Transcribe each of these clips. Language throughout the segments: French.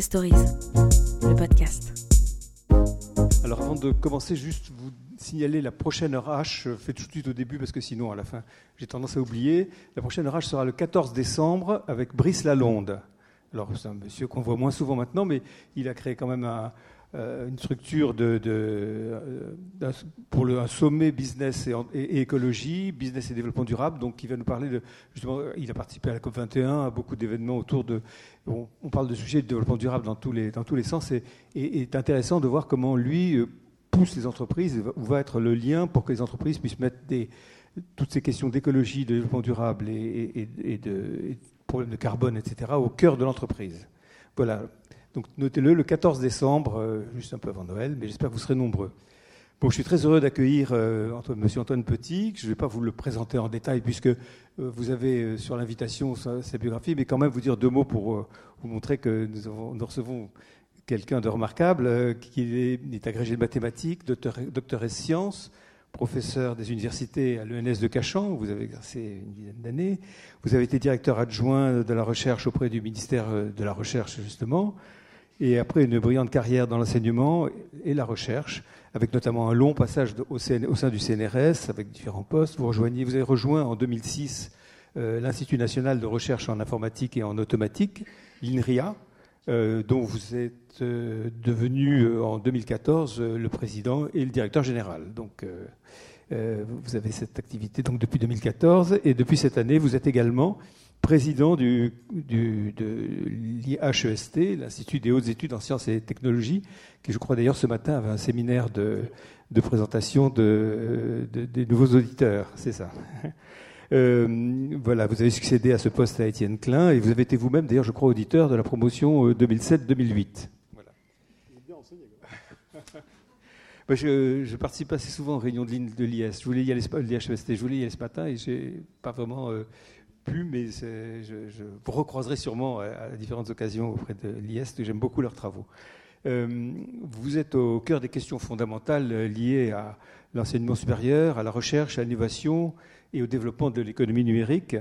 Stories, le podcast. Alors avant de commencer, juste vous signaler la prochaine heure H. Je fais tout de suite au début parce que sinon à la fin j'ai tendance à oublier. La prochaine heure H sera le 14 décembre avec Brice Lalonde. Alors c'est un monsieur qu'on voit moins souvent maintenant, mais il a créé quand même un, euh, une structure euh, pour un sommet business et, écologie, business et développement durable. Donc, il va nous parler de justement, il a participé à la COP 21, à beaucoup d'événements autour de. On, parle de sujets de développement durable dans tous les sens, et, est intéressant de voir comment lui euh, pousse les entreprises, où va être le lien pour que les entreprises puissent mettre toutes ces questions d'écologie, de développement durable et, et de problèmes de carbone, etc., au cœur de l'entreprise. Voilà. Donc notez-le le 14 décembre, euh, juste un peu avant Noël, mais j'espère que vous serez nombreux. Bon, je suis très heureux d'accueillir euh, M. Antoine Petit. Je ne vais pas vous le présenter en détail puisque euh, vous avez sur l'invitation sa, biographie, mais quand même vous dire deux mots pour vous montrer que nous, recevons quelqu'un de remarquable qui est, agrégé de mathématiques, docteur, docteur en sciences, professeur des universités à l'ENS de Cachan, vous avez exercé une dizaine d'années. Vous avez été directeur adjoint de la recherche auprès du ministère de la Recherche, justement et après une brillante carrière dans l'enseignement et la recherche, avec notamment un long passage au, sein du CNRS, avec différents postes. Vous, rejoignez, vous avez rejoint en 2006 euh, l'Institut national de recherche en informatique et en automatique, l'INRIA, euh, dont vous êtes euh, devenu en 2014 le président et le directeur général. Donc, vous avez cette activité depuis 2014 et depuis cette année, vous êtes également président du, de l'IHEST, l'Institut des hautes études en sciences et technologies, qui je crois d'ailleurs ce matin avait un séminaire de, présentation de, des nouveaux auditeurs, c'est ça. Euh, voilà, vous avez succédé à ce poste à Étienne Klein et vous avez été vous-même d'ailleurs, je crois, auditeur de la promotion 2007-2008. Euh, voilà. Bah, je, je, participe assez souvent aux réunions de l'IS. Je voulais y aller, l'IHEST, je voulais y aller ce matin et j'ai pas vraiment euh, plus, mais je, vous recroiserai sûrement à, différentes occasions auprès de l'IEST. J'aime beaucoup leurs travaux. Euh, vous êtes au cœur des questions fondamentales liées à l'enseignement supérieur, à la recherche, à l'innovation et au développement de l'économie numérique.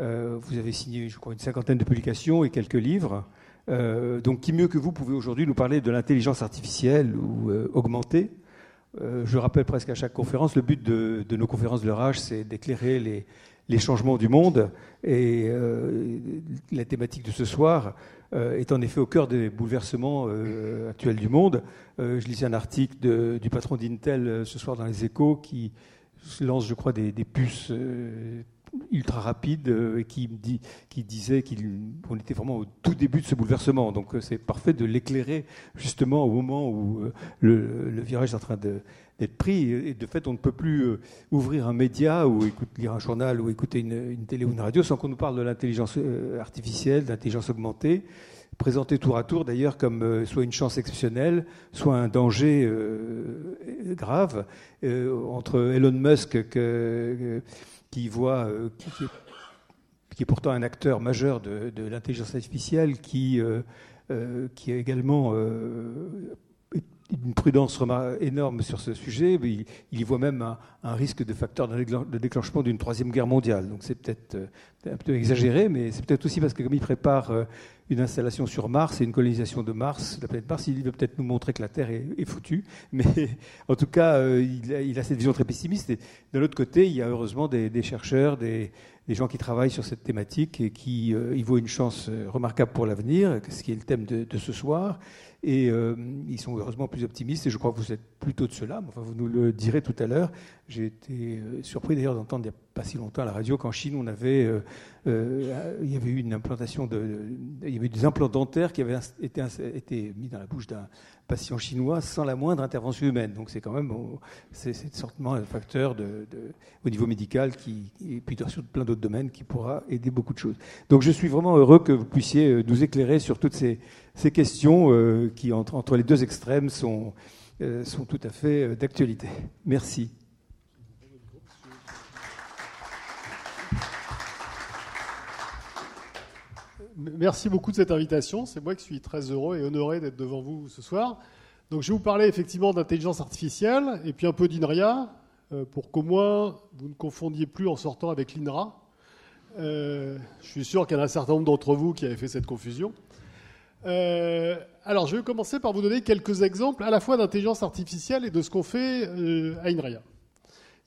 Euh, vous avez signé, je crois, une cinquantaine de publications et quelques livres. Euh, donc, qui mieux que vous pouvez aujourd'hui nous parler de l'intelligence artificielle ou augmentée? Je rappelle presque à chaque conférence, le but de, de nos conférences de l'orage, c'est d'éclairer les, les changements du monde. Et euh, la thématique de ce soir euh, est en effet au cœur des bouleversements euh, actuels du monde. je lisais un article du patron d'Intel ce soir dans les échos qui lance, je crois, des, puces ultra rapides et qui, disait qu'on était vraiment au tout début de ce bouleversement. Donc c'est parfait de l'éclairer justement au moment où le virage est en train de d'être pris. Et de fait, on ne peut plus euh, ouvrir un média ou lire un journal ou écouter une, télé ou une radio sans qu'on nous parle de l'intelligence euh, artificielle, d'intelligence augmentée, présentée tour à tour d'ailleurs comme euh, soit une chance exceptionnelle, soit un danger grave. entre Elon Musk qui voit, qui, est, pourtant un acteur majeur de, l'intelligence artificielle, qui, qui a également une prudence énorme sur ce sujet. Il, y voit même un, risque de facteur de déclenchement d'une troisième guerre mondiale. Donc c'est peut-être euh, un peu exagéré, mais c'est peut-être aussi parce que comme il prépare euh, une installation sur Mars et une colonisation de Mars, la planète Mars, il veut peut-être nous montrer que la Terre est, foutue. Mais en tout cas, euh, il, a, cette vision très pessimiste. Et de l'autre côté, il y a heureusement des, chercheurs, des, gens qui travaillent sur cette thématique et qui y voient une chance remarquable pour l'avenir, ce qui est le thème de ce soir. Et euh, ils sont heureusement plus optimistes, et je crois que vous êtes plutôt de cela. Enfin, vous nous le direz tout à l'heure. J'ai été euh, surpris d'ailleurs d'entendre il n'y a pas si longtemps à la radio qu'en Chine, on avait, euh, il y avait eu une implantation de, il y avait des implants dentaires qui avaient été, mis dans la bouche d'un patient chinois sans la moindre intervention humaine. Donc c'est quand même, c'est certainement un facteur au niveau médical qui, et puis sur plein d'autres domaines qui pourra aider beaucoup de choses. Donc je suis vraiment heureux que vous puissiez nous éclairer sur toutes ces ces questions euh, qui, entre, les deux extrêmes, sont, euh, sont tout à fait euh, d'actualité. Merci. Merci beaucoup de cette invitation. C'est moi qui suis très heureux et honoré d'être devant vous ce soir. Donc, je vais vous parler effectivement d'intelligence artificielle et puis un peu d'INRIA, pour qu'au moins vous ne confondiez plus en sortant avec l'INRA. je suis sûr qu'il y en a un certain nombre d'entre vous qui avaient fait cette confusion. Euh, alors, je vais commencer par vous donner quelques exemples à la fois d'intelligence artificielle et de ce qu'on fait euh, à INRIA.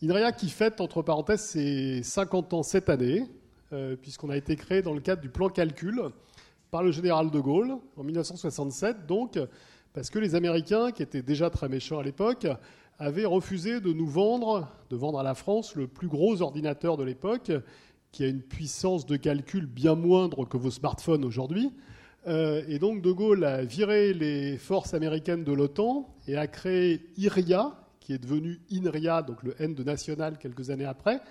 INRIA qui fête, entre parenthèses, ses 50 ans cette année, euh, puisqu'on a été créé dans le cadre du plan calcul par le général de Gaulle en 1967, donc parce que les Américains, qui étaient déjà très méchants à l'époque, avaient refusé de nous vendre, de vendre à la France le plus gros ordinateur de l'époque, qui a une puissance de calcul bien moindre que vos smartphones aujourd'hui. Euh, et donc De Gaulle a viré les forces américaines de l'OTAN et a créé IRIA, qui est devenu INRIA, donc le N de national quelques années après.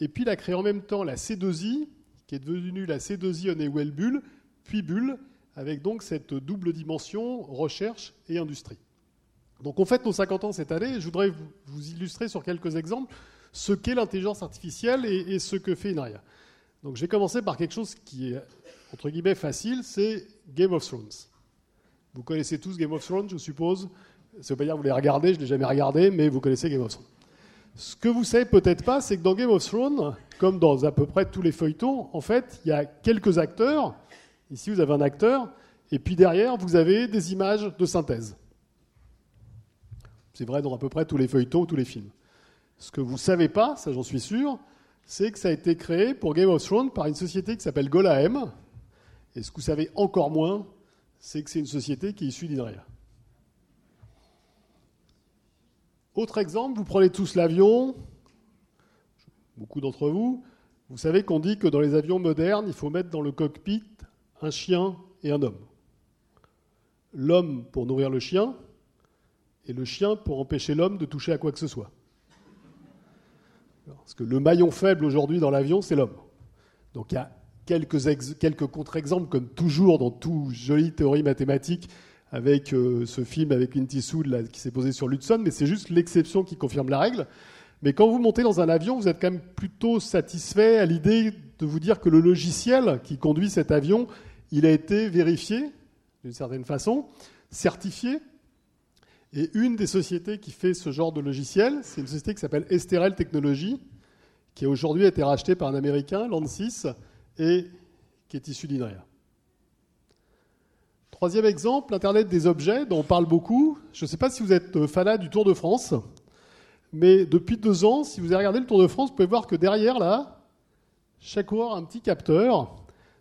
Et puis il a créé en même temps la C2I, qui est devenue la C2I Honeywell Bull, puis Bull, avec donc cette double dimension recherche et industrie. Donc on fête nos 50 ans cette année, je voudrais vous illustrer sur quelques exemples ce qu'est l'intelligence artificielle et, et, ce que fait INRIA. Donc je vais commencer par quelque chose qui est entre guillemets facile, c'est Game of Thrones. Vous connaissez tous Game of Thrones, je suppose. Ça veut pas dire que vous l'avez regardé, je ne l'ai jamais regardé, mais vous connaissez Game of Thrones. Ce que vous savez peut-être pas, c'est que dans Game of Thrones, comme dans à peu près tous les feuilletons, en fait, il y a quelques acteurs. Ici, vous avez un acteur, et puis derrière, vous avez des images de synthèse. C'est vrai dans à peu près tous les feuilletons ou tous les films. Ce que vous savez pas, ça j'en suis sûr, c'est que ça a été créé pour Game of Thrones par une société qui s'appelle Golaem, et ce que vous savez encore moins, c'est que c'est une société qui est issue d'INRIA. Autre exemple, vous prenez tous l'avion, beaucoup d'entre vous, vous savez qu'on dit que dans les avions modernes, il faut mettre dans le cockpit un chien et un homme. L'homme pour nourrir le chien et le chien pour empêcher l'homme de toucher à quoi que ce soit. Parce que le maillon faible aujourd'hui dans l'avion, c'est l'homme. Donc il y a quelques, contre-exemples, comme toujours dans toute jolie théorie mathématique, avec euh, ce film avec Clint Eastwood qui s'est posé sur l'Hudson, mais c'est juste l'exception qui confirme la règle. Mais quand vous montez dans un avion, vous êtes quand même plutôt satisfait à l'idée de vous dire que le logiciel qui conduit cet avion, il a été vérifié d'une certaine façon, certifié. Et une des sociétés qui fait ce genre de logiciel, c'est une société qui s'appelle Esterel Technologies, qui a aujourd'hui été rachetée par un Américain, Lansys, et qui est issu d'INRIA. Troisième exemple, l'Internet des objets, dont on parle beaucoup. Je ne sais pas si vous êtes fanat du Tour de France, mais depuis deux ans, si vous avez regardé le Tour de France, vous pouvez voir que derrière, là, chaque coureur a un petit capteur.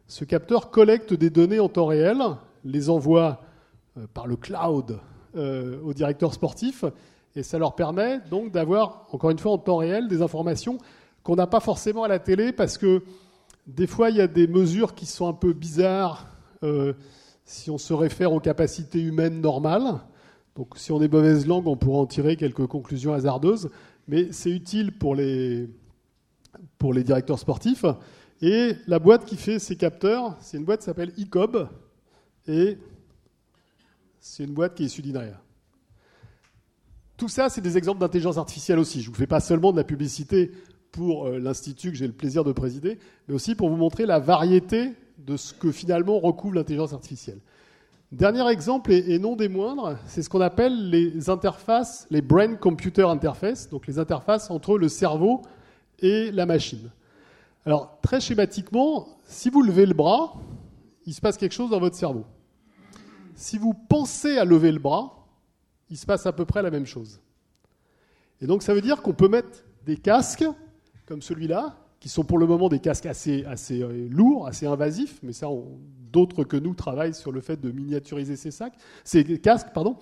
Ce capteur collecte des données en temps réel, les envoie euh, par le cloud euh, au directeur sportif, et ça leur permet donc d'avoir, encore une fois, en temps réel, des informations qu'on n'a pas forcément à la télé parce que des fois, il y a des mesures qui sont un peu bizarres euh, si on se réfère aux capacités humaines normales. Donc, si on est mauvaise langue, on pourra en tirer quelques conclusions hasardeuses. Mais c'est utile pour les, pour les directeurs sportifs. Et la boîte qui fait ces capteurs, c'est une boîte qui s'appelle ICOB. Et c'est une boîte qui est issue d'INRIA. Tout ça, c'est des exemples d'intelligence artificielle aussi. Je ne vous fais pas seulement de la publicité pour euh, l'Institut que j'ai le plaisir de présider, mais aussi pour vous montrer la variété de ce que finalement recouvre l'intelligence artificielle. Dernier exemple, et non des moindres, c'est ce qu'on appelle les interfaces, les brain-computer interfaces, donc les interfaces entre le cerveau et la machine. Alors, très schématiquement, si vous levez le bras, il se passe quelque chose dans votre cerveau. Si vous pensez à lever le bras, il se passe à peu près la même chose. Et donc, ça veut dire qu'on peut mettre des casques comme celui-là, qui sont pour le moment des casques assez, euh, lourds, assez invasifs, mais ça, d'autres que nous travaillent sur le fait de miniaturiser ces sacs, ces casques, pardon.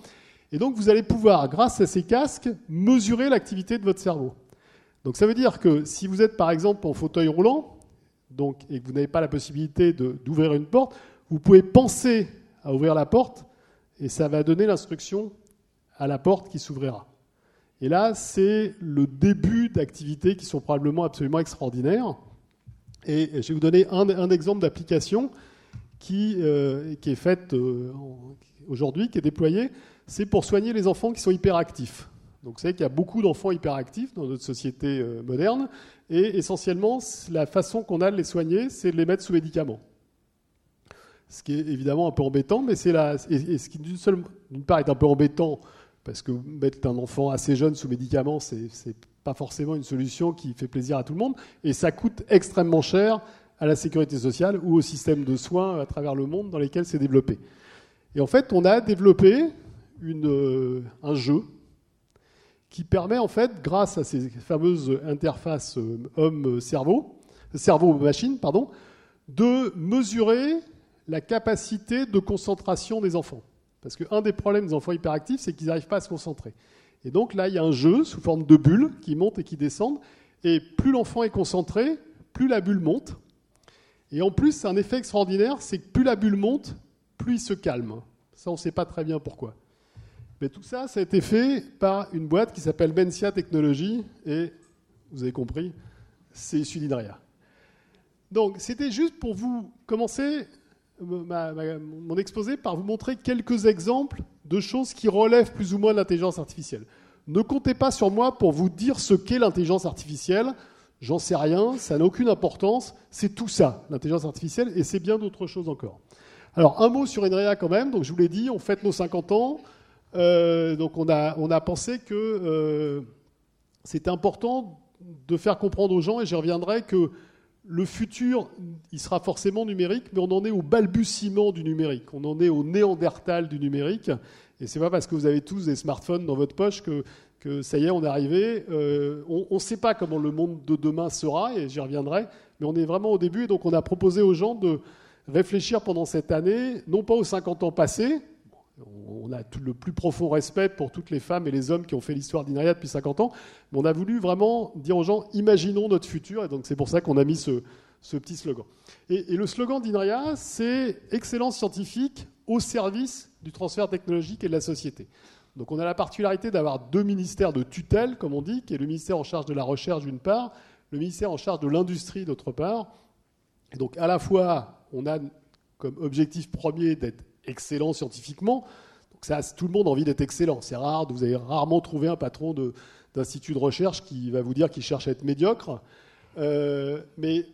Et donc, vous allez pouvoir, grâce à ces casques, mesurer l'activité de votre cerveau. Donc, ça veut dire que si vous êtes, par exemple, en fauteuil roulant, donc, et que vous n'avez pas la possibilité d'ouvrir une porte, vous pouvez penser à ouvrir la porte, et ça va donner l'instruction à la porte qui s'ouvrira. Et là, c'est le début d'activités qui sont probablement absolument extraordinaires. Et je vais vous donner un, exemple d'application qui, euh, est faite euh, aujourd'hui, qui est déployée. C'est pour soigner les enfants qui sont hyperactifs. Donc vous savez qu'il y a beaucoup d'enfants hyperactifs dans notre société euh, moderne. Et essentiellement, la façon qu'on a de les soigner, c'est de les mettre sous médicaments. Ce qui est évidemment un peu embêtant, mais c'est la, et, ce qui d'une part est un peu embêtant parce que mettre un enfant assez jeune sous médicaments, c'est n'est pas forcément une solution qui fait plaisir à tout le monde, et ça coûte extrêmement cher à la sécurité sociale ou au système de soins à travers le monde dans lesquels c'est développé. Et en fait, on a développé une, un jeu qui permet en fait, grâce à ces fameuses interfaces homme-cerveau, cerveau-machine, de mesurer la capacité de concentration des enfants. Parce qu'un des problèmes des enfants hyperactifs, c'est qu'ils n'arrivent pas à se concentrer. Et donc là, il y a un jeu sous forme de bulles qui montent et qui descendent. Et plus l'enfant est concentré, plus la bulle monte. Et en plus, un effet extraordinaire, c'est que plus la bulle monte, plus il se calme. Ça, on ne sait pas très bien pourquoi. Mais tout ça, ça a été fait par une boîte qui s'appelle Mencia Technologies. Et vous avez compris, c'est issu d'INRIA. Donc, c'était juste pour vous commencer mon exposé par vous montrer quelques exemples de choses qui relèvent plus ou moins de l'intelligence artificielle. Ne comptez pas sur moi pour vous dire ce qu'est l'intelligence artificielle. J'en sais rien, ça n'a aucune importance. C'est tout ça, l'intelligence artificielle, et c'est bien d'autres choses encore. Alors, un mot sur INREA quand même. Donc, je vous l'ai dit, on fête nos 50 ans. Euh, donc, on a, on a pensé que euh, c'était important de faire comprendre aux gens, et j'y reviendrai, que le futur, il sera forcément numérique, mais on en est au balbutiement du numérique. On en est au néandertal du numérique. Et c'est pas parce que vous avez tous des smartphones dans votre poche que, ça y est, on est arrivé. Euh, on ne sait pas comment le monde de demain sera, et j'y reviendrai, mais on est vraiment au début. Et donc, on a proposé aux gens de réfléchir pendant cette année, non pas aux 50 ans passés, on a tout le plus profond respect pour toutes les femmes et les hommes qui ont fait l'histoire d'Inria depuis 50 ans, mais on a voulu vraiment dire aux gens, imaginons notre futur, et donc c'est pour ça qu'on a mis ce, petit slogan. Et, le slogan d'INRIA, c'est excellence scientifique au service du transfert technologique et de la société. Donc on a la particularité d'avoir deux ministères de tutelle, comme on dit, qui est le ministère en charge de la recherche d'une part, le ministère en charge de l'industrie d'autre part. Et donc à la fois, on a comme objectif premier d'être excellent scientifiquement. Donc ça, tout le monde a envie d'être excellent. C'est rare, vous avez rarement trouvé un patron d'institut de, recherche qui va vous dire qu'il cherche à être médiocre. Euh, mais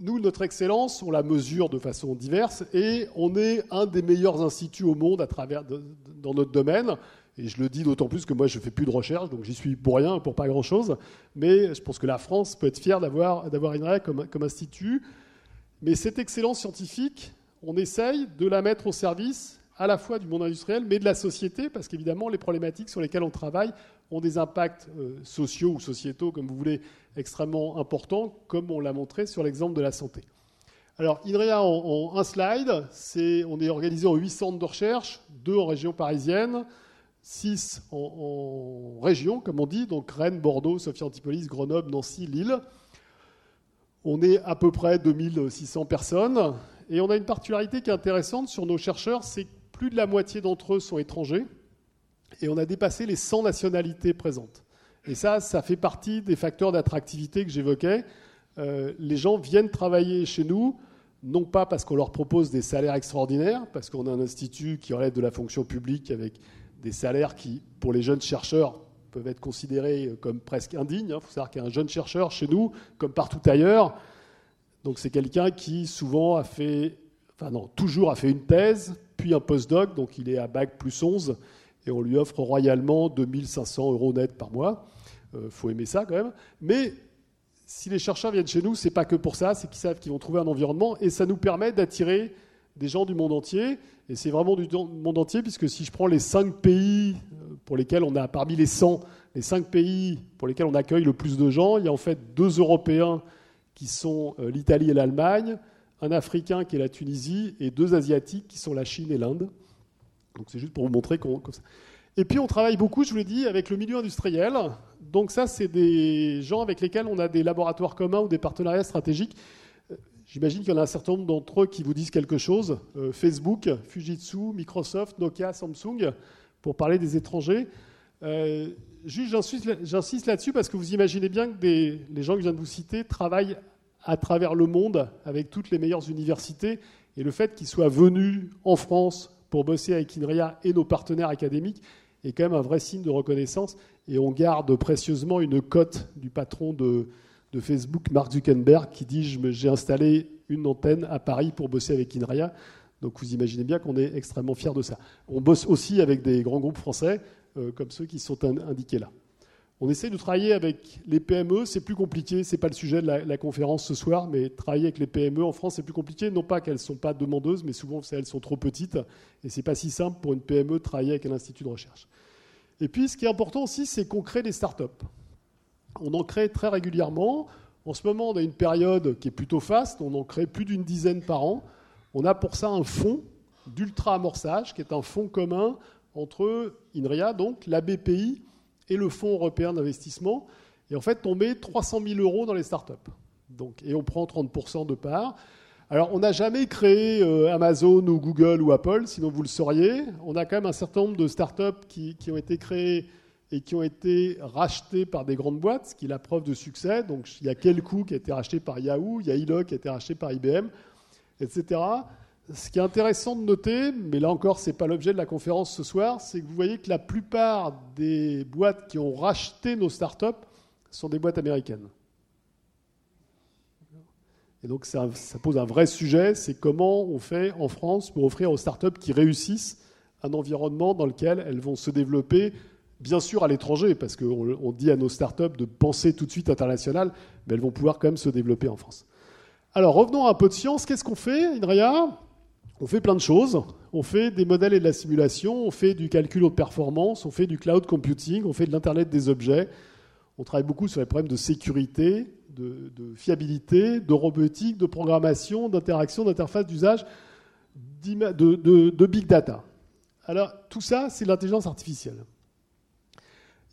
nous, notre excellence, on la mesure de façon diverse et on est un des meilleurs instituts au monde à travers dans notre domaine. Et je le dis d'autant plus que moi, je ne fais plus de recherche, donc j'y suis pour rien, pour pas grand-chose. Mais je pense que la France peut être fière d'avoir, INRA comme, comme institut. Mais cette excellence scientifique, on essaye de la mettre au service à la fois du monde industriel, mais de la société, parce qu'évidemment, les problématiques sur lesquelles on travaille ont des impacts euh, sociaux ou sociétaux, comme vous voulez, extrêmement importants, comme on l'a montré sur l'exemple de la santé. Alors, INRIA, en, un slide, on est organisé en huit centres de recherche, deux en région parisienne, six en, région, comme on dit, donc Rennes, Bordeaux, Sophia Antipolis, Grenoble, Nancy, Lille. On est à peu près 2600 personnes. Et on a une particularité qui est intéressante sur nos chercheurs, c'est que plus de la moitié d'entre eux sont étrangers, et on a dépassé les 100 nationalités présentes. Et ça, ça fait partie des facteurs d'attractivité que j'évoquais. Euh, les gens viennent travailler chez nous, non pas parce qu'on leur propose des salaires extraordinaires, parce qu'on a un institut qui relève de la fonction publique avec des salaires qui, pour les jeunes chercheurs, peuvent être considérés comme presque indignes. Il faut savoir qu'un jeune chercheur chez nous, comme partout ailleurs, donc c'est quelqu'un qui souvent a fait, enfin non, toujours a fait une thèse, puis un postdoc, donc il est à bac plus 11, et on lui offre royalement 2500 euros net par mois. Euh, faut aimer ça quand même. Mais si les chercheurs viennent chez nous, c'est pas que pour ça, c'est qu'ils savent qu'ils vont trouver un environnement, et ça nous permet d'attirer des gens du monde entier. Et c'est vraiment du monde entier, puisque si je prends les 5 pays euh, pour lesquels on a, parmi les 100, les 5 pays pour lesquels on accueille le plus de gens, il y a en fait deux Européens qui sont euh, l'Italie et l'Allemagne, un Africain qui est la Tunisie, et deux Asiatiques qui sont la Chine et l'Inde. Donc c'est juste pour vous montrer qu'on... Et puis on travaille beaucoup, je vous l'ai dit, avec le milieu industriel. Donc ça, c'est des gens avec lesquels on a des laboratoires communs ou des partenariats stratégiques. Euh, j'imagine qu'il y en a un certain nombre d'entre eux qui vous disent quelque chose. Euh, Facebook, Fujitsu, Microsoft, Nokia, Samsung, pour parler des étrangers. Juste, j'insiste là-dessus parce que vous imaginez bien que les gens que je viens de vous citer travaillent à travers le monde avec toutes les meilleures universités. Et le fait qu'ils soient venus en France pour bosser avec INRIA et nos partenaires académiques est quand même un vrai signe de reconnaissance. Et on garde précieusement une cote du patron de, de Facebook, Mark Zuckerberg, qui dit J'ai installé une antenne à Paris pour bosser avec INRIA. Donc vous imaginez bien qu'on est extrêmement fiers de ça. On bosse aussi avec des grands groupes français. Euh, comme ceux qui sont indiqués là. On essaie de travailler avec les PME, c'est plus compliqué, c'est pas le sujet de la, conférence ce soir, mais travailler avec les PME en France, c'est plus compliqué. Non pas qu'elles ne sont pas demandeuses, mais souvent elles sont trop petites, et c'est pas si simple pour une PME de travailler avec un institut de recherche. Et puis, ce qui est important aussi, c'est qu'on crée des startups. On en crée très régulièrement. En ce moment, on a une période qui est plutôt faste, on en crée plus d'une dizaine par an. On a pour ça un fonds d'ultra-amorçage, qui est un fonds commun entre INRIA, donc la BPI, et le Fonds européen d'investissement. Et en fait, on met 300 000 euros dans les startups. Donc, et on prend 30% de part. Alors, on n'a jamais créé euh, Amazon ou Google ou Apple, sinon vous le sauriez. On a quand même un certain nombre de startups qui, qui ont été créées et qui ont été rachetées par des grandes boîtes, ce qui est la preuve de succès. Donc, il y a Kelku qui a été racheté par Yahoo, il y a Elo qui a été racheté par IBM, etc. Ce qui est intéressant de noter, mais là encore, ce n'est pas l'objet de la conférence ce soir, c'est que vous voyez que la plupart des boîtes qui ont racheté nos startups sont des boîtes américaines. Et donc ça, pose un vrai sujet, c'est comment on fait en France pour offrir aux startups qui réussissent un environnement dans lequel elles vont se développer, bien sûr à l'étranger, parce qu'on dit à nos startups de penser tout de suite international, mais elles vont pouvoir quand même se développer en France. Alors revenons à un peu de science. Qu'est-ce qu'on fait, Indria on fait plein de choses. On fait des modèles et de la simulation, on fait du calcul haute performance, on fait du cloud computing, on fait de l'Internet des objets. On travaille beaucoup sur les problèmes de sécurité, de, fiabilité, de robotique, de programmation, d'interaction, d'interface d'usage, de, big data. Alors tout ça, c'est l'intelligence artificielle.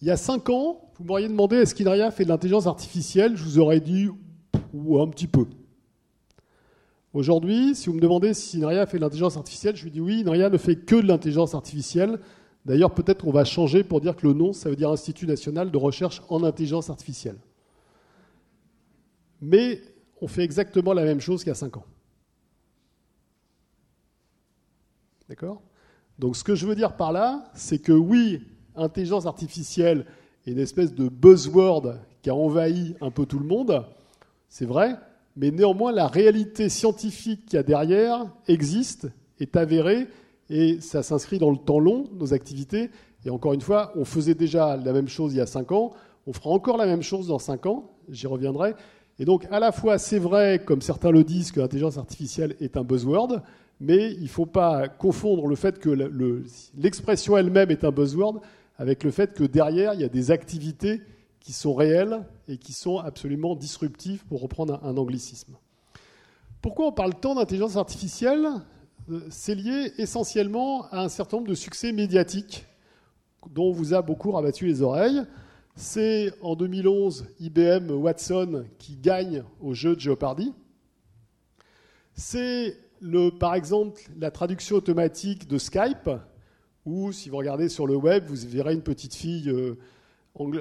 Il y a cinq ans, vous m'auriez demandé est-ce qu'Inria fait de l'intelligence artificielle? Je vous aurais dit un petit peu. Aujourd'hui, si vous me demandez si Inria fait de l'intelligence artificielle, je lui dis oui, Inria ne fait que de l'intelligence artificielle. D'ailleurs, peut-être qu'on va changer pour dire que le nom, ça veut dire Institut national de recherche en intelligence artificielle. Mais on fait exactement la même chose qu'il y a 5 ans. D'accord? Donc ce que je veux dire par là, c'est que oui, intelligence artificielle est une espèce de buzzword qui a envahi un peu tout le monde, c'est vrai, mais néanmoins la réalité scientifique qu'il y a derrière existe, est avérée, et ça s'inscrit dans le temps long, nos activités. Et encore une fois, on faisait déjà la même chose il y a cinq ans, on fera encore la même chose dans cinq ans, j'y reviendrai. Et donc à la fois c'est vrai, comme certains le disent, que l'intelligence artificielle est un buzzword, mais il ne faut pas confondre le fait que l'expression elle-même est un buzzword avec le fait que derrière, il y a des activités qui sont réels et qui sont absolument disruptifs, pour reprendre un, anglicisme. Pourquoi on parle tant d'intelligence artificielle? Euh, C'est lié essentiellement à un certain nombre de succès médiatiques dont on vous a beaucoup rabattu les oreilles. C'est en 2011 IBM Watson qui gagne au jeu de Jeopardy. C'est par exemple la traduction automatique de Skype, où si vous regardez sur le web, vous verrez une petite fille euh,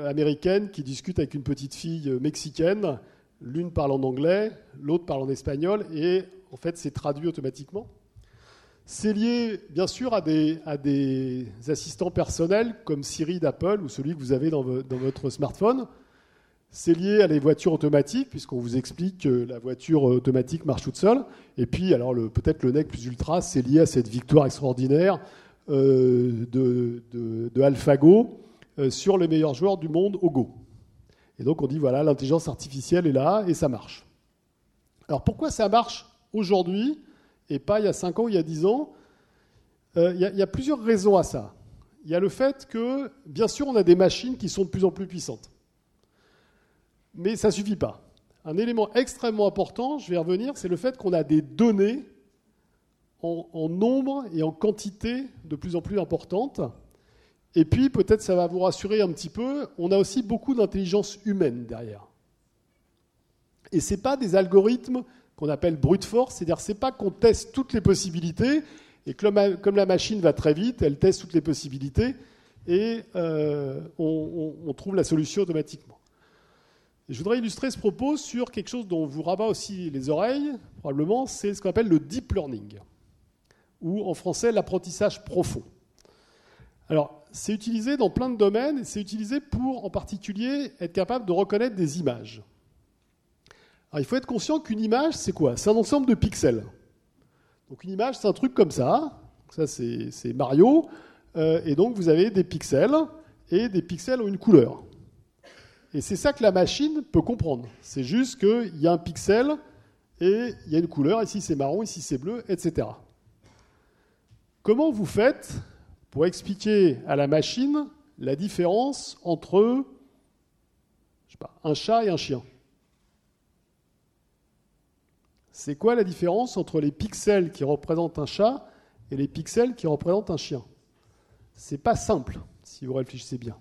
américaine qui discute avec une petite fille euh, mexicaine. L'une parle en anglais, l'autre parle en espagnol, et en fait, c'est traduit automatiquement. C'est lié, bien sûr, à des, assistants personnels comme Siri d'Apple ou celui que vous avez dans, votre smartphone. C'est lié à les voitures automatiques, puisqu'on vous explique que la voiture automatique marche toute seule. Et puis, alors peut-être le nec plus ultra, c'est lié à cette victoire extraordinaire euh, de, de, de AlphaGo, euh, sur les meilleurs joueurs du monde au Go. Et donc on dit voilà, l'intelligence artificielle est là et ça marche. Alors pourquoi ça marche aujourd'hui et pas il y a 5 ans ou il y a 10 ans? Euh, il y, a plusieurs raisons à ça. Il y a le fait que, bien sûr, on a des machines qui sont de plus en plus puissantes. Mais ça ne suffit pas. Un élément extrêmement important, je vais revenir, c'est le fait qu'on a des données en, nombre et en quantité de plus en plus importantes. Et puis, peut-être ça va vous rassurer un petit peu, on a aussi beaucoup d'intelligence humaine derrière. Et ce pas des algorithmes qu'on appelle brute force, c'est-à-dire c'est pas qu'on teste toutes les possibilités, et comme, comme la machine va très vite, elle teste toutes les possibilités, et euh, on, trouve la solution automatiquement. je voudrais illustrer ce propos sur quelque chose dont vous rabat aussi les oreilles, probablement, c'est ce qu'on appelle le deep learning, ou en français l'apprentissage profond. Alors, c'est utilisé dans plein de domaines c'est utilisé pour, en particulier, être capable de reconnaître des images. Alors, il faut être conscient qu'une image, c'est quoi? C'est un ensemble de pixels. Donc, une image, c'est un truc comme ça. Ça, c'est Mario. Euh, et donc, vous avez des pixels et des pixels ont une couleur. Et c'est ça que la machine peut comprendre. C'est juste qu'il y a un pixel et il y a une couleur, ici c'est marron, ici c'est bleu, etc. Comment vous faites pour expliquer à la machine la différence entre un chat et un chien C'est quoi la différence entre les pixels qui représentent un chat et les pixels qui représentent un chien? C'est pas simple, si vous réfléchissez bien.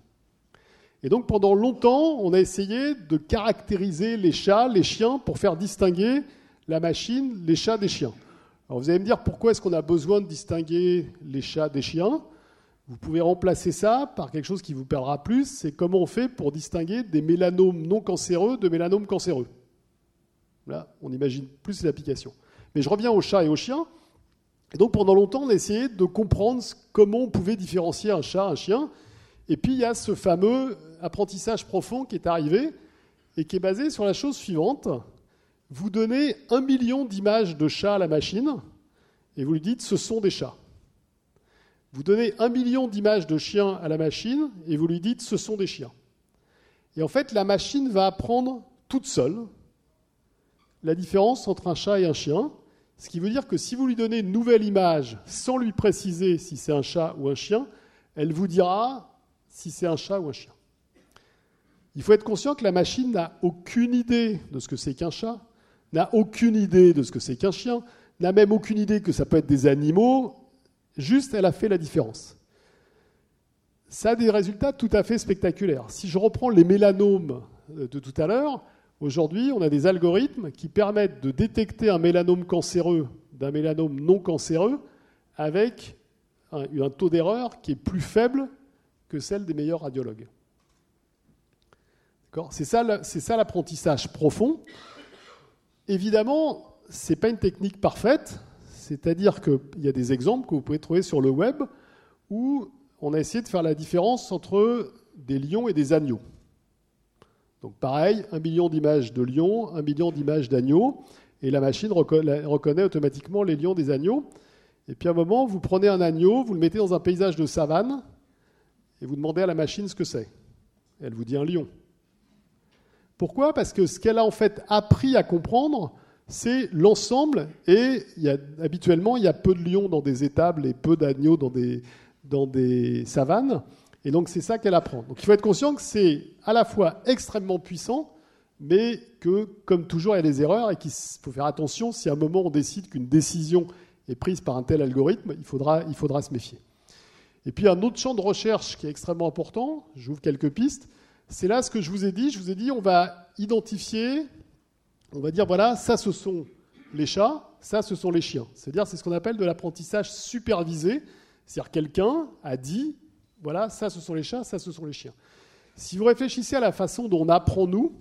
Et donc pendant longtemps, on a essayé de caractériser les chats, les chiens, pour faire distinguer la machine, les chats des chiens. Alors vous allez me dire pourquoi est-ce qu'on a besoin de distinguer les chats des chiens? Vous pouvez remplacer ça par quelque chose qui vous perdra plus, c'est comment on fait pour distinguer des mélanomes non cancéreux de mélanomes cancéreux. Là, on imagine plus l'application. Mais je reviens aux chats et aux chiens. Et donc pendant longtemps, on a essayé de comprendre comment on pouvait différencier un chat, un chien. Et puis il y a ce fameux apprentissage profond qui est arrivé et qui est basé sur la chose suivante. Vous donnez un million d'images de chats à la machine et vous lui dites ce sont des chats. Vous donnez un million d'images de chiens à la machine et vous lui dites ce sont des chiens. Et en fait, la machine va apprendre toute seule la différence entre un chat et un chien, ce qui veut dire que si vous lui donnez une nouvelle image sans lui préciser si c'est un chat ou un chien, elle vous dira si c'est un chat ou un chien. Il faut être conscient que la machine n'a aucune idée de ce que c'est qu'un chat, n'a aucune idée de ce que c'est qu'un chien, n'a même aucune idée que ça peut être des animaux, juste elle a fait la différence. Ça a des résultats tout à fait spectaculaires. Si je reprends les mélanomes de tout à l'heure, aujourd'hui on a des algorithmes qui permettent de détecter un mélanome cancéreux d'un mélanome non cancéreux avec un, taux d'erreur qui est plus faible que celle des meilleurs radiologues. C'est ça l'apprentissage profond. Évidemment, ce n'est pas une technique parfaite, c'est-à-dire qu'il y a des exemples que vous pouvez trouver sur le web où on a essayé de faire la différence entre des lions et des agneaux. Donc pareil, un million d'images de lions, un million d'images d'agneaux, et la machine reconnaît automatiquement les lions des agneaux. Et puis à un moment, vous prenez un agneau, vous le mettez dans un paysage de savane, et vous demandez à la machine ce que c'est. Elle vous dit un lion. Pourquoi? Parce que ce qu'elle a en fait appris à comprendre, c'est l'ensemble, et habituellement, il y a peu de lions dans des étables et peu d'agneaux dans des, dans des savanes. Et donc, c'est ça qu'elle apprend. Donc, il faut être conscient que c'est à la fois extrêmement puissant, mais que, comme toujours, il y a des erreurs et qu'il faut faire attention. Si à un moment on décide qu'une décision est prise par un tel algorithme, il faudra, il faudra se méfier. Et puis, un autre champ de recherche qui est extrêmement important, j'ouvre quelques pistes, c'est là ce que je vous ai dit. Je vous ai dit, on va identifier, on va dire, voilà, ça ce sont les chats, ça ce sont les chiens. C'est-à-dire, c'est ce qu'on appelle de l'apprentissage supervisé. C'est-à-dire, quelqu'un a dit, voilà, ça ce sont les chats, ça ce sont les chiens. Si vous réfléchissez à la façon dont on apprend, nous,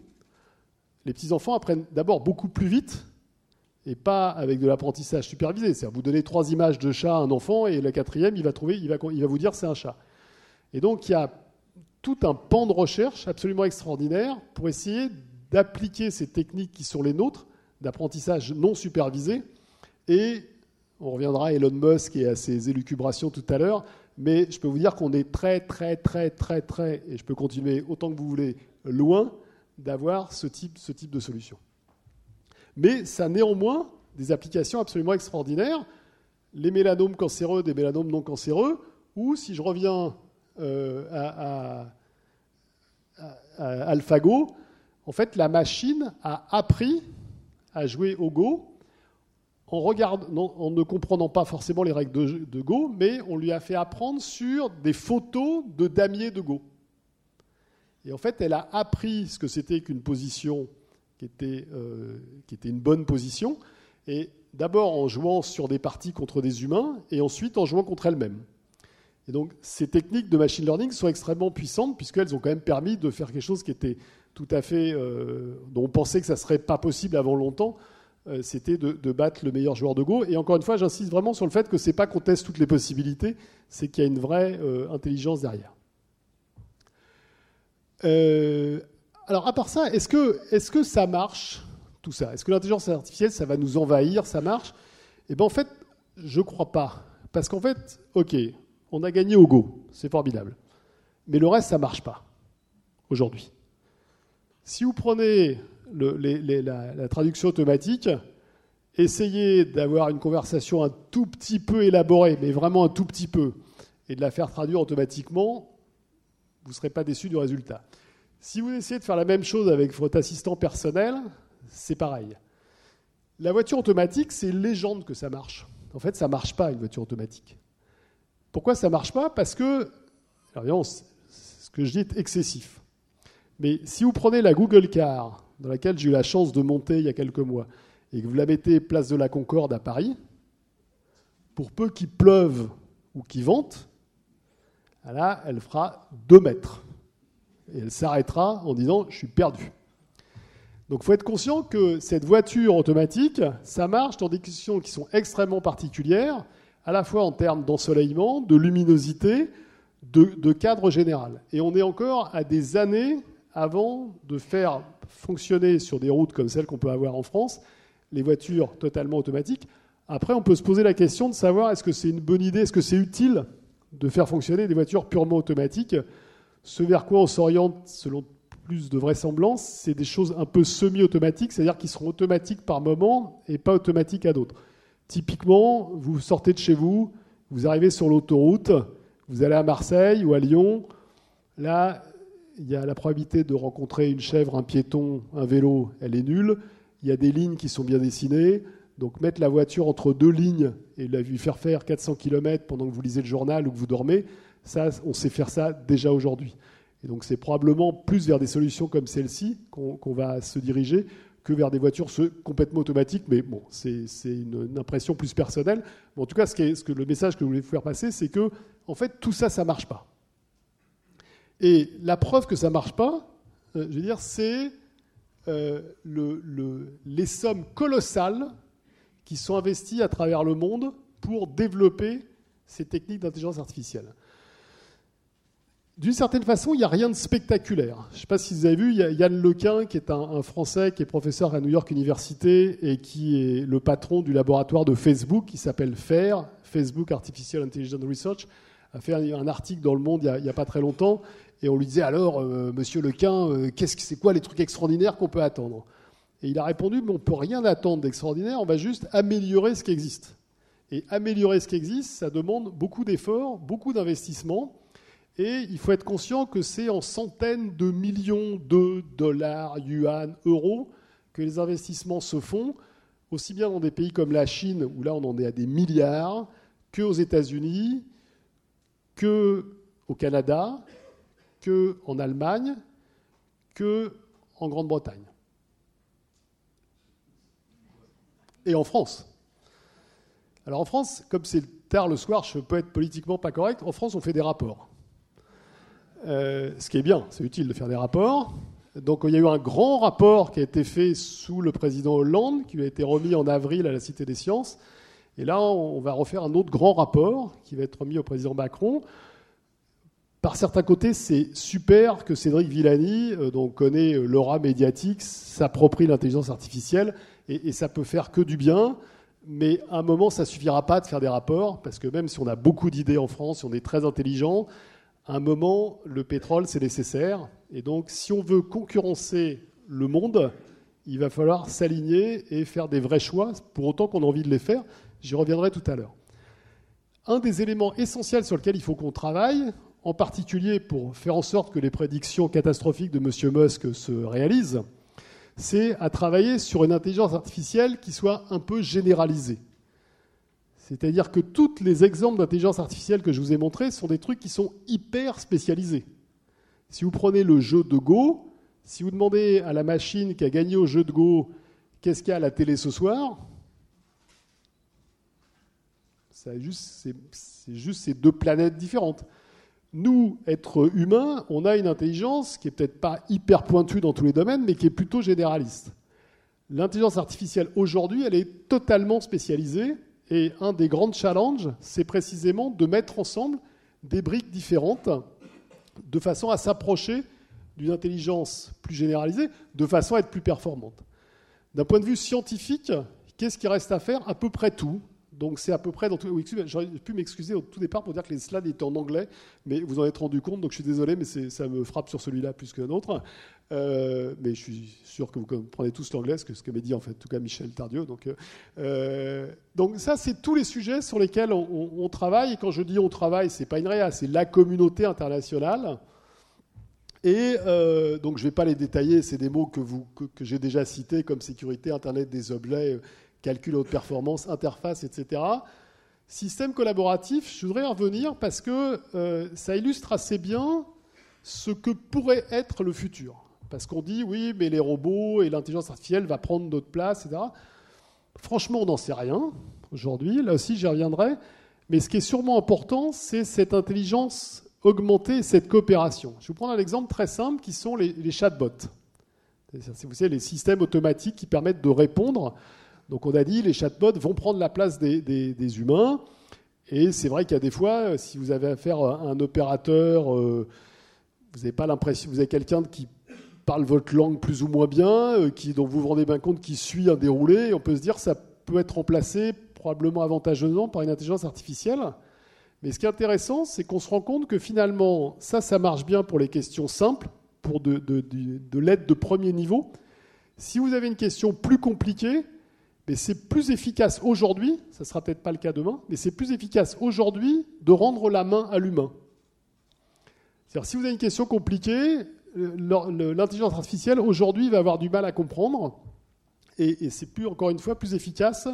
les petits-enfants apprennent d'abord beaucoup plus vite et pas avec de l'apprentissage supervisé. C'est-à-dire, vous donnez trois images de chat à un enfant et le quatrième, il va, trouver, il va vous dire c'est un chat. Et donc, il y a tout un pan de recherche absolument extraordinaire pour essayer d'appliquer ces techniques qui sont les nôtres, d'apprentissage non supervisé. Et on reviendra à Elon Musk et à ses élucubrations tout à l'heure, mais je peux vous dire qu'on est très, très, très, très, très, et je peux continuer autant que vous voulez, loin d'avoir ce type, ce type de solution. Mais ça a néanmoins des applications absolument extraordinaires. Les mélanomes cancéreux, des mélanomes non cancéreux, ou si je reviens euh, à, AlphaGo, en fait, la machine a appris à jouer au Go en, ne comprenant pas forcément les règles de, Go, mais on lui a fait apprendre sur des photos de damiers de Go. Et en fait, elle a appris ce que c'était qu'une position qui était, euh, qui était une bonne position, et d'abord en jouant sur des parties contre des humains, et ensuite en jouant contre elle-même. Et donc, ces techniques de machine learning sont extrêmement puissantes puisqu'elles ont quand même permis de faire quelque chose qui était tout à fait, euh, dont on pensait que ça serait pas possible avant longtemps. Euh, c'était de, battre le meilleur joueur de Go. Et encore une fois, j'insiste vraiment sur le fait que c'est pas qu'on teste toutes les possibilités, c'est qu'il y a une vraie euh, intelligence derrière. alors, à part ça, est-ce que, est que ça marche tout ça? Est-ce que l'intelligence artificielle, ça va nous envahir Ça marche? Eh bien, en fait, je crois pas. Parce qu'en fait, ok, on a gagné au Go, c'est formidable. Mais le reste, ça ne marche pas aujourd'hui. Si vous prenez la, traduction automatique, essayez d'avoir une conversation un tout petit peu élaborée, mais vraiment un tout petit peu, et de la faire traduire automatiquement, vous ne serez pas déçu du résultat. Si vous essayez de faire la même chose avec votre assistant personnel, c'est pareil. La voiture automatique, c'est légende que ça marche. En fait, ça ne marche pas, une voiture automatique. Pourquoi ça ne marche pas? Parce que, alors, ce que je dis est excessif. Mais si vous prenez la Google Car, dans laquelle j'ai eu la chance de monter il y a quelques mois, et que vous la mettez place de la Concorde à Paris, pour peu qu'il pleuve ou qu'il vente, là, elle fera 2 mètres. Et elle s'arrêtera en disant Je suis perdu. Donc il faut être conscient que cette voiture automatique, ça marche dans des conditions qui sont extrêmement particulières, à la fois en termes d'ensoleillement, de luminosité, de, cadre général. Et on est encore à des années avant de faire fonctionner sur des routes comme celles qu'on peut avoir en France les voitures totalement automatiques. Après, on peut se poser la question de savoir est-ce que c'est une bonne idée, est-ce que c'est utile de faire fonctionner des voitures purement automatiques, ce vers quoi on s'oriente selon plus de vraisemblance, c'est des choses un peu semi-automatiques, c'est-à-dire qui seront automatiques par moment et pas automatiques à d'autres. Typiquement, vous sortez de chez vous, vous arrivez sur l'autoroute, vous allez à Marseille ou à Lyon, là, il y a la probabilité de rencontrer une chèvre, un piéton, un vélo, elle est nulle. Il y a des lignes qui sont bien dessinées. Donc mettre la voiture entre deux lignes et lui faire faire 400 km pendant que vous lisez le journal ou que vous dormez, ça, on sait faire ça déjà aujourd'hui. Et donc c'est probablement plus vers des solutions comme celle-ci qu'on va se diriger que vers des voitures complètement automatiques. Mais bon, c'est une, impression plus personnelle. en tout cas, ce, que le message que je voulais vous faire passer, c'est que en fait tout ça, ça marche pas. Et la preuve que ça marche pas, euh, je veux dire, c'est euh, les sommes colossales qui sont investies à travers le monde pour développer ces techniques d'intelligence artificielle. D'une certaine façon, il n'y a rien de spectaculaire. Je ne sais pas si vous avez vu, Yann Lequin, qui est un, Français, qui est professeur à New York University et qui est le patron du laboratoire de Facebook, qui s'appelle FAIR, Facebook Artificial Intelligence Research, a fait un, article dans Le Monde il n'y a, pas très longtemps, et on lui disait alors, euh, Monsieur Lequin, euh, qu'est-ce que c'est quoi les trucs extraordinaires qu'on peut attendre? Et il a répondu, on ne peut rien attendre d'extraordinaire, on va juste améliorer ce qui existe. Et améliorer ce qui existe, ça demande beaucoup d'efforts, beaucoup d'investissements. Et il faut être conscient que c'est en centaines de millions de dollars, yuan, euros que les investissements se font, aussi bien dans des pays comme la Chine, où là on en est à des milliards, qu'aux États-Unis, qu'au Canada, qu'en Allemagne, qu'en Grande-Bretagne. Et en France. Alors en France, comme c'est tard le soir, je peux être politiquement pas correct, en France on fait des rapports. Euh, ce qui est bien, c'est utile de faire des rapports. Donc il y a eu un grand rapport qui a été fait sous le président Hollande, qui a été remis en avril à la Cité des Sciences. Et là, on va refaire un autre grand rapport qui va être remis au président Macron. Par certains côtés, c'est super que Cédric Villani, euh, dont on connaît euh, l'aura médiatique, s'approprie l'intelligence artificielle, et, ça peut faire que du bien. Mais à un moment, ça suffira pas de faire des rapports, parce que même si on a beaucoup d'idées en France, on est très intelligent, à un moment, le pétrole, c'est nécessaire. Et donc, si on veut concurrencer le monde, il va falloir s'aligner et faire des vrais choix, pour autant qu'on a envie de les faire. J'y reviendrai tout à l'heure. Un des éléments essentiels sur lesquels il faut qu'on travaille, en particulier pour faire en sorte que les prédictions catastrophiques de M. Musk se réalisent, c'est à travailler sur une intelligence artificielle qui soit un peu généralisée. C'est-à-dire que tous les exemples d'intelligence artificielle que je vous ai montrés sont des trucs qui sont hyper spécialisés. Si vous prenez le jeu de Go, si vous demandez à la machine qui a gagné au jeu de Go qu'est-ce qu'il y a à la télé ce soir, c'est juste, ces deux planètes différentes. Nous, êtres humains, on a une intelligence qui est peut-être pas hyper pointue dans tous les domaines, mais qui est plutôt généraliste. L'intelligence artificielle aujourd'hui, elle est totalement spécialisée et un des grands challenges, c'est précisément de mettre ensemble des briques différentes de façon à s'approcher d'une intelligence plus généralisée, de façon à être plus performante. D'un point de vue scientifique, qu'est-ce qui reste à faire? À peu près tout. Donc c'est à peu près dans tout. oui, J'aurais pu m'excuser au tout départ pour dire que les slides étaient en anglais, mais vous en êtes rendu compte, donc je suis désolé, mais ça me frappe sur celui-là plus qu'un autre. Euh, mais je suis sûr que vous comprenez tous l'anglais, ce que, m'a dit en fait, en tout cas Michel Tardieu. Donc, euh, euh, ça, c'est tous les sujets sur lesquels on, travaille. Et quand je dis on travaille, c'est pas une réa, c'est la communauté internationale. Et donc je ne vais pas les détailler, c'est des mots que, que j'ai déjà cités comme sécurité, Internet des objets, calcul haute performance, interface, etc. Système collaboratif, je voudrais y revenir parce que euh, ça illustre assez bien ce que pourrait être le futur. Parce qu'on dit oui, mais les robots et l'intelligence artificielle va prendre notre place, etc. Franchement, on n'en sait rien aujourd'hui. Là aussi, j'y reviendrai. Mais ce qui est sûrement important, c'est cette intelligence augmenter cette coopération. Je vais vous prendre un exemple très simple qui sont les, les chatbots. Vous savez, les systèmes automatiques qui permettent de répondre. Donc on a dit, les chatbots vont prendre la place des, humains. Et c'est vrai qu'il y a des fois, euh, si vous avez affaire à un opérateur, euh, vous n'avez pas l'impression, vous avez quelqu'un qui parle votre langue plus ou moins bien, euh, qui, dont vous vous rendez bien compte qui suit un déroulé, on peut se dire ça peut être remplacé probablement avantageusement par une intelligence artificielle. Mais ce qui est intéressant, c'est qu'on se rend compte que finalement, ça, ça marche bien pour les questions simples, pour de l'aide de premier niveau. Si vous avez une question plus compliquée, mais c'est plus efficace aujourd'hui, ça ne sera peut-être pas le cas demain, mais c'est plus efficace aujourd'hui de rendre la main à l'humain. C'est-à-dire, si vous avez une question compliquée, l'intelligence artificielle aujourd'hui va avoir du mal à comprendre, et, c'est plus, encore une fois, plus efficace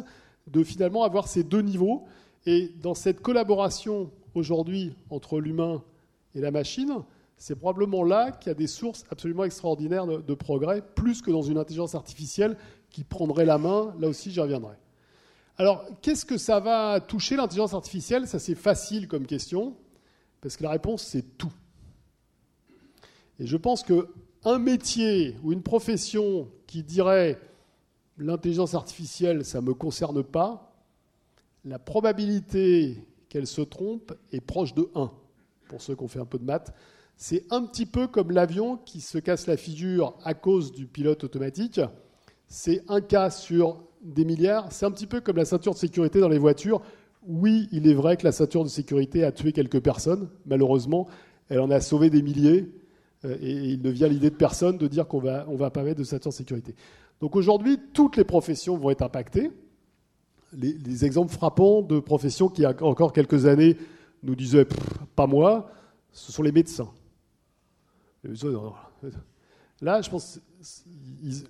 de finalement avoir ces deux niveaux. Et dans cette collaboration aujourd'hui entre l'humain et la machine, c'est probablement là qu'il y a des sources absolument extraordinaires de progrès, plus que dans une intelligence artificielle qui prendrait la main. Là aussi, j'y reviendrai. Alors, qu'est-ce que ça va toucher l'intelligence artificielle? Ça, c'est facile comme question, parce que la réponse, c'est tout. Et je pense qu'un métier ou une profession qui dirait l'intelligence artificielle, ça ne me concerne pas, la probabilité qu'elle se trompe est proche de 1, pour ceux qui ont fait un peu de maths. C'est un petit peu comme l'avion qui se casse la figure à cause du pilote automatique. C'est un cas sur des milliards. C'est un petit peu comme la ceinture de sécurité dans les voitures. Oui, il est vrai que la ceinture de sécurité a tué quelques personnes. Malheureusement, elle en a sauvé des milliers. Euh, Et il ne vient l'idée de personne de dire qu'on va, on va pas mettre de ceinture de sécurité. Donc aujourd'hui, toutes les professions vont être impactées. Les, les exemples frappants de professions qui, encore quelques années, nous disaient pas moi, ce sont les médecins. Non. Là, je pense,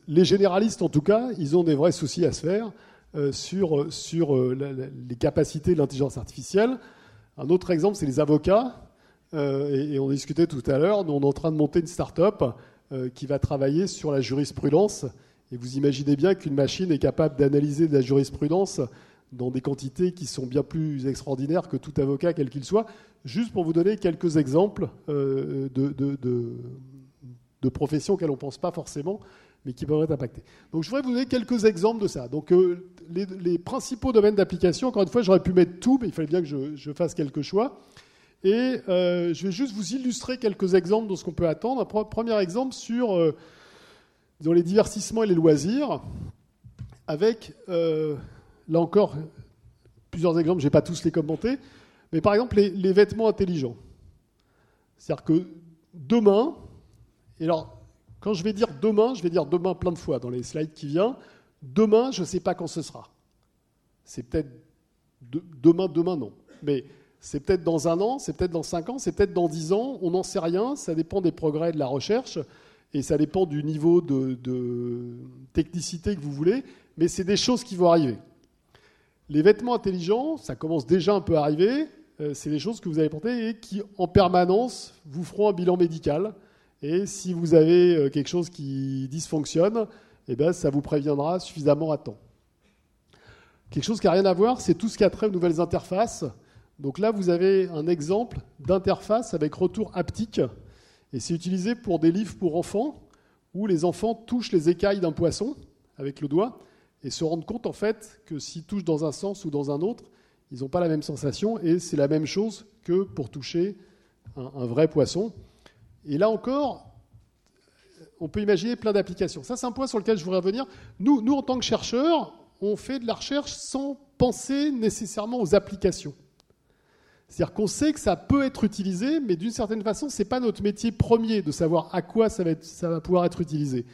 les généralistes, en tout cas, ils ont des vrais soucis à se faire euh, sur, sur euh, les capacités de l'intelligence artificielle. Un autre exemple, c'est les avocats. Euh, et, on discutait tout à l'heure, nous, on est en train de monter une start-up qui va travailler sur la jurisprudence. Et vous imaginez bien qu'une machine est capable d'analyser de la jurisprudence dans des quantités qui sont bien plus extraordinaires que tout avocat, quel qu'il soit. Juste pour vous donner quelques exemples de- de- de professions auxquelles on ne pense pas forcément, mais qui peuvent être impactées. Donc je voudrais vous donner quelques exemples de ça. Donc euh, les, principaux domaines d'application, encore une fois, j'aurais pu mettre tout, mais il fallait bien que je, fasse quelques choix. Et euh, je vais juste vous illustrer quelques exemples de ce qu'on peut attendre. Un pre- premier exemple sur euh, les divertissements et les loisirs, avec, là encore, plusieurs exemples, je ne vais pas tous les commenter, mais par exemple les, les vêtements intelligents. C'est-à-dire que demain, et alors quand je vais dire demain, je vais dire demain plein de fois dans les slides qui viennent, demain, je ne sais pas quand ce sera. C'est peut-être de- demain, demain non. Mais c'est peut-être dans un an, c'est peut-être dans cinq ans, c'est peut-être dans dix ans, on n'en sait rien, ça dépend des progrès de la recherche et ça dépend du niveau de, de technicité que vous voulez, mais c'est des choses qui vont arriver. Les vêtements intelligents, ça commence déjà un peu à arriver, euh, c'est des choses que vous allez porter et qui en permanence vous feront un bilan médical. Et si vous avez euh, quelque chose qui dysfonctionne, eh ben, ça vous préviendra suffisamment à temps. Quelque chose qui n'a rien à voir, c'est tout ce qui a trait aux nouvelles interfaces. Donc là, vous avez un exemple d'interface avec retour haptique. Et c'est utilisé pour des livres pour enfants, où les enfants touchent les écailles d'un poisson avec le doigt et se rendent compte en fait que s'ils touchent dans un sens ou dans un autre, ils n'ont pas la même sensation et c'est la même chose que pour toucher un vrai poisson. Et là encore, on peut imaginer plein d'applications. Ça, c'est un point sur lequel je voudrais revenir. Nous, nous, en tant que chercheurs, on fait de la recherche sans penser nécessairement aux applications. C'est-à-dire qu'on sait que ça peut être utilisé, mais d'une certaine façon, ce n'est pas notre métier premier de savoir à quoi ça va, pouvoir être utilisé.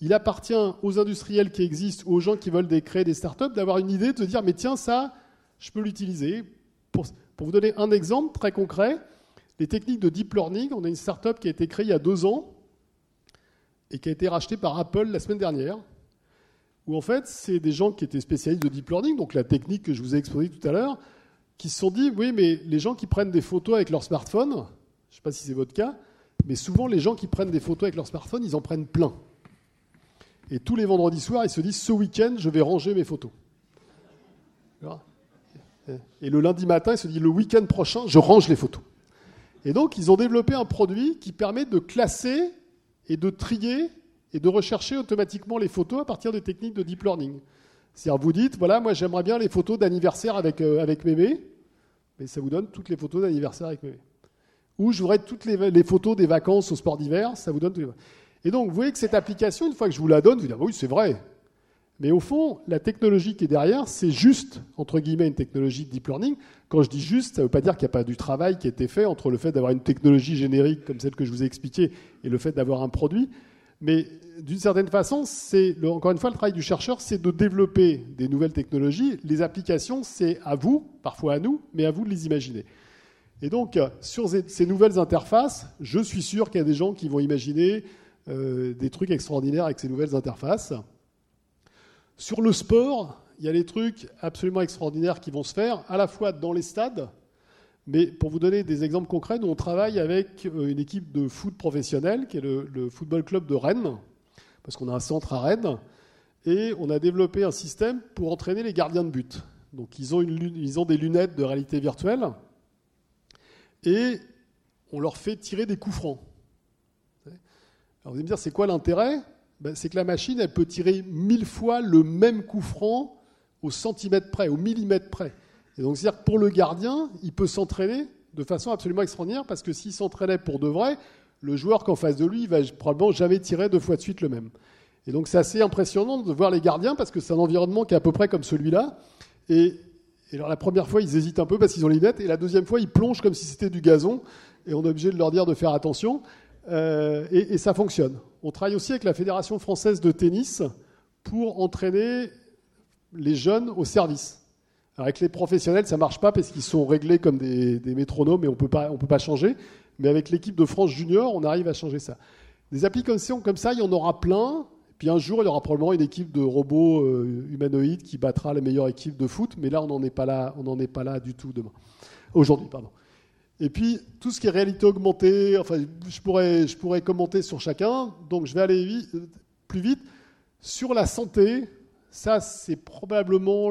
Il appartient aux industriels qui existent, aux gens qui veulent créer des startups, d'avoir une idée, de se dire, mais tiens, ça, je peux l'utiliser. Pour, vous donner un exemple très concret, les techniques de deep learning, on a une startup qui a été créée il y a deux ans et qui a été rachetée par Apple la semaine dernière, où en fait, c'est des gens qui étaient spécialistes de deep learning, donc la technique que je vous ai exposée tout à l'heure, qui se sont dit, oui, mais les gens qui prennent des photos avec leur smartphone, je ne sais pas si c'est votre cas, mais souvent les gens qui prennent des photos avec leur smartphone, ils en prennent plein. Et tous les vendredis soirs, ils se disent, ce week-end, je vais ranger mes photos. Et le lundi matin, ils se disent, le week-end prochain, je range les photos. Et donc, ils ont développé un produit qui permet de classer et de trier et de rechercher automatiquement les photos à partir des techniques de deep learning. C'est-à-dire, vous dites, voilà, moi j'aimerais bien les photos d'anniversaire avec, euh, avec mais ça vous donne toutes les photos d'anniversaire avec mémé. Ou je voudrais toutes les, photos des vacances au sport d'hiver, ça vous donne toutes les... Et donc, vous voyez que cette application, une fois que je vous la donne, vous dites, oui, c'est vrai. Mais au fond, la technologie qui est derrière, c'est juste, entre guillemets, une technologie de deep learning. Quand je dis juste, ça ne veut pas dire qu'il n'y a pas du travail qui a été fait entre le fait d'avoir une technologie générique comme celle que je vous ai expliquée et le fait d'avoir un produit. Mais d'une certaine façon, c'est encore une fois le travail du chercheur, c'est de développer des nouvelles technologies. Les applications, c'est à vous, parfois à nous, mais à vous de les imaginer. Et donc, sur ces nouvelles interfaces, je suis sûr qu'il y a des gens qui vont imaginer euh, des trucs extraordinaires avec ces nouvelles interfaces. Sur le sport, il y a des trucs absolument extraordinaires qui vont se faire, à la fois dans les stades, mais pour vous donner des exemples concrets, nous on travaille avec euh, une équipe de foot professionnel, qui est le, Football Club de Rennes, parce qu'on a un centre à Rennes, et on a développé un système pour entraîner les gardiens de but. Donc ils ont, ils ont des lunettes de réalité virtuelle, et on leur fait tirer des coups francs. Alors vous allez me dire, c'est quoi l'intérêt? Ben, C'est que la machine, elle peut tirer mille fois le même coup franc au centimètre près, au millimètre près. Et donc, c'est-à-dire que pour le gardien, il peut s'entraîner de façon absolument extraordinaire parce que s'il s'entraînait pour de vrai, le joueur qu'en face de lui, il va probablement jamais tirer deux fois de suite le même. Et donc, c'est assez impressionnant de voir les gardiens parce que c'est un environnement qui est à peu près comme celui-là. Et, alors, la première fois, ils hésitent un peu parce qu'ils ont les lunettes. Et la deuxième fois, ils plongent comme si c'était du gazon. Et on est obligé de leur dire de faire attention. Euh, et, ça fonctionne. On travaille aussi avec la Fédération française de tennis pour entraîner les jeunes au service avec les professionnels, ça marche pas parce qu'ils sont réglés comme des, métronomes et on peut pas, on peut pas changer. Mais avec l'équipe de France Junior, on arrive à changer ça. Des applications comme ça, il y en aura plein. Puis un jour, il y aura probablement une équipe de robots euh, humanoïdes qui battra la meilleure équipe de foot. Mais là, on n'en est pas là, est pas là du tout demain. Aujourd'hui, pardon. Et puis tout ce qui est réalité augmentée, enfin, je pourrais, je pourrais commenter sur chacun. Donc, je vais aller plus vite sur la santé ça, c'est probablement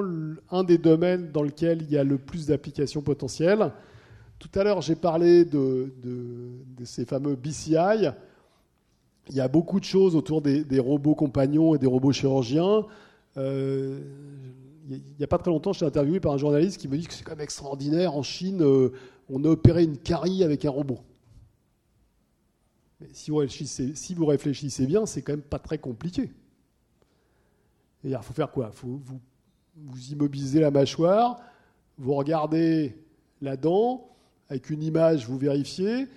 un des domaines dans lequel il y a le plus d'applications potentielles. Tout à l'heure, j'ai parlé de, ces fameux BCI. Il y a beaucoup de choses autour des, robots compagnons et des robots chirurgiens. Euh, il n'y a pas très longtemps, j'étais interviewé par un journaliste qui me dit que c'est quand même extraordinaire. En Chine, euh, on a opéré une carie avec un robot. Mais si vous réfléchissez, bien, c'est quand même pas très compliqué. Il faut faire quoi? Faut, vous, immobilisez la mâchoire, vous regardez la dent, avec une image, vous vérifiez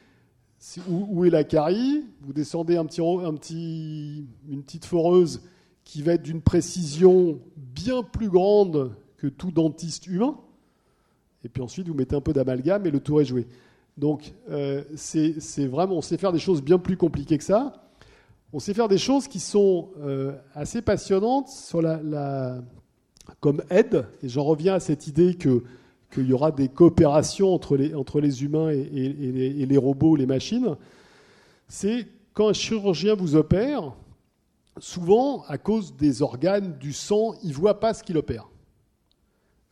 où, est la carie, vous descendez une petite foreuse qui va être d'une précision bien plus grande que tout dentiste humain, et puis ensuite vous mettez un peu d'amalgame et le tour est joué. Donc euh, c'est vraiment, on sait faire des choses bien plus compliquées que ça on sait faire des choses qui sont euh, assez passionnantes sur la, comme aide, et j'en reviens à cette idée qu'il y aura des coopérations entre les, entre les humains et, les, les, robots, les machines, c'est quand un chirurgien vous opère, souvent, à cause des organes, du sang, il ne voit pas ce qu'il opère.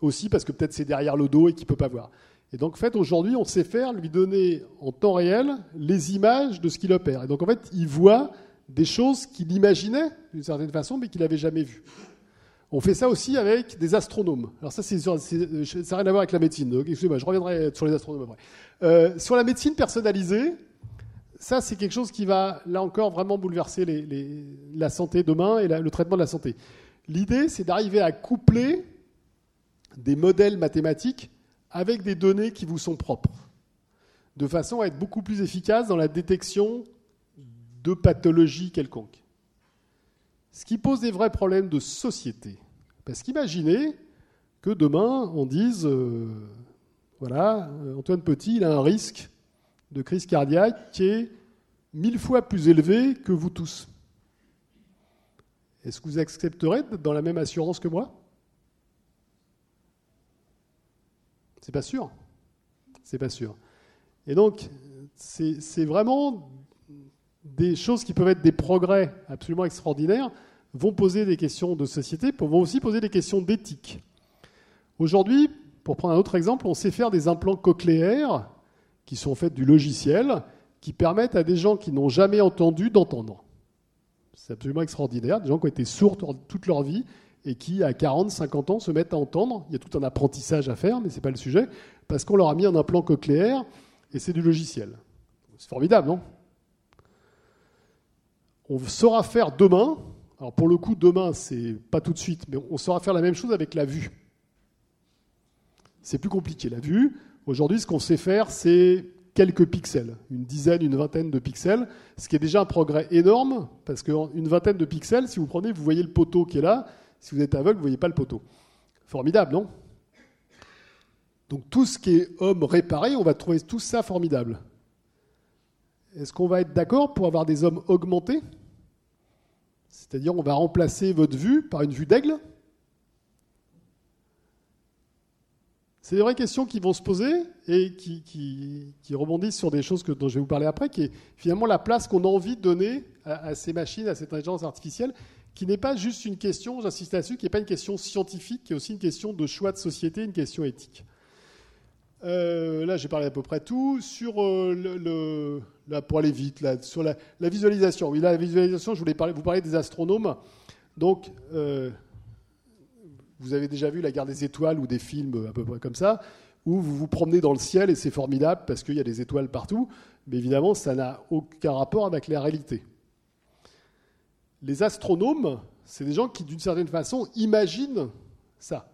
Aussi parce que peut-être c'est derrière le dos et qu'il ne peut pas voir. Et donc, en fait, aujourd'hui, on sait faire, lui donner en temps réel les images de ce qu'il opère. Et donc, en fait, il voit des choses qu'il imaginait d'une certaine façon, mais qu'il n'avait jamais vues. On fait ça aussi avec des astronomes. Alors ça, c'est, ça n'a rien à voir avec la médecine. excusez-moi, je reviendrai sur les astronomes après. Euh, sur la médecine personnalisée, ça, c'est quelque chose qui va, là encore, vraiment bouleverser la santé demain et le traitement de la santé. L'idée, c'est d'arriver à coupler des modèles mathématiques avec des données qui vous sont propres, de façon à être beaucoup plus efficace dans la détection de pathologies quelconques. Ce qui pose des vrais problèmes de société. Parce qu'imaginez que demain, on dise, euh, voilà, Antoine Petit, il a un risque de crise cardiaque qui est mille fois plus élevé que vous tous. Est-ce que vous accepterez d'être dans la même assurance que moi? C'est pas sûr. C'est pas sûr. Et donc, c'est vraiment des choses qui peuvent être des progrès absolument extraordinaires, vont poser des questions de société, vont aussi poser des questions d'éthique. Aujourd'hui, pour prendre un autre exemple, on sait faire des implants cochléaires qui sont faits du logiciel, qui permettent à des gens qui n'ont jamais entendu d'entendre. C'est absolument extraordinaire. Des gens qui ont été sourds toute leur vie et qui, à 40, 50 ans, se mettent à entendre. Il y a tout un apprentissage à faire, mais ce n'est pas le sujet, parce qu'on leur a mis un implant cochléaire et c'est du logiciel. C'est formidable, non? On saura faire demain, alors pour le coup, demain, c'est pas tout de suite, mais on saura faire la même chose avec la vue. C'est plus compliqué. La vue, aujourd'hui, ce qu'on sait faire, c'est quelques pixels, une dizaine, une vingtaine de pixels, ce qui est déjà un progrès énorme, parce qu'une vingtaine de pixels, si vous prenez, vous voyez le poteau qui est là, si vous êtes aveugle, vous ne voyez pas le poteau. Formidable, non? Donc tout ce qui est homme réparé, on va trouver tout ça formidable. Est-ce qu'on va être d'accord pour avoir des hommes augmentés? C'est-à-dire on va remplacer votre vue par une vue d'aigle? C'est des vraies questions qui vont se poser et qui, rebondissent sur des choses que, dont je vais vous parler après, qui est finalement la place qu'on a envie de donner à, ces machines, à cette intelligence artificielle, qui n'est pas juste une question, j'insiste là-dessus, qui n'est pas une question scientifique, qui est aussi une question de choix de société, une question éthique. Euh, là, j'ai parlé à peu près tout. Sur euh, le, pour aller vite, là, sur la, visualisation. Oui, la visualisation, je voulais parler, vous parler des astronomes. Donc, euh, vous avez déjà vu La guerre des étoiles ou des films à peu près comme ça, où vous vous promenez dans le ciel et c'est formidable parce qu'il y a des étoiles partout, mais évidemment, ça n'a aucun rapport avec la réalité. Les astronomes, c'est des gens qui, d'une certaine façon, imaginent ça.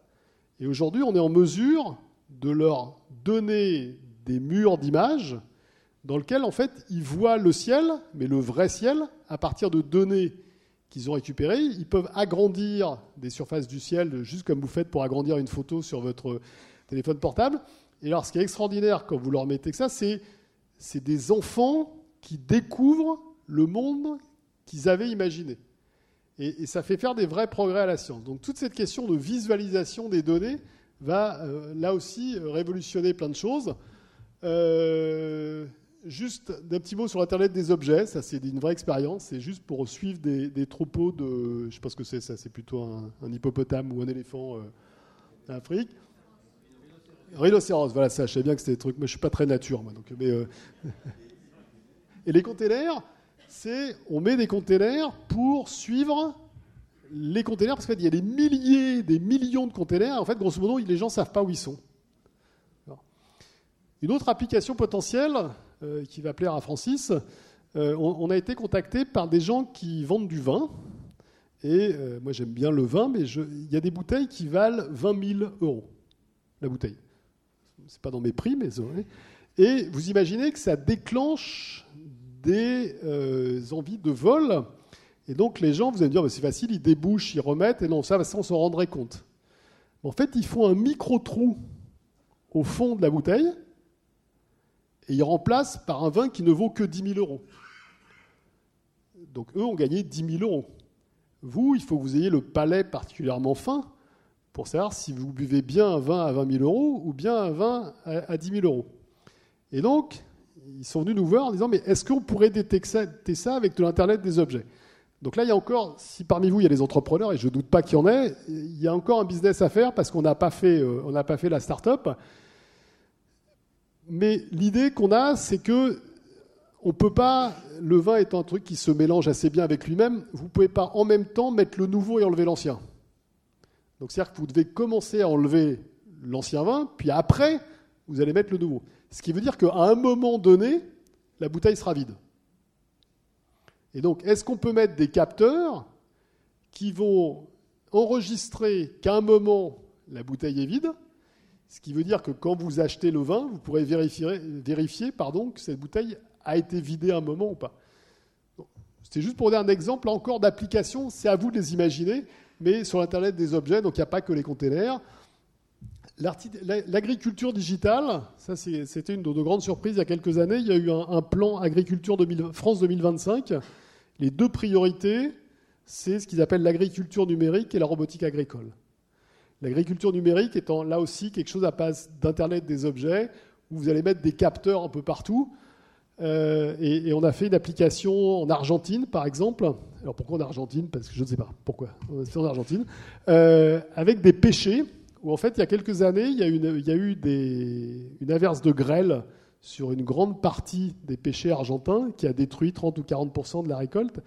Et aujourd'hui, on est en mesure de leur donner des murs d'images dans lesquels, en fait, ils voient le ciel, mais le vrai ciel, à partir de données qu'ils ont récupéré. Ils peuvent agrandir des surfaces du ciel, juste comme vous faites pour agrandir une photo sur votre téléphone portable. Et alors, ce qui est extraordinaire quand vous leur mettez que ça, c'est, c'est des enfants qui découvrent le monde qu'ils avaient imaginé. Et, ça fait faire des vrais progrès à la science. Donc, toute cette question de visualisation des données va euh, là aussi révolutionner plein de choses. Euh, juste d'un petit mot sur Internet des objets, ça c'est une vraie expérience, c'est juste pour suivre des, troupeaux de, je sais pas ce que c'est ça, c'est plutôt un, hippopotame ou un éléphant euh, en. Rhinocéros, voilà ça, je sais bien que c'était des trucs, mais je suis pas très nature moi. Donc, mais, euh, Et les containers, c'est, on met des containers pour suivre les containers, parce qu'il y a des milliers, des millions de containers, en fait, grosso modo, les gens savent pas où ils sont. Une autre application potentielle, euh, qui va plaire à Francis, euh, on, a été contacté par des gens qui vendent du vin. Et euh, moi j'aime bien le vin, mais il y a des bouteilles qui valent 20 000 euros, la bouteille. C'est pas dans mes prix, mais... Et vous imaginez que ça déclenche des envies de vol. Et donc les gens, vous allez me dire, c'est facile, ils débouchent, ils remettent, et non, ça, ça on s'en rendrait compte. En fait, ils font un micro-trou au fond de la bouteille, et ils remplacent par un vin qui ne vaut que 10 000 euros. Donc eux ont gagné 10 000 euros. Vous, il faut que vous ayez le palais particulièrement fin pour savoir si vous buvez bien un vin à 20 000 euros ou bien un vin à 10 000 euros. Et donc, ils sont venus nous voir en disant, mais est-ce qu'on pourrait détecter ça avec de l'Internet des objets? Donc là, il y a encore, si parmi vous, il y a des entrepreneurs, et je ne doute pas qu'il y en ait, il y a encore un business à faire parce qu'on n'a pas, fait, euh, on n'a pas fait la start-up. Mais l'idée qu'on a, c'est que on peut pas, le vin est un truc qui se mélange assez bien avec lui-même, vous ne pouvez pas en même temps mettre le nouveau et enlever l'ancien. Donc c'est-à-dire que vous devez commencer à enlever l'ancien vin, puis après, vous allez mettre le nouveau. Ce qui veut dire qu'à un moment donné, la bouteille sera vide. Et donc, est-ce qu'on peut mettre des capteurs qui vont enregistrer qu'à un moment, la bouteille est vide? Ce qui veut dire que quand vous achetez le vin, vous pourrez vérifier, pardon, que cette bouteille a été vidée à un moment ou pas. C'était juste pour donner un exemple encore d'application, c'est à vous de les imaginer, mais sur l'Internet des objets, donc il n'y a pas que les containers. L'agriculture digitale, ça c'était une de nos grandes surprises il y a quelques années. Il y a eu un, plan agriculture France 2025. Les deux priorités, c'est ce qu'ils appellent l'agriculture numérique et la robotique agricole. L'agriculture numérique étant là aussi quelque chose à base d'Internet des objets, où vous allez mettre des capteurs un peu partout. Euh, et, on a fait une application en Argentine, par exemple. Alors pourquoi en Argentine? Parce que je ne sais pas pourquoi. C'est en Argentine. Euh, avec des pêchers, où en fait, il y a quelques années, il y a, eu une averse de grêle sur une grande partie des pêchers argentins qui a détruit 30 ou 40 de la récolte.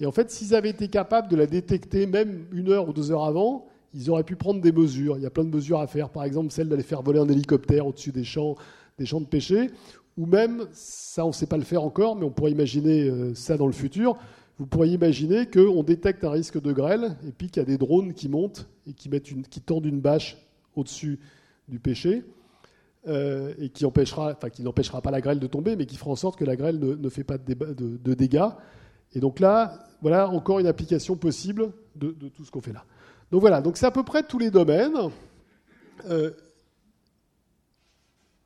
Et en fait, s'ils avaient été capables de la détecter même une heure ou deux heures avant, ils auraient pu prendre des mesures. Il y a plein de mesures à faire. Par exemple, celle d'aller faire voler un hélicoptère au-dessus des champs, des champs de pêcher. Ou même, ça on ne sait pas le faire encore, mais on pourrait imaginer euh, ça dans le futur. Vous pourriez imaginer qu'on détecte un risque de grêle et puis qu'il y a des drones qui montent et qui, tendent une bâche au-dessus du pêcher euh, et qui empêchera, enfin qui n'empêchera pas la grêle de tomber, mais qui fera en sorte que la grêle ne, fait pas de, dégâts. Et donc là, voilà encore une application possible de, de tout ce qu'on fait là. Donc voilà, donc c'est à peu près tous les domaines. Euh,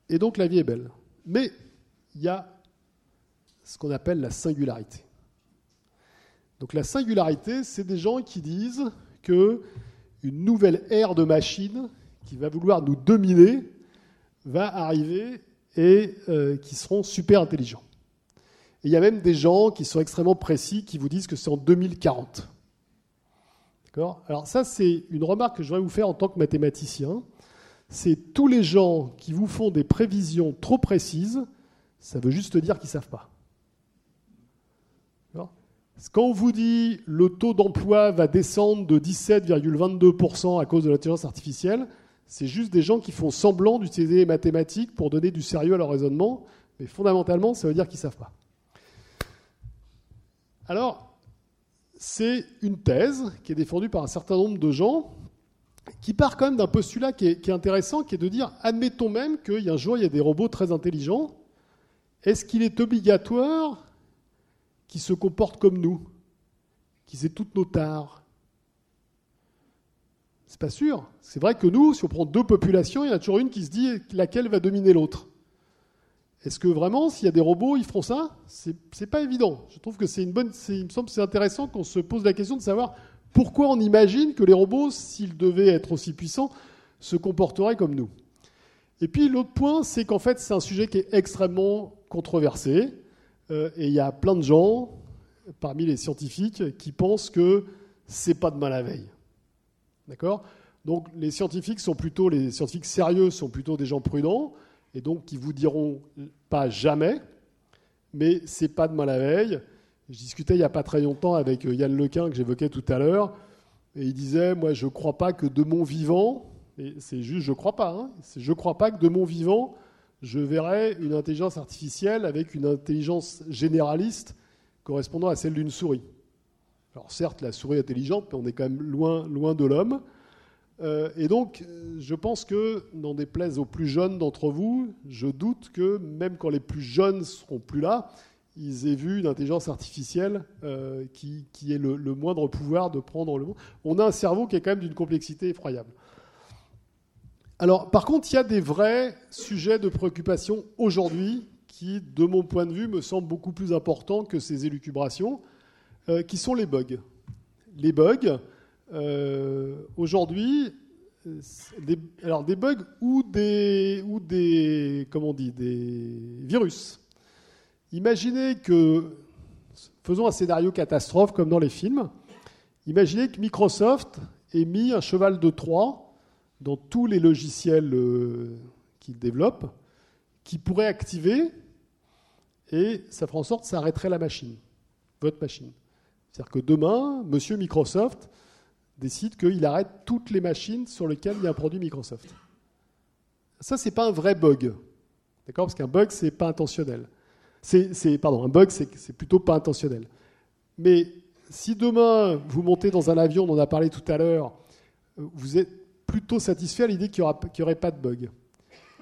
et donc la vie est belle. Mais il y a ce qu'on appelle la singularité. Donc la singularité, c'est des gens qui disent que une nouvelle ère de machines qui va vouloir nous dominer va arriver et euh, qui seront super intelligents. Et il y a même des gens qui sont extrêmement précis qui vous disent que c'est en 2040. Alors ça, c'est une remarque que je voudrais vous faire en tant que mathématicien. C'est tous les gens qui vous font des prévisions trop précises, ça veut juste dire qu'ils ne savent pas. Quand on vous dit le taux d'emploi va descendre de 17,22% à cause de l'intelligence artificielle, c'est juste des gens qui font semblant d'utiliser les mathématiques pour donner du sérieux à leur raisonnement, mais fondamentalement, ça veut dire qu'ils ne savent pas. Alors, c'est une thèse qui est défendue par un certain nombre de gens qui part quand même d'un postulat qui est, intéressant, qui est de dire, admettons même qu'il y a un jour, il y a des robots très intelligents, est-ce qu'il est obligatoire qu'ils se comportent comme nous, qu'ils aient toutes nos tares C'est pas sûr. C'est vrai que nous, si on prend deux populations, il y en a toujours une qui se dit laquelle va dominer l'autre. Est-ce que vraiment, s'il y a des robots, ils feront ça? C'est pas évident. Je trouve que c'est une bonne. Il me semble c'est intéressant qu'on se pose la question de savoir pourquoi on imagine que les robots, s'ils devaient être aussi puissants, se comporteraient comme nous. Et puis l'autre point, c'est qu'en fait, c'est un sujet qui est extrêmement controversé. Euh, et il y a plein de gens, parmi les scientifiques, qui pensent que c'est pas demain la veille. D'accord? Donc les scientifiques sont plutôt, les scientifiques sérieux sont plutôt des gens prudents et donc qui vous diront pas jamais, mais c'est pas demain la veille. Je discutais il n'y a pas très longtemps avec euh, Yann Lequin que j'évoquais tout à l'heure, et il disait moi je ne crois pas que de mon vivant, et c'est juste je crois pas, hein, je crois pas que de mon vivant je verrai une intelligence artificielle avec une intelligence généraliste correspondant à celle d'une souris. Alors certes, la souris est intelligente, mais on est quand même loin, loin de l'homme. Euh, et donc, je pense que, n'en déplaise aux plus jeunes d'entre vous, je doute que même quand les plus jeunes seront plus là, ils aient vu une intelligence artificielle euh, qui, ait le, moindre pouvoir de prendre le monde. On a un cerveau qui est quand même d'une complexité effroyable. Par contre, il y a des vrais sujets de préoccupation aujourd'hui qui, de mon point de vue, me semblent beaucoup plus importants que ces élucubrations, euh, qui sont les bugs. Les bugs, euh, aujourd'hui, des, alors des bugs ou des, ou des, comment on dit, des virus. Imaginez que, faisons un scénario catastrophe comme dans les films, imaginez que Microsoft ait mis un cheval de Troie dans tous les logiciels euh, qu'il développe, qui pourrait activer, et ça fera en sorte que ça arrêterait la machine, votre machine. C'est-à-dire que demain, monsieur Microsoft décide qu'il arrête toutes les machines sur lesquelles il y a un produit Microsoft. Ça, c'est pas un vrai bug. D'accord? Parce qu'un bug, c'est pas intentionnel. Pardon, un bug, c'est plutôt pas intentionnel. Mais si demain, vous montez dans un avion, on en a parlé tout à l'heure, vous êtes, plutôt satisfait à l'idée qu'il n'y aurait pas de bugs.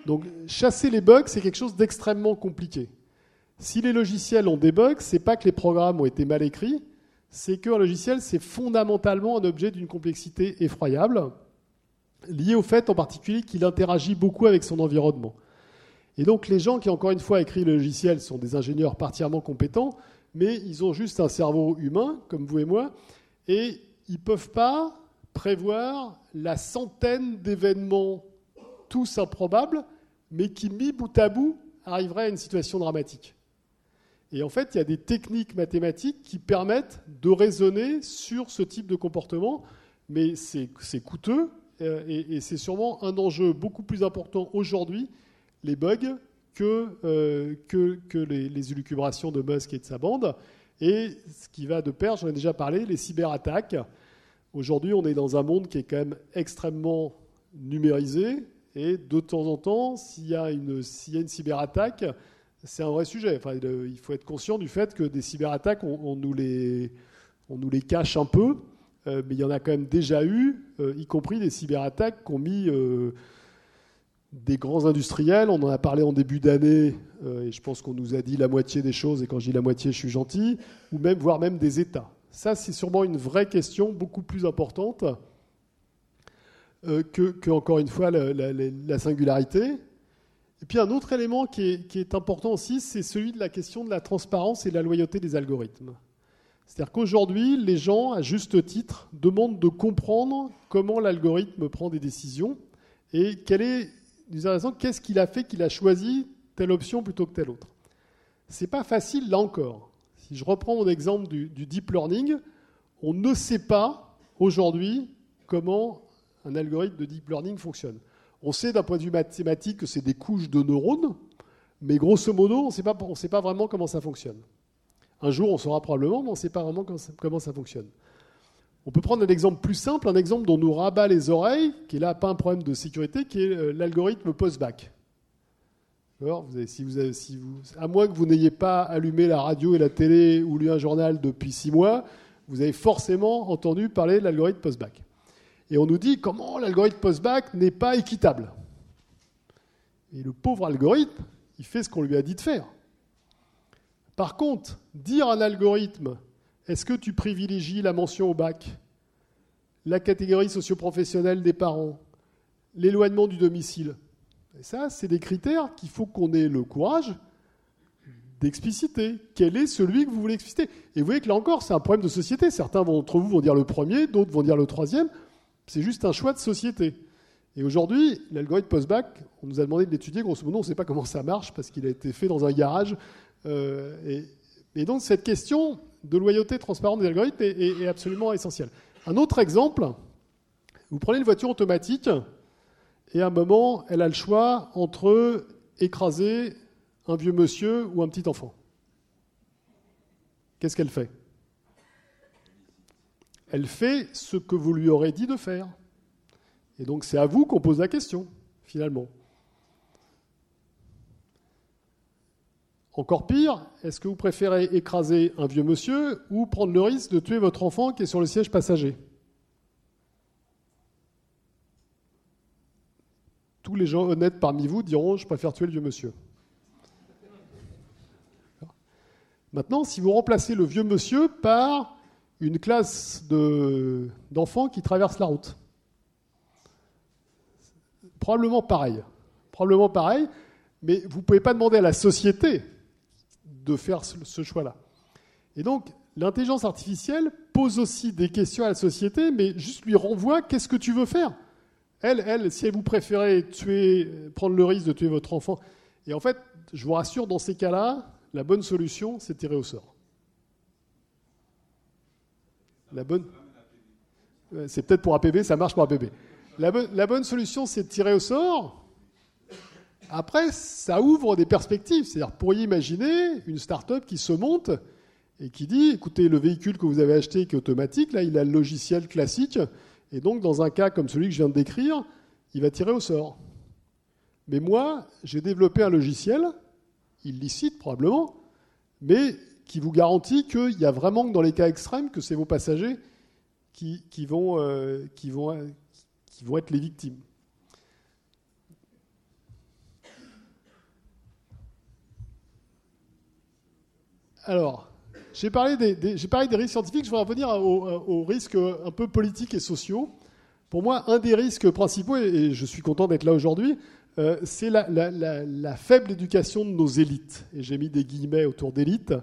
Donc chasser les bugs, c'est quelque chose d'extrêmement compliqué. Si les logiciels ont des bugs, c'est pas que les programmes ont été mal écrits, c'est qu'un logiciel, c'est fondamentalement un objet d'une complexité effroyable, lié au fait en particulier qu'il interagit beaucoup avec son environnement. Et donc les gens qui, encore une fois, écrit le logiciel sont des ingénieurs particulièrement compétents, mais ils ont juste un cerveau humain, comme vous et moi, et ils ne peuvent pas prévoir la centaine d'événements, tous improbables, mais qui, mis bout à bout, arriveraient à une situation dramatique. Et en fait, il y a des techniques mathématiques qui permettent de raisonner sur ce type de comportement, mais c'est coûteux euh, et, c'est sûrement un enjeu beaucoup plus important aujourd'hui, les bugs, que, euh, que, les, les, élucubrations de Musk et de sa bande. Et ce qui va de pair, j'en ai déjà parlé, les cyberattaques. Aujourd'hui, on est dans un monde qui est quand même extrêmement numérisé. Et de temps en temps, s'il y, a une, cyberattaque, c'est un vrai sujet. Enfin, il faut être conscient du fait que des cyberattaques, on, nous, les, on nous les cache un peu. Euh, mais il y en a quand même déjà eu, euh, y compris des cyberattaques qu'ont mis euh, des grands industriels. On en a parlé en début d'année, et je pense qu'on nous a dit la moitié des choses, et quand je dis la moitié, je suis gentil, ou même, voire même des États. Ça, c'est sûrement une vraie question, beaucoup plus importante que, encore une fois, la, singularité. Et puis un autre élément qui est, important aussi, c'est celui de la question de la transparence et de la loyauté des algorithmes. C'est-à-dire qu'aujourd'hui, les gens, à juste titre, demandent de comprendre comment l'algorithme prend des décisions et qu'est-ce qu'il a fait qu'il a choisi telle option plutôt que telle autre. C'est pas facile là encore. Si je reprends mon exemple du, deep learning, on ne sait pas aujourd'hui comment un algorithme de deep learning fonctionne. On sait d'un point de vue mathématique que c'est des couches de neurones, mais grosso modo, on ne sait pas vraiment comment ça fonctionne. Un jour, on saura probablement, mais on ne sait pas vraiment comment ça, fonctionne. On peut prendre un exemple plus simple, un exemple dont nous rabat les oreilles, qui est là pas un problème de sécurité, qui est euh, l'algorithme post-bac. Si vous si vous, à moins que vous n'ayez pas allumé la radio et la télé ou lu un journal depuis six mois, vous avez forcément entendu parler de l'algorithme post-bac. Et on nous dit comment l'algorithme post-bac n'est pas équitable. Et le pauvre algorithme, il fait ce qu'on lui a dit de faire. Par contre, dire à un algorithme, est-ce que tu privilégies la mention au bac, la catégorie socioprofessionnelle des parents, l'éloignement du domicile Et ça, c'est des critères qu'il faut qu'on ait le courage d'expliciter. Quel est celui que vous voulez expliciter? Et vous voyez que là encore, c'est un problème de société. Certains d'entre vous vont dire le premier, d'autres vont dire le troisième. C'est juste un choix de société. Et aujourd'hui, l'algorithme post-bac, on nous a demandé de l'étudier. Grosso modo, on ne sait pas comment ça marche parce qu'il a été fait dans un garage euh, et, donc cette question de loyauté transparente des algorithmes est, absolument essentielle. Un autre exemple, vous prenez une voiture automatique et à un moment, elle a le choix entre écraser un vieux monsieur ou un petit enfant. Qu'est-ce qu'elle fait? Elle fait ce que vous lui aurez dit de faire. Et donc c'est à vous qu'on pose la question, finalement. Encore pire, est-ce que vous préférez écraser un vieux monsieur ou prendre le risque de tuer votre enfant qui est sur le siège passager? Tous les gens honnêtes parmi vous diront je préfère tuer le vieux monsieur. Maintenant, si vous remplacez le vieux monsieur par une classe d'enfants qui traversent la route, probablement pareil. Probablement pareil, mais vous ne pouvez pas demander à la société de faire ce choix-là. Et donc, l'intelligence artificielle pose aussi des questions à la société, mais juste lui renvoie qu'est-ce que tu veux faire? Elle, elle, si vous préférez tuer, prendre le risque de tuer votre enfant. Et en fait, je vous rassure, dans ces cas-là, la bonne solution, c'est tirer au sort. La bonne. C'est peut-être pour APB, ça marche pour APB. La, la bonne solution, c'est de tirer au sort après, ça ouvre des perspectives. C'est-à-dire, pourriez imaginer une start-up qui se monte et qui dit écoutez, le véhicule que vous avez acheté qui est automatique, là, il a le logiciel classique. Et donc, dans un cas comme celui que je viens de décrire, il va tirer au sort. Mais moi, j'ai développé un logiciel, illicite probablement, mais qui vous garantit qu'il y a vraiment, dans les cas extrêmes, que c'est vos passagers qui, vont, euh, vont, qui vont être les victimes. Alors, j'ai parlé des, risques scientifiques, je voudrais revenir aux, risques un peu politiques et sociaux. Pour moi, un des risques principaux, et je suis content d'être là aujourd'hui, euh, c'est la, faible éducation de nos élites. Et j'ai mis des guillemets autour d'élites.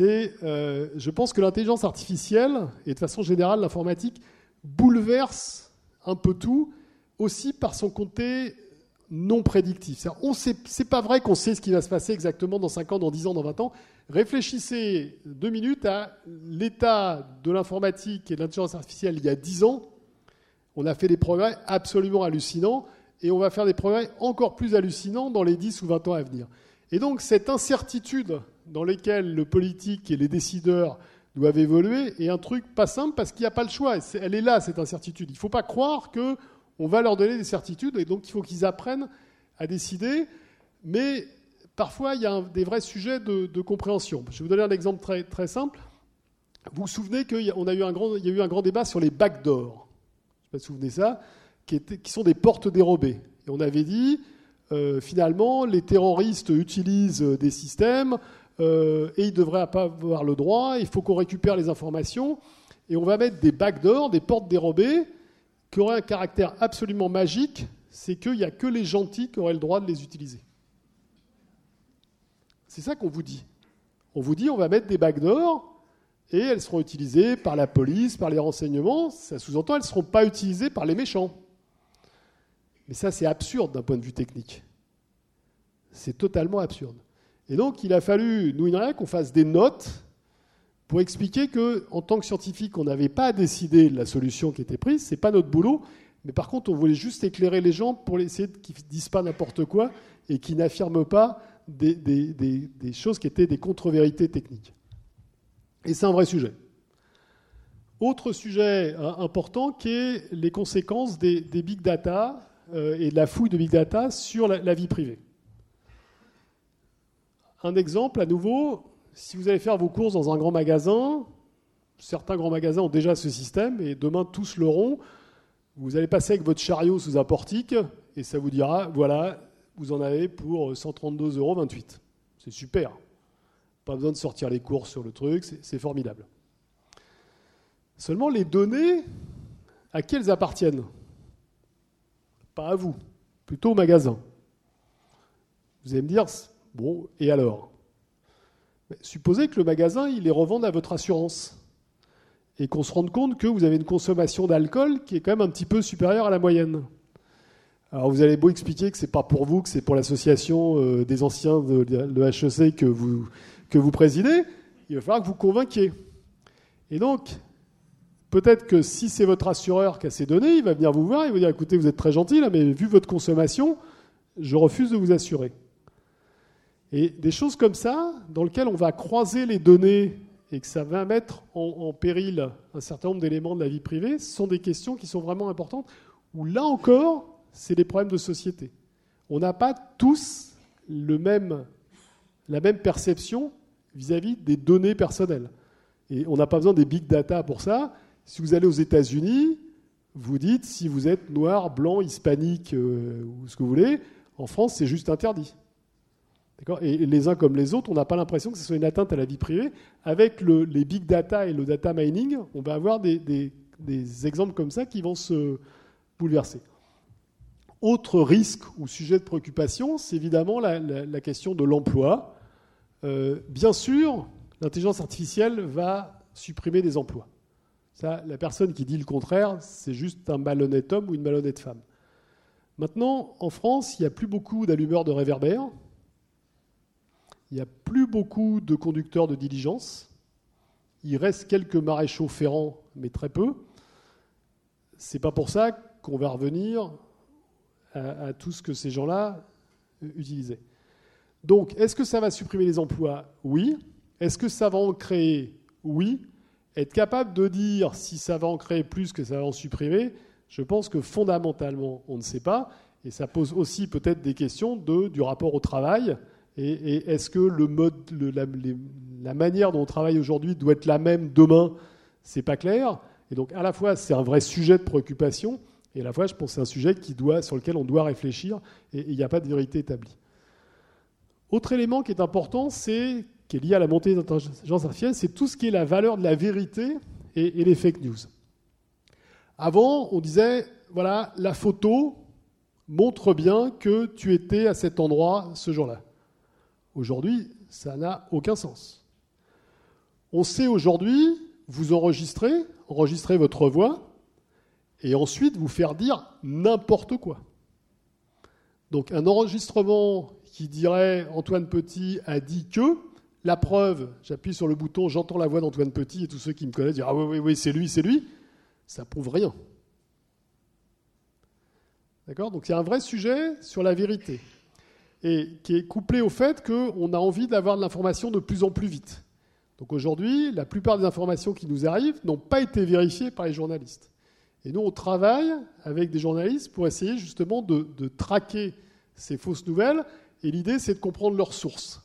Euh, je pense que l'intelligence artificielle, et de façon générale l'informatique, bouleverse un peu tout, aussi par son côté non prédictif. Sait, c'est pas vrai qu'on sait ce qui va se passer exactement dans 5 ans, dans 10 ans, dans 20 ans. Réfléchissez deux minutes à l'état de l'informatique et de l'intelligence artificielle il y a 10 ans. On a fait des progrès absolument hallucinants et on va faire des progrès encore plus hallucinants dans les 10 ou 20 ans à venir. Et donc cette incertitude dans laquelle le politique et les décideurs doivent évoluer est un truc pas simple parce qu'il n'y a pas le choix. Elle est là, cette incertitude. Il ne faut pas croire que on va leur donner des certitudes et donc il faut qu'ils apprennent à décider. Mais parfois, il y a des vrais sujets de, compréhension. Je vais vous donner un exemple très, très simple. Vous vous souvenez qu'il y, a eu un grand, y a eu un grand débat sur les backdoors. Je vous vous souvenez ça, qui, sont des portes dérobées. On avait dit, euh, finalement, les terroristes utilisent des systèmes euh, et ils ne devraient pas avoir le droit. Il faut qu'on récupère les informations et on va mettre des backdoors, des portes dérobées qui un caractère absolument magique, c'est qu'il n'y a que les gentils qui auraient le droit de les utiliser. C'est ça qu'on vous dit. On vous dit on va mettre des backdoors et elles seront utilisées par la police, par les renseignements. Ça sous-entend elles ne seront pas utilisées par les méchants. Mais ça, c'est absurde d'un point de vue technique. C'est totalement absurde. Et donc, il a fallu, nous, qu'on fasse des notes pour expliquer que, en tant que scientifique, on n'avait pas à décider de la solution qui était prise, c'est pas notre boulot, mais par contre, on voulait juste éclairer les gens pour essayer qu'ils ne disent pas n'importe quoi et qu'ils n'affirment pas des, des, choses qui étaient des contre-vérités techniques. Et c'est un vrai sujet. Autre sujet euh, important qui est les conséquences des, big data euh, et de la fouille de big data sur la vie privée. Un exemple à nouveau, si vous allez faire vos courses dans un grand magasin, certains grands magasins ont déjà ce système, et demain tous l'auront. Vous allez passer avec votre chariot sous un portique, et ça vous dira, voilà, vous en avez pour 132,28 euros. C'est super. Pas besoin de sortir les courses sur le truc, c'est formidable. Seulement, les données, à qui elles appartiennent? Pas à vous, plutôt au magasin. Vous allez me dire, bon, et alors? Supposez que le magasin, il les revende à votre assurance et qu'on se rende compte que vous avez une consommation d'alcool qui est quand même un petit peu supérieure à la moyenne. Alors vous allez beau expliquer que ce n'est pas pour vous, que c'est pour l'association euh, des anciens de, HEC que vous, que vous présidez, il va falloir que vous convainquiez. Et donc, peut-être que si c'est votre assureur qui a ces données, il va venir vous voir, il va dire écoutez, vous êtes très gentil mais vu votre consommation, je refuse de vous assurer. Et des choses comme ça, dans lesquelles on va croiser les données et que ça va mettre en, péril un certain nombre d'éléments de la vie privée, ce sont des questions qui sont vraiment importantes, où là encore, c'est des problèmes de société. On n'a pas tous la même perception vis-à-vis des données personnelles. Et on n'a pas besoin des big data pour ça. Si vous allez aux États-Unis, vous dites si vous êtes noir, blanc, hispanique euh, ou ce que vous voulez, en France, c'est juste interdit. Et les uns comme les autres, on n'a pas l'impression que ce soit une atteinte à la vie privée. Avec les big data et le data mining, on va avoir des, exemples comme ça qui vont se bouleverser. Autre risque ou sujet de préoccupation, c'est évidemment la, question de l'emploi. Euh, bien sûr, l'intelligence artificielle va supprimer des emplois. La personne qui dit le contraire, c'est juste un malhonnête homme ou une malhonnête femme. Maintenant, en France, il n'y a plus beaucoup d'allumeurs de réverbères. Il n'y a plus beaucoup de conducteurs de diligence. Il reste quelques maréchaux ferrants, mais très peu. C'est pas pour ça qu'on va revenir à, tout ce que ces gens-là euh, utilisaient. Donc, est-ce que ça va supprimer les emplois? Oui. Est-ce que ça va en créer? Oui. Être capable de dire si ça va en créer plus que ça va en supprimer, je pense que fondamentalement, on ne sait pas. Et ça pose aussi peut-être des questions de, du rapport au travail. Et, est-ce que la, manière dont on travaille aujourd'hui doit être la même demain? C'est pas clair. Et donc, à la fois, c'est un vrai sujet de préoccupation, Et à la fois, je pense que c'est un sujet sur lequel on doit réfléchir et il n'y a pas de vérité établie. Autre élément qui est important, c'est qui est lié à la montée de l'intelligence artificielle, c'est tout ce qui est la valeur de la vérité et les fake news. Avant, on disait, voilà, la photo montre bien que tu étais à cet endroit ce jour-là. Aujourd'hui, ça n'a aucun sens. On sait aujourd'hui vous enregistrer, enregistrer votre voix, et ensuite vous faire dire n'importe quoi. Donc un enregistrement qui dirait Antoine Petit a dit que, la preuve, j'appuie sur le bouton, j'entends la voix d'Antoine Petit, et tous ceux qui me connaissent disent Ah oui, oui, oui, c'est lui, c'est lui, ça prouve rien. D'accord? Donc il y a un vrai sujet sur la vérité, et qui est couplé au fait qu'on a envie d'avoir de l'information de plus en plus vite. Donc aujourd'hui, la plupart des informations qui nous arrivent n'ont pas été vérifiées par les journalistes. Et nous, on travaille avec des journalistes pour essayer justement de, traquer ces fausses nouvelles. Et l'idée, c'est de comprendre leurs sources.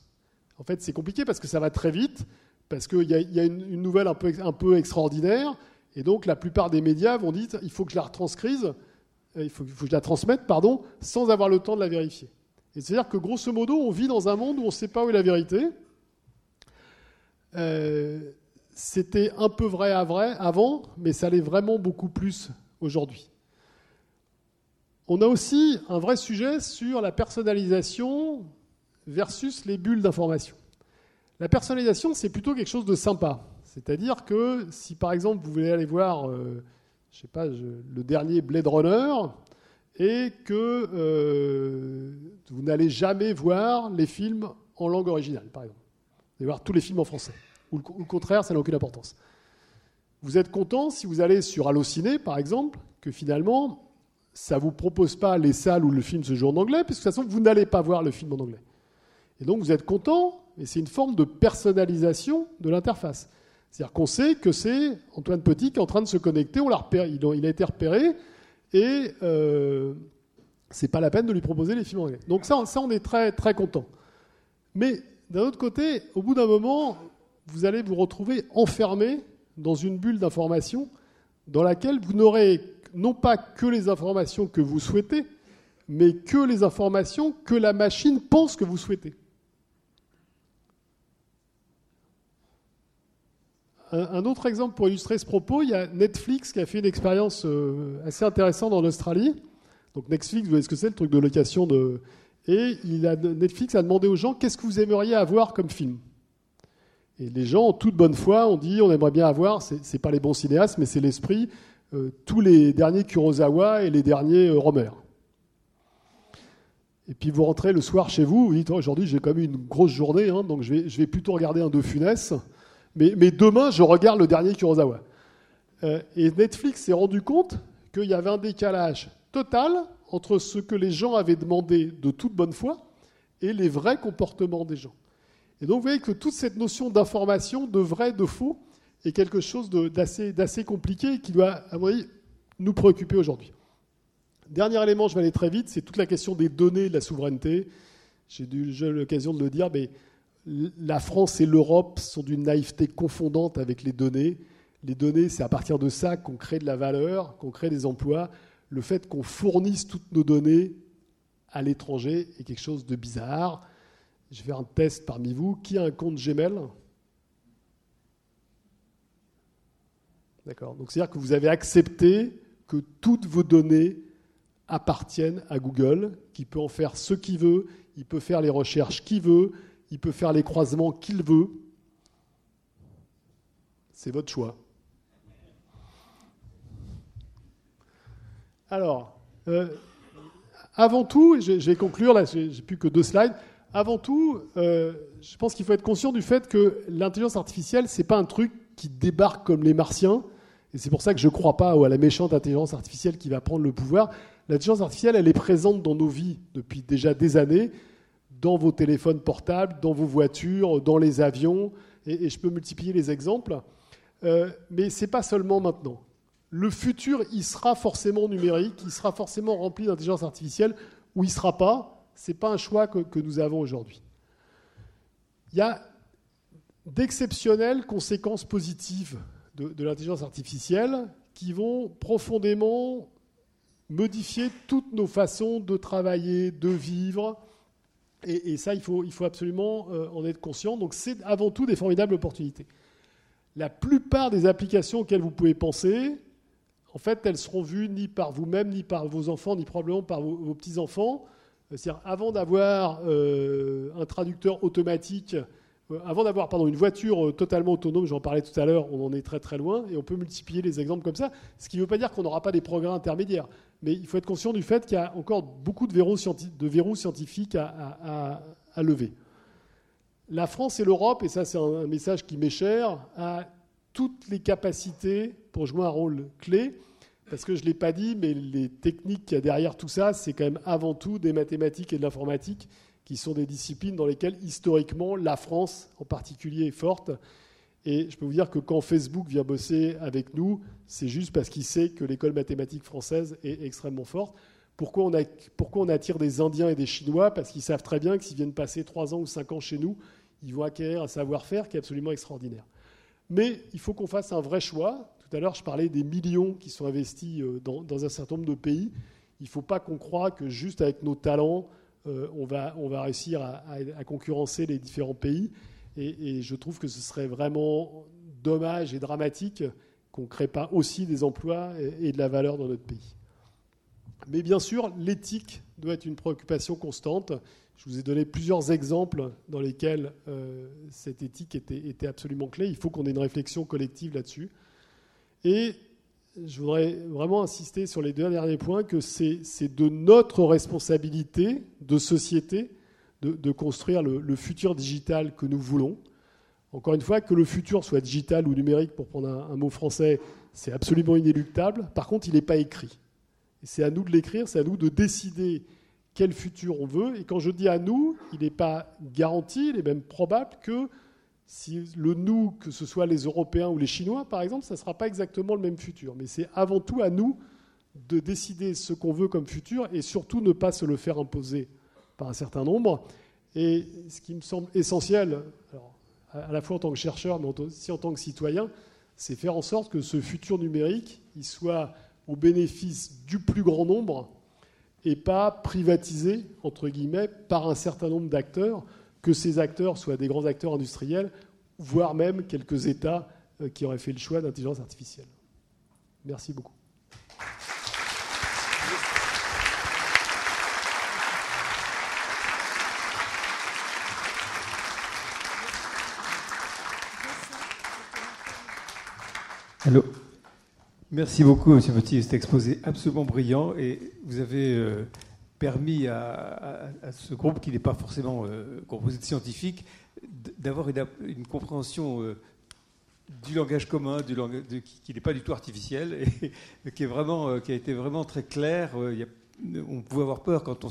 En fait, c'est compliqué parce que ça va très vite, parce qu'il y a, une, nouvelle un peu, extraordinaire. Et donc, la plupart des médias vont dire il faut que je la euh, faut que je la transmette, pardon, sans avoir le temps de la vérifier. C'est-à-dire que grosso modo, on vit dans un monde où on ne sait pas où est la vérité. Euh, c'était un peu vrai à vrai avant, mais ça l'est vraiment beaucoup plus aujourd'hui. On a aussi un vrai sujet sur la personnalisation versus les bulles d'information. La personnalisation, c'est plutôt quelque chose de sympa. C'est-à-dire que si par exemple vous voulez aller voir, euh, sais pas, le dernier Blade Runner, et que euh, vous n'allez jamais voir les films en langue originale, par exemple. Vous allez voir tous les films en français ou le contraire, ça n'a aucune importance. Vous êtes content si vous allez sur Allociné, par exemple, que finalement, ça ne vous propose pas les salles où le film se joue en anglais, puisque de toute façon, vous n'allez pas voir le film en anglais. Et donc, vous êtes content, et c'est une forme de personnalisation de l'interface. C'est-à-dire qu'on sait que c'est Antoine Petit qui est en train de se connecter, on l'a repéré, il a été repéré, et euh, c'est pas la peine de lui proposer les films anglais. Donc ça, ça on est très, très content. Mais d'un autre côté, au bout d'un moment, vous allez vous retrouver enfermé dans une bulle d'information dans laquelle vous n'aurez non pas que les informations que vous souhaitez, mais que les informations que la machine pense que vous souhaitez. Un autre exemple pour illustrer ce propos, il y a Netflix qui a fait une expérience euh, assez intéressante en Australie. Donc Netflix, vous voyez ce que c'est, le truc de location de... Et il a, Netflix a demandé aux gens qu'est-ce que vous aimeriez avoir comme film? Et les gens, en toute bonne foi, ont dit on aimerait bien avoir, ce n'est pas les bons cinéastes, mais c'est l'esprit, euh, tous les derniers Kurosawa et les derniers euh, Romer. Et puis vous rentrez le soir chez vous, vous dites oh, aujourd'hui j'ai quand même une grosse journée, hein, donc je vais, je vais, plutôt regarder un De Funès, mais, demain je regarde le dernier Kurosawa. Euh, et Netflix s'est rendu compte qu'il y avait un décalage total entre ce que les gens avaient demandé de toute bonne foi et les vrais comportements des gens. Et donc vous voyez que toute cette notion d'information, de vrai, de faux, est quelque chose d'assez compliqué et qui doit, à mon avis, nous préoccuper aujourd'hui. Dernier élément, je vais aller très vite, c'est toute la question des données de la souveraineté. J'ai eu l'occasion de le dire, mais la France et l'Europe sont d'une naïveté confondante avec les données. Les données, c'est à partir de ça qu'on crée de la valeur, qu'on crée des emplois. Le fait qu'on fournisse toutes nos données à l'étranger est quelque chose de bizarre. Je vais faire un test parmi vous. Qui a un compte Gmail? D'accord. Donc c'est-à-dire que vous avez accepté que toutes vos données appartiennent à Google, qui peut en faire ce qu'il veut, il peut faire les recherches qu'il veut, il peut faire les croisements qu'il veut. C'est votre choix. Alors, euh, avant tout, je vais conclure, là j'ai plus que deux slides, avant tout, euh, je pense qu'il faut être conscient du fait que l'intelligence artificielle, ce n'est pas un truc qui débarque comme les martiens. Et c'est pour ça que je ne crois pas à la méchante intelligence artificielle qui va prendre le pouvoir. L'intelligence artificielle, elle est présente dans nos vies depuis déjà des années, dans vos téléphones portables, dans vos voitures, dans les avions. Et, je peux multiplier les exemples. Euh, mais ce n'est pas seulement maintenant. Le futur, il sera forcément numérique, il sera forcément rempli d'intelligence artificielle, ou il ne sera pas ce n'est pas un choix que, nous avons aujourd'hui. Il y a d'exceptionnelles conséquences positives de, l'intelligence artificielle qui vont profondément modifier toutes nos façons de travailler, de vivre. Et, ça, il faut, absolument euh, en être conscient. Donc c'est avant tout des formidables opportunités. La plupart des applications auxquelles vous pouvez penser, en fait, elles seront vues ni par vous-même, ni par vos enfants, ni probablement par vos, petits-enfants. C'est-à-dire, avant d'avoir euh, un traducteur automatique euh, avant d'avoir pardon, une voiture euh, totalement autonome, j'en parlais tout à l'heure, on en est très très loin, et on peut multiplier les exemples comme ça, ce qui ne veut pas dire qu'on n'aura pas des progrès intermédiaires. Mais il faut être conscient du fait qu'il y a encore beaucoup de verrous, scientifiques à, lever. La France et l'Europe, et ça c'est un message qui m'est cher, a toutes les capacités pour jouer un rôle clé, parce que je ne l'ai pas dit, mais les techniques qu'il y a derrière tout ça, c'est quand même avant tout des mathématiques et de l'informatique qui sont des disciplines dans lesquelles historiquement la France en particulier est forte. Et je peux vous dire que quand Facebook vient bosser avec nous, c'est juste parce qu'il sait que l'école mathématique française est extrêmement forte. Pourquoi on, attire des Indiens et des Chinois? Parce qu'ils savent très bien que s'ils viennent passer 3 ans ou 5 ans chez nous, ils vont acquérir un savoir-faire qui est absolument extraordinaire. Mais il faut qu'on fasse un vrai choix. Tout à l'heure, je parlais des millions qui sont investis euh, dans, un certain nombre de pays. Il ne faut pas qu'on croie que juste avec nos talents, euh, on va réussir à, concurrencer les différents pays. Et, je trouve que ce serait vraiment dommage et dramatique qu'on ne crée pas aussi des emplois et, de la valeur dans notre pays. Mais bien sûr, l'éthique doit être une préoccupation constante. Je vous ai donné plusieurs exemples dans lesquels euh, cette éthique était, était, absolument clé. Il faut qu'on ait une réflexion collective là-dessus. Et je voudrais vraiment insister sur les deux derniers points, que c'est de notre responsabilité de société de, construire le, futur digital que nous voulons. Encore une fois, que le futur soit digital ou numérique, pour prendre un, mot français, c'est absolument inéluctable. Par contre, il n'est pas écrit. C'est à nous de l'écrire, c'est à nous de décider quel futur on veut. Et quand je dis à nous, il n'est pas garanti, il est même probable que si le nous, que ce soit les Européens ou les Chinois, par exemple, ça ne sera pas exactement le même futur. Mais c'est avant tout à nous de décider ce qu'on veut comme futur et surtout ne pas se le faire imposer un certain nombre. Et ce qui me semble essentiel, à la fois en tant que chercheur, mais aussi en tant que citoyen, c'est faire en sorte que ce futur numérique il soit au bénéfice du plus grand nombre et pas privatisé, entre guillemets, par un certain nombre d'acteurs que ces acteurs soient des grands acteurs industriels, voire même quelques États euh, qui auraient fait le choix d'intelligence artificielle. Merci beaucoup. Merci beaucoup, M. Petit. Cet exposé absolument brillant et vous avez euh, permis à, ce groupe, qui n'est pas forcément euh, composé de scientifiques, d'avoir une, compréhension euh, du langage commun, du langage, qui, n'est pas du tout artificiel, et qui, a été vraiment très clair. on pouvait avoir peur quand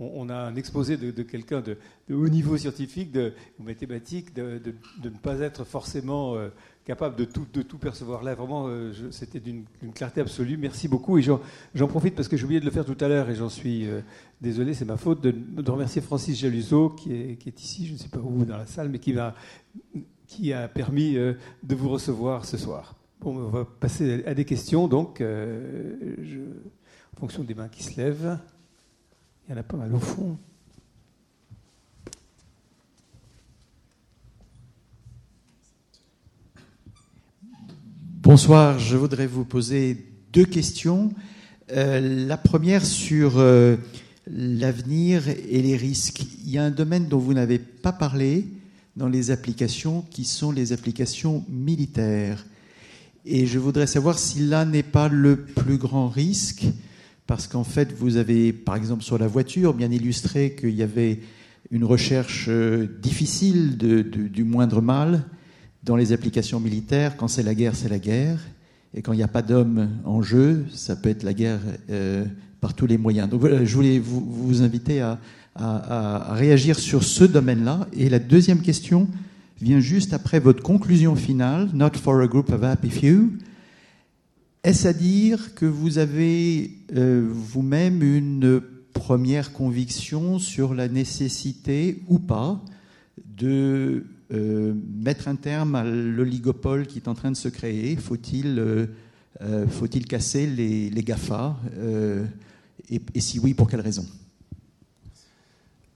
on, a un exposé de, quelqu'un de, haut niveau scientifique ou mathématique, de, ne pas être forcément capable de tout, percevoir. Là, vraiment, euh, c'était d'une clarté absolue. Merci beaucoup. Et j'en profite parce que j'ai oublié de le faire tout à l'heure et j'en suis euh, désolé, c'est ma faute, de, remercier Francis Jaluso qui est, ici, je ne sais pas où, dans la salle, mais qui, a permis euh, de vous recevoir ce soir. Bon, on va passer à des questions, donc, en fonction des mains qui se lèvent. Il y en a pas mal au fond. Bonsoir, je voudrais vous poser deux questions. Euh, la première sur euh, l'avenir et les risques. Il y a un domaine dont vous n'avez pas parlé dans les applications qui sont les applications militaires. Et je voudrais savoir si là n'est pas le plus grand risque, parce qu'en fait, vous avez, par exemple, sur la voiture, bien illustré qu'il y avait une recherche euh, difficile du moindre mal dans les applications militaires, quand c'est la guerre, c'est la guerre. Et quand il n'y a pas d'hommes en jeu, ça peut être la guerre euh, par tous les moyens. Donc voilà, je voulais vous, vous inviter à, à, réagir sur ce domaine-là. Et la deuxième question vient juste après votre conclusion finale, Not for a group of happy few. Est-ce à dire que vous avez euh, vous-même une première conviction sur la nécessité ou pas de mettre un terme à l'oligopole qui est en train de se créer Faut-il euh, Faut-il casser les, GAFA et, et, si oui, pour quelles raisons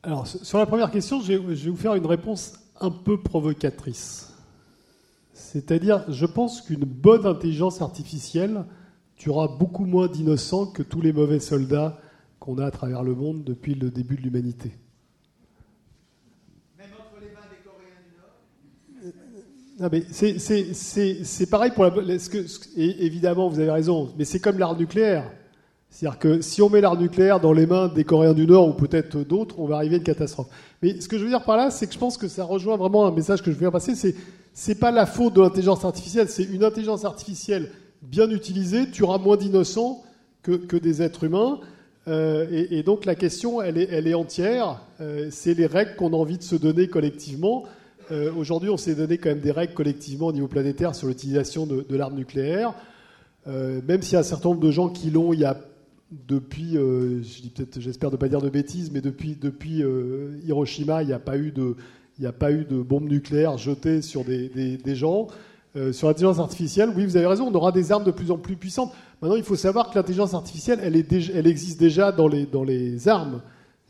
Alors, sur la première question, je vais vous faire une réponse un peu provocatrice. C'est-à-dire, je pense qu'une bonne intelligence artificielle tuera beaucoup moins d'innocents que tous les mauvais soldats qu'on a à travers le monde depuis le début de l'humanité. Même entre les mains des Coréens du Nord C'est pareil pour la. Évidemment, vous avez raison, mais c'est comme l'arme nucléaire. C'est-à-dire que si on met l'arme nucléaire dans les mains des Coréens du Nord ou peut-être d'autres, on va arriver à une catastrophe. Mais ce que je veux dire par là, c'est que je pense que ça rejoint vraiment un message que je veux passer, c'est c'est pas la faute de l'intelligence artificielle, c'est une intelligence artificielle bien utilisée tuera moins d'innocents que, des êtres humains. Euh, et, donc la question, elle est, elle est entière. Euh, c'est les règles qu'on a envie de se donner collectivement. Euh, aujourd'hui, on s'est donné quand même des règles collectivement au niveau planétaire sur l'utilisation de, l'arme nucléaire. même s'il y a un certain nombre de gens qui l'ont, il y a depuis, peut-être, j'espère ne pas dire de bêtises, mais depuis, Hiroshima, il n'y a pas eu de, il n'y a sur des, gens. Euh, sur l'intelligence artificielle, oui, vous avez raison, on aura des armes de plus en plus puissantes. Maintenant, il faut savoir que l'intelligence artificielle, elle, existe déjà dans les, armes.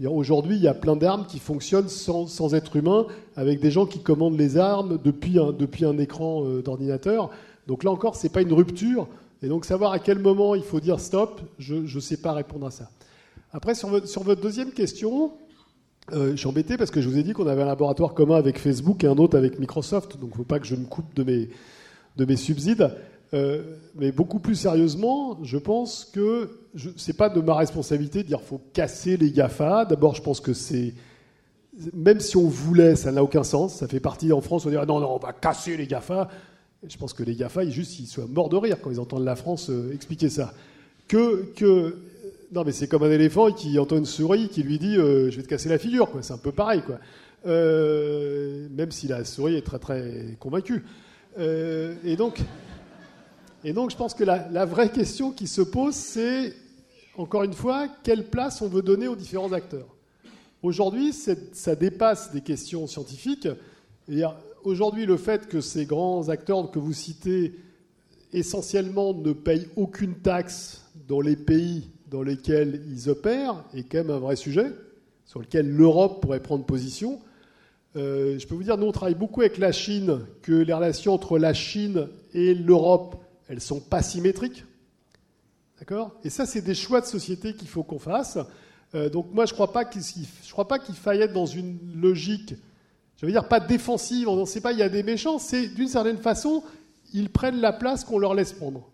Aujourd'hui, il y a plein d'armes qui fonctionnent sans, être humain, avec des gens qui commandent les armes depuis un, écran euh, d'ordinateur. Donc là encore, ce n'est pas une rupture. Et donc savoir à quel moment il faut dire stop, je ne sais pas répondre à ça. Après, sur votre deuxième question, euh, je suis embêté parce que je vous ai dit qu'on avait un laboratoire commun avec Facebook et un autre avec Microsoft, donc il ne faut pas que je me coupe de mes, de mes subsides. Euh, mais beaucoup plus sérieusement, je pense que ce n'est pas de ma responsabilité de dire qu'il faut casser les GAFA. D'abord, je pense que c'est. Même si on voulait, ça n'a aucun sens. Ça fait partie en France, on dirait non, non, on va casser les GAFA. je pense que les GAFA, ils, juste, ils soient morts de rire quand ils entendent la France euh, expliquer ça. Que, que non, mais c'est comme un éléphant qui entend une souris qui lui dit euh, Je vais te casser la figure. C'est un peu pareil. Même si la souris est très très convaincue. Et, donc, et donc, je pense que la, vraie question qui se pose, c'est, encore une fois, quelle place on veut donner aux différents acteurs. Aujourd'hui, ça dépasse des questions scientifiques. Aujourd'hui, le fait que ces grands acteurs que vous citez essentiellement ne payent aucune taxe dans les pays dans lesquels ils opèrent est quand même un vrai sujet, sur lequel l'Europe pourrait prendre position. Euh, je peux vous dire, nous, on travaille beaucoup avec la Chine, que les relations entre la Chine et l'Europe, elles ne sont pas symétriques. D'accord? Et ça, c'est des choix de société qu'il faut qu'on fasse. Euh, donc moi, je ne crois pas qu'il faille être dans une logique, je veux dire, pas défensive, on ne sait pas, il y a des méchants, c'est d'une certaine façon, ils prennent la place qu'on leur laisse prendre.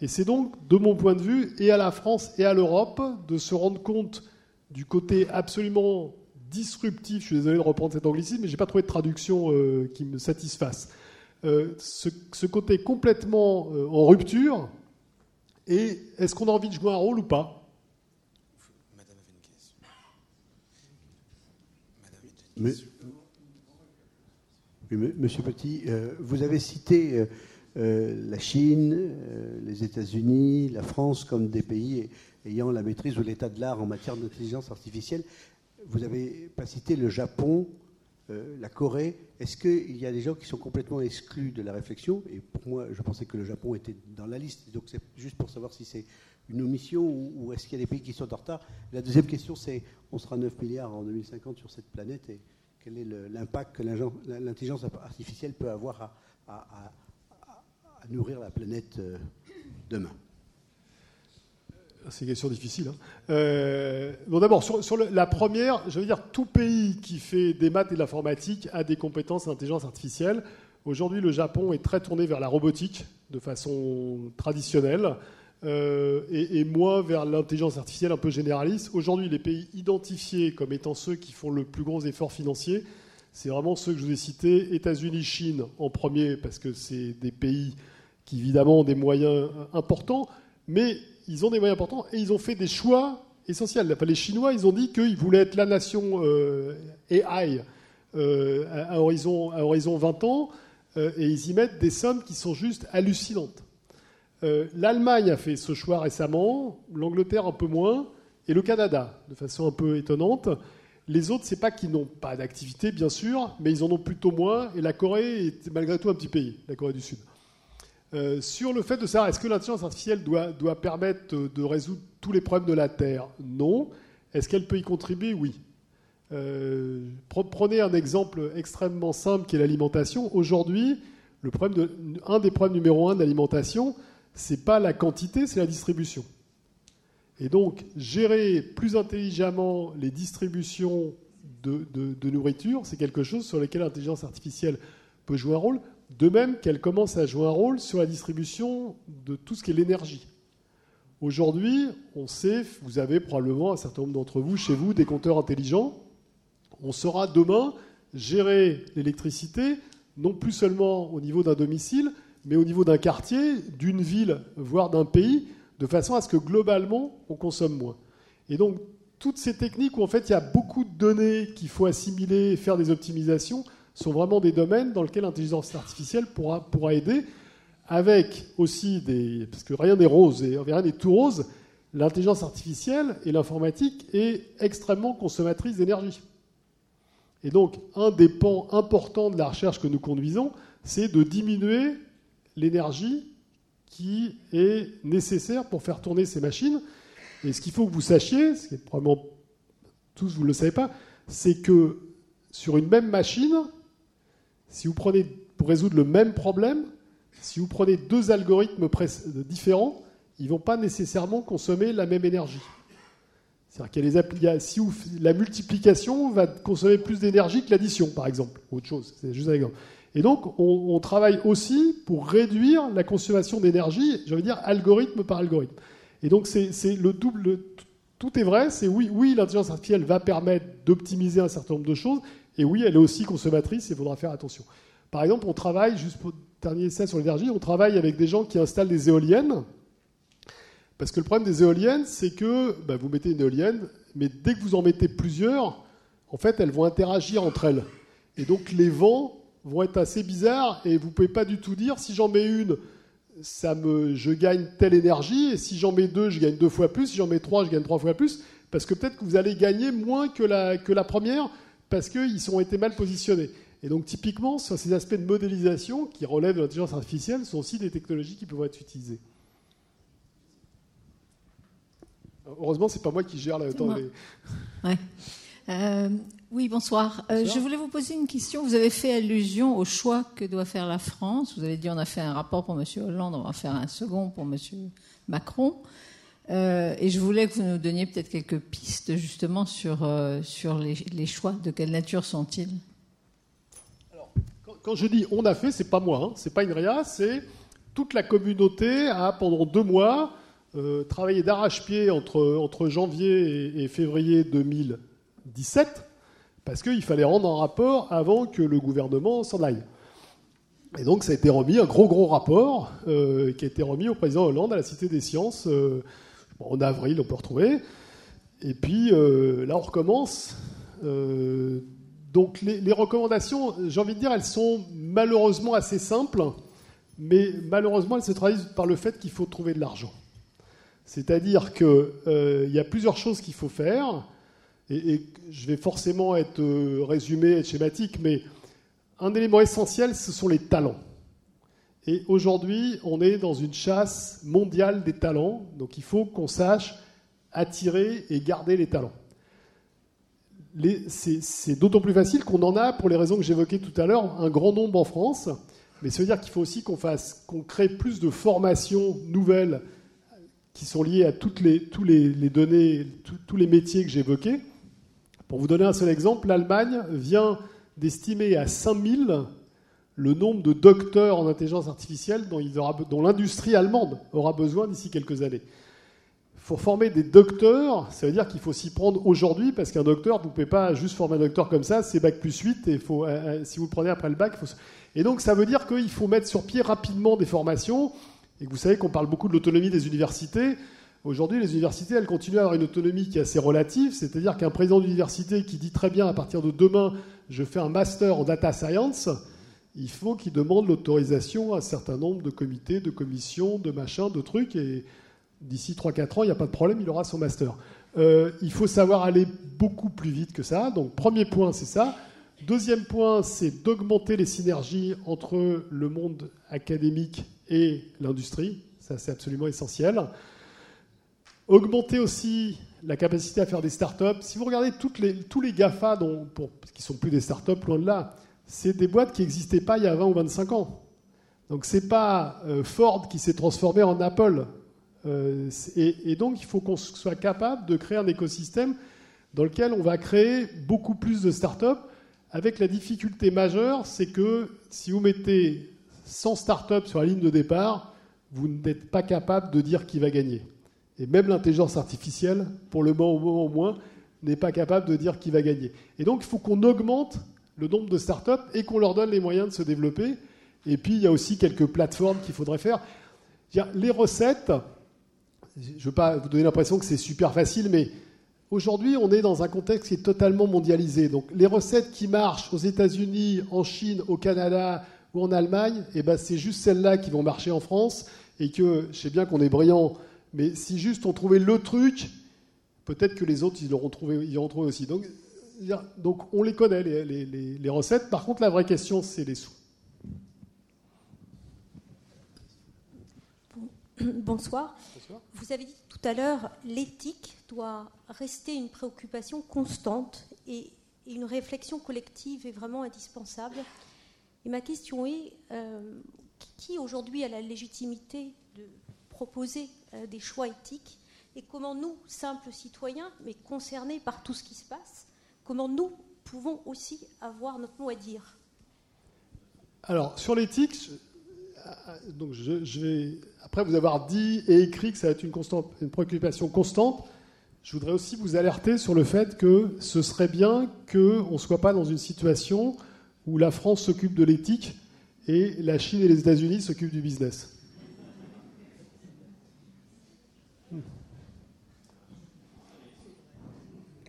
Et c'est donc, de mon point de vue, et à la France et à l'Europe, de se rendre compte du côté absolument disruptif, je suis désolé de reprendre cet anglicisme, mais je n'ai pas trouvé de traduction euh, qui me satisfasse, euh, ce, côté complètement euh, en rupture, et est-ce qu'on a envie de jouer un rôle ou pas? Madame avait une question. Monsieur Petit, vous avez cité euh, la Chine, euh, les États-Unis, la France comme des pays ayant la maîtrise ou l'état de l'art en matière d'intelligence artificielle. Vous n'avez pas cité le Japon, euh, la Corée. Est-ce qu'il y a des gens qui sont complètement exclus de la réflexion? Et pour moi, je pensais que le Japon était dans la liste. Donc c'est juste pour savoir si c'est une omission ou, est-ce qu'il y a des pays qui sont en retard. La deuxième question, c'est on sera 9 milliards en 2050 sur cette planète et quel est l'impact que l'intelligence artificielle peut avoir à nourrir la planète euh, demain? C'est une question difficile. Hein. Euh, d'abord, sur, la première, je veux dire, tout pays qui fait des maths et de l'informatique a des compétences en intelligence artificielle. Aujourd'hui, le Japon est très tourné vers la robotique de façon traditionnelle euh, et, et, moins vers l'intelligence artificielle un peu généraliste. Aujourd'hui, les pays identifiés comme étant ceux qui font le plus gros effort financier, c'est vraiment ceux que je vous ai cités, États-Unis, Chine en premier, parce que c'est des pays qui évidemment ont des moyens importants, mais ils ont des moyens importants et ils ont fait des choix essentiels. les Chinois, ils ont dit qu'ils voulaient être la nation euh, AI euh, à, horizon, à horizon 20 ans, euh, et ils y mettent des sommes qui sont juste hallucinantes. L'Allemagne a fait ce choix récemment, l'Angleterre un peu moins, et le Canada, de façon un peu étonnante. Les autres, c'est pas qu'ils n'ont pas d'activité, bien sûr, mais ils en ont plutôt moins. Et la Corée est malgré tout un petit pays, la Corée du Sud. Euh, sur le fait de savoir est-ce que l'intelligence artificielle doit, permettre de résoudre tous les problèmes de la Terre? Non. Est-ce qu'elle peut y contribuer? Oui. Euh, prenez un exemple extrêmement simple qui est l'alimentation. Aujourd'hui, un des problèmes numéro un de l'alimentation, c'est pas la quantité, c'est la distribution. Et donc, gérer plus intelligemment les distributions de nourriture, c'est quelque chose sur lequel l'intelligence artificielle peut jouer un rôle. De même qu'elle commence à jouer un rôle sur la distribution de tout ce qui est l'énergie. Aujourd'hui, on sait, vous avez probablement un certain nombre d'entre vous chez vous des compteurs intelligents. On saura demain gérer l'électricité, non plus seulement au niveau d'un domicile, mais au niveau d'un quartier, d'une ville, voire d'un pays, de façon à ce que globalement, on consomme moins. Et donc, toutes ces techniques où en fait il y a beaucoup de données qu'il faut assimiler et faire des optimisations sont vraiment des domaines dans lesquels l'intelligence artificielle pourra, pourra aider avec aussi des. Parce que rien n'est rose et rien n'est tout rose, l'intelligence artificielle et l'informatique est extrêmement consommatrice d'énergie. Et donc, un des pans importants de la recherche que nous conduisons, c'est de diminuer l'énergie qui est nécessaire pour faire tourner ces machines. Et ce qu'il faut que vous sachiez, ce qui est probablement tous vous ne le savez pas, c'est que sur une même machine, si vous prenez pour résoudre le même problème, si vous prenez deux algorithmes différents, ils ne vont pas nécessairement consommer la même énergie. C'est-à-dire qu'il si la multiplication va consommer plus d'énergie que l'addition, par exemple. Autre chose, c'est juste un exemple. Et donc, on, travaille aussi pour réduire la consommation d'énergie, veux dire algorithme par algorithme. Et donc, c'est le double. Tout est vrai, c'est oui, oui, l'intelligence artificielle va permettre d'optimiser un certain nombre de choses, et oui, elle est aussi consommatrice, il faudra faire attention. Par exemple, on travaille, juste pour dernier essai sur l'énergie, on travaille avec des gens qui installent des éoliennes. Parce que le problème des éoliennes, c'est que bah, vous mettez une éolienne, mais dès que vous en mettez plusieurs, en fait, elles vont interagir entre elles. Et donc les vents vont être assez bizarres et vous ne pouvez pas du tout dire si j'en mets une, ça me, je gagne telle énergie, et si j'en mets deux, je gagne deux fois plus, si j'en mets trois, je gagne trois fois plus, parce que peut-être que vous allez gagner moins que la, que la première, parce qu'ils ont été mal positionnés. Et donc typiquement, sur ces aspects de modélisation qui relèvent de l'intelligence artificielle, sont aussi des technologies qui peuvent être utilisées. Heureusement, c'est pas moi qui gère le temps. Ouais. Euh, oui, bonsoir. Euh, je voulais vous poser une question. Vous avez fait allusion au choix que doit faire la France. Vous avez dit on a fait un rapport pour M. Hollande, on va faire un second pour M. Macron. Euh, et je voulais que vous nous donniez peut-être quelques pistes justement sur, sur les, choix. De quelle nature sont-ils? Quand je dis on a fait, c'est pas moi, hein. c'est pas INRIA, c'est toute la communauté a pendant deux mois euh, travaillé d'arrache-pied entre, entre janvier et, février 2017 parce qu'il fallait rendre un rapport avant que le gouvernement s'en aille. Et donc ça a été remis, un gros gros rapport euh, qui a été remis au président Hollande à la Cité des Sciences euh, en avril, on peut retrouver. Et puis là on recommence donc les, recommandations, j'ai envie de dire, elles sont malheureusement assez simples, mais malheureusement elles se traduisent par le fait qu'il faut trouver de l'argent. C'est-à-dire qu'il euh, y a plusieurs choses qu'il faut faire, et, je vais forcément être euh, résumé, être schématique, mais un élément essentiel, ce sont les talents. Et aujourd'hui, on est dans une chasse mondiale des talents, donc il faut qu'on sache attirer et garder les talents c'est d'autant plus facile qu'on en a, pour les raisons que j'évoquais tout à l'heure, un grand nombre en France. Mais ça veut dire qu'il faut aussi qu'on fasse, qu'on crée plus de formations nouvelles qui sont liées à toutes les, données, tous les métiers que j'évoquais. Pour vous donner un seul exemple, l'Allemagne vient d'estimer à 5000 le nombre de docteurs en intelligence artificielle dont l'industrie allemande aura besoin d'ici quelques années. Pour former des docteurs, ça veut dire qu'il faut s'y prendre aujourd'hui, parce qu'un docteur, vous ne pouvez pas juste former un docteur comme ça, c'est bac plus 8, et faut, euh, euh, si vous le prenez après le bac, faut... Et donc ça veut dire qu'il faut mettre sur pied rapidement des formations, et vous savez qu'on parle beaucoup de l'autonomie des universités. Aujourd'hui, les universités, elles continuent à avoir une autonomie qui est assez relative, c'est-à-dire qu'un président d'université qui dit très bien à partir de demain, je fais un master en data science, il faut qu'il demande l'autorisation à un certain nombre de comités, de commissions, de machins, de trucs, et d'ici 3-4 ans, il n'y a pas de problème, il aura son master. Euh, il faut savoir aller beaucoup plus vite que ça. Donc, premier point, c'est ça. Deuxième point, c'est d'augmenter les synergies entre le monde académique et l'industrie. Ça, c'est absolument essentiel. Augmenter aussi la capacité à faire des startups. Si vous regardez les, tous les GAFA, dont, pour, qui sont plus des startups, loin de là, c'est des boîtes qui n'existaient pas il y a 20 ou 25 ans. Donc c'est pas euh, Ford qui s'est transformé en Apple. Euh, et, et, donc il faut qu'on soit capable de créer un écosystème dans lequel on va créer beaucoup plus de startups. Avec la difficulté majeure, c'est que si vous mettez 100 startups sur la ligne de départ, vous n'êtes pas capable de dire qui va gagner. Et même l'intelligence artificielle, pour le moment au moins, n'est pas capable de dire qui va gagner. Et donc il faut qu'on augmente le nombre de startups et qu'on leur donne les moyens de se développer. Et puis, il y a aussi quelques plateformes qu'il faudrait faire. Les recettes, je ne veux pas vous donner l'impression que c'est super facile, mais aujourd'hui, on est dans un contexte qui est totalement mondialisé. Donc, les recettes qui marchent aux États-Unis, en Chine, au Canada ou en Allemagne, eh ben, c'est juste celles-là qui vont marcher en France. Et que, je sais bien qu'on est brillant, mais si juste on trouvait le truc, peut-être que les autres, ils l'auront trouvé, trouvé aussi. Donc on les connaît, les, recettes. Par contre, la vraie question, c'est les sous. Bonsoir. Vous avez dit tout à l'heure, l'éthique doit rester une préoccupation constante et, une réflexion collective est vraiment indispensable. Et ma question est, euh, qui aujourd'hui a la légitimité de proposer euh, des choix éthiques? Et comment nous, simples citoyens, mais concernés par tout ce qui se passe, comment nous pouvons aussi avoir notre mot à dire Alors, sur l'éthique, vais, après vous avoir dit et écrit que ça va être une, préoccupation constante, je voudrais aussi vous alerter sur le fait que ce serait bien qu'on ne soit pas dans une situation où la France s'occupe de l'éthique et la Chine et les États-Unis s'occupent du business.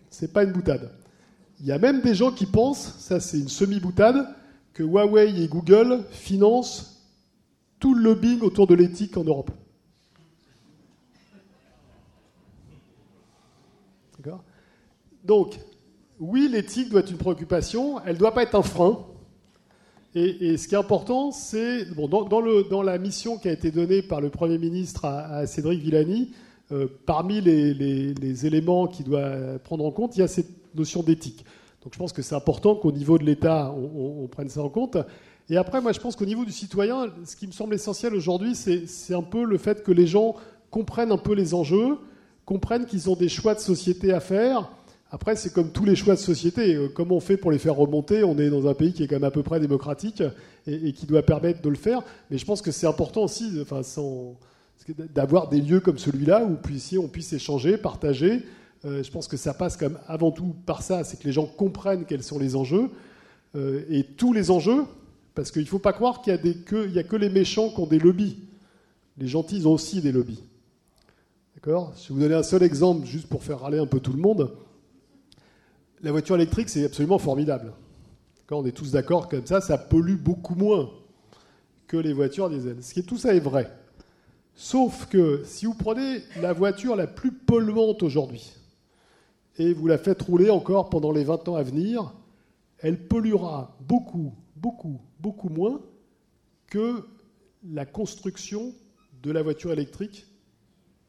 C'est pas une boutade. Il y a même des gens qui pensent, ça c'est une semi-boutade, que Huawei et Google financent tout le lobbying autour de l'éthique en Europe. Donc, oui, l'éthique doit être une préoccupation, elle ne doit pas être un frein. Et, ce qui est important, c'est, bon, dans, la mission qui a été donnée par le Premier ministre à, Cédric Villani, euh, parmi les, les, éléments qu'il doit prendre en compte, il y a cette notion d'éthique. Donc je pense que c'est important qu'au niveau de l'État, on, prenne ça en compte. Et après, moi, je pense qu'au niveau du citoyen, ce qui me semble essentiel aujourd'hui, c'est un peu le fait que les gens comprennent un peu les enjeux, comprennent qu'ils ont des choix de société à faire. Après, c'est comme tous les choix de société. Euh, comment on fait pour les faire remonter? On est dans un pays qui est quand même à peu près démocratique et, qui doit permettre de le faire. Mais je pense que c'est important aussi enfin, d'avoir des lieux comme celui-là où on puisse échanger, partager, je pense que ça passe comme avant tout par ça, c'est que les gens comprennent quels sont les enjeux euh, et tous les enjeux, parce qu'il ne faut pas croire qu'il n'y a, que, a que les méchants qui ont des lobbies. Les gentils ils ont aussi des lobbies. D'accord? Je vais vous donner un seul exemple, juste pour faire râler un peu tout le monde. La voiture électrique, c'est absolument formidable. On est tous d'accord comme ça, ça pollue beaucoup moins que les voitures diesel. Ce qui tout ça est vrai. Sauf que si vous prenez la voiture la plus polluante aujourd'hui, et vous la faites rouler encore pendant les 20 ans à venir, elle polluera beaucoup, beaucoup, beaucoup moins que la construction de la voiture électrique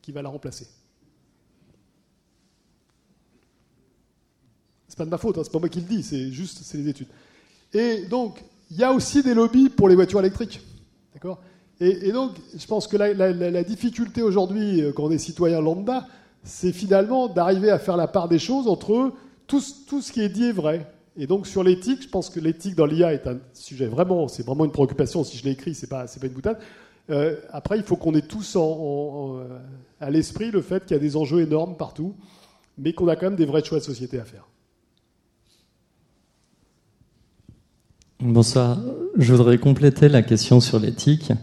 qui va la remplacer. C'est pas de ma faute, hein, c'est pas moi qui le dis, c'est juste c'est les études. Et donc, il y a aussi des lobbies pour les voitures électriques. D'accord? Et, donc, je pense que la, difficulté aujourd'hui, euh, quand on est citoyen lambda, c'est finalement d'arriver à faire la part des choses entre tout, ce qui est dit est vrai. Et donc sur l'éthique, je pense que l'éthique dans l'IA est un sujet vraiment, c'est vraiment une préoccupation. Si je l'ai écrit, c'est pas, c'est pas une boutade. Euh, après, il faut qu'on ait tous à l'esprit le fait qu'il y a des enjeux énormes partout, mais qu'on a quand même des vrais choix de société à faire. Bonsoir. Je voudrais compléter la question sur l'éthique.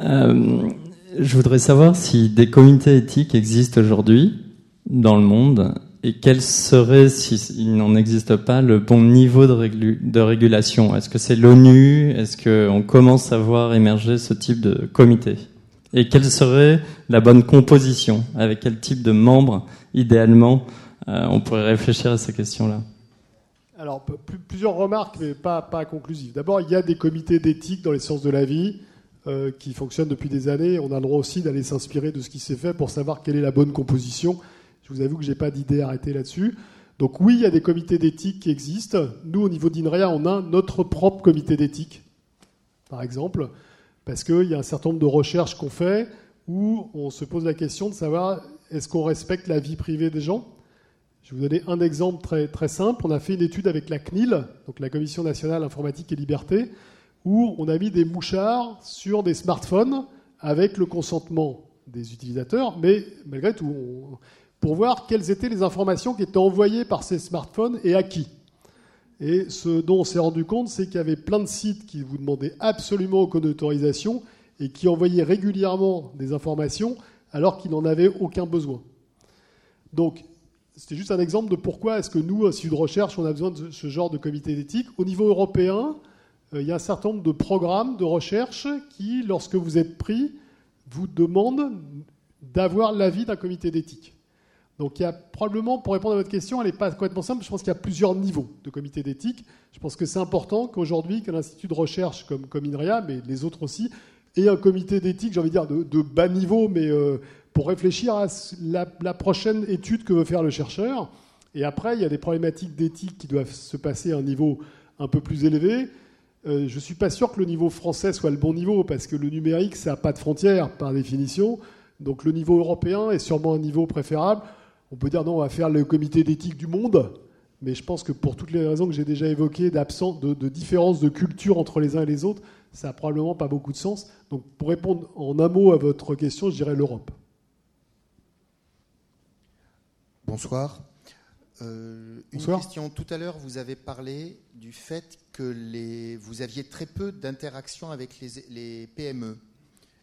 Euh, je voudrais savoir si des comités éthiques existent aujourd'hui dans le monde et quel serait, s'il n'en existe pas, le bon niveau de, régulation. Est-ce que c'est l'ONU? Est-ce qu'on commence à voir émerger ce type de comité? Et quelle serait la bonne composition? Avec quel type de membres, idéalement, euh, on pourrait réfléchir à ces questions-là? Alors, plusieurs remarques, mais pas conclusives. D'abord, il y a des comités d'éthique dans les sciences de la vie euh, qui fonctionnent depuis des années. On a le droit aussi d'aller s'inspirer de ce qui s'est fait pour savoir quelle est la bonne composition. Je vous avoue que je n'ai pas d'idée arrêtée là-dessus. Donc oui, il y a des comités d'éthique qui existent. Nous, au niveau d'INRIA, on a notre propre comité d'éthique, par exemple, parce qu'il y a un certain nombre de recherches qu'on fait où on se pose la question de savoir est-ce qu'on respecte la vie privée des gens? Je vais vous donner un exemple très, très simple. On a fait une étude avec la CNIL, donc la Commission nationale informatique et liberté, où on a mis des mouchards sur des smartphones avec le consentement des utilisateurs, mais malgré tout, pour voir quelles étaient les informations qui étaient envoyées par ces smartphones et à qui. Et ce dont on s'est rendu compte, c'est qu'il y avait plein de sites qui vous demandaient absolument aucune autorisation et qui envoyaient régulièrement des informations alors qu'ils n'en avaient aucun besoin. Donc, c'était juste un exemple de pourquoi est-ce que nous, à Sud Recherche, on a besoin de ce genre de comité d'éthique. Au niveau européen, il y a un certain nombre de programmes de recherche qui, lorsque vous êtes pris, vous demandent d'avoir l'avis d'un comité d'éthique. Donc il y a probablement, pour répondre à votre question, elle n'est pas complètement simple, je pense qu'il y a plusieurs niveaux de comité d'éthique. Je pense que c'est important qu'aujourd'hui, qu'un institut de recherche comme, comme INRIA, mais les autres aussi, ait un comité d'éthique, j'ai envie de dire, de, bas niveau, mais euh, pour réfléchir à la, prochaine étude que veut faire le chercheur. Et après, il y a des problématiques d'éthique qui doivent se passer à un niveau un peu plus élevé. Euh, je ne suis pas sûr que le niveau français soit le bon niveau, parce que le numérique, ça n'a pas de frontières par définition. Donc le niveau européen est sûrement un niveau préférable. On peut dire non, on va faire le comité d'éthique du monde, mais je pense que pour toutes les raisons que j'ai déjà évoquées, d'absence de, de différence de culture entre les uns et les autres, ça n'a probablement pas beaucoup de sens. Donc pour répondre en un mot à votre question, je dirais l'Europe. Bonsoir. Euh, une question. Tout à l'heure, vous avez parlé du fait que les, vous aviez très peu d'interactions avec les, les PME.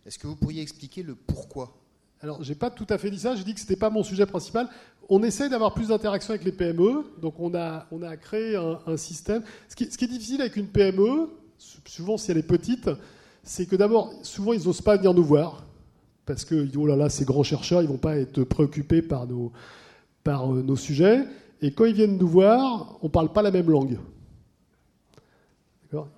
Est-ce que vous pourriez expliquer le pourquoi? Alors, j'ai pas tout à fait dit ça. J'ai dit que c'était pas mon sujet principal. On essaie d'avoir plus d'interactions avec les PME. Donc, on a, on a créé un, système. Ce qui, ce qui, est difficile avec une PME, souvent si elle est petite, c'est que d'abord, souvent, ils n'osent pas venir nous voir. Parce que, oh là là, ces grands chercheurs, ils vont pas être préoccupés par nos, par euh, nos sujets. Et quand ils viennent nous voir, on parle pas la même langue.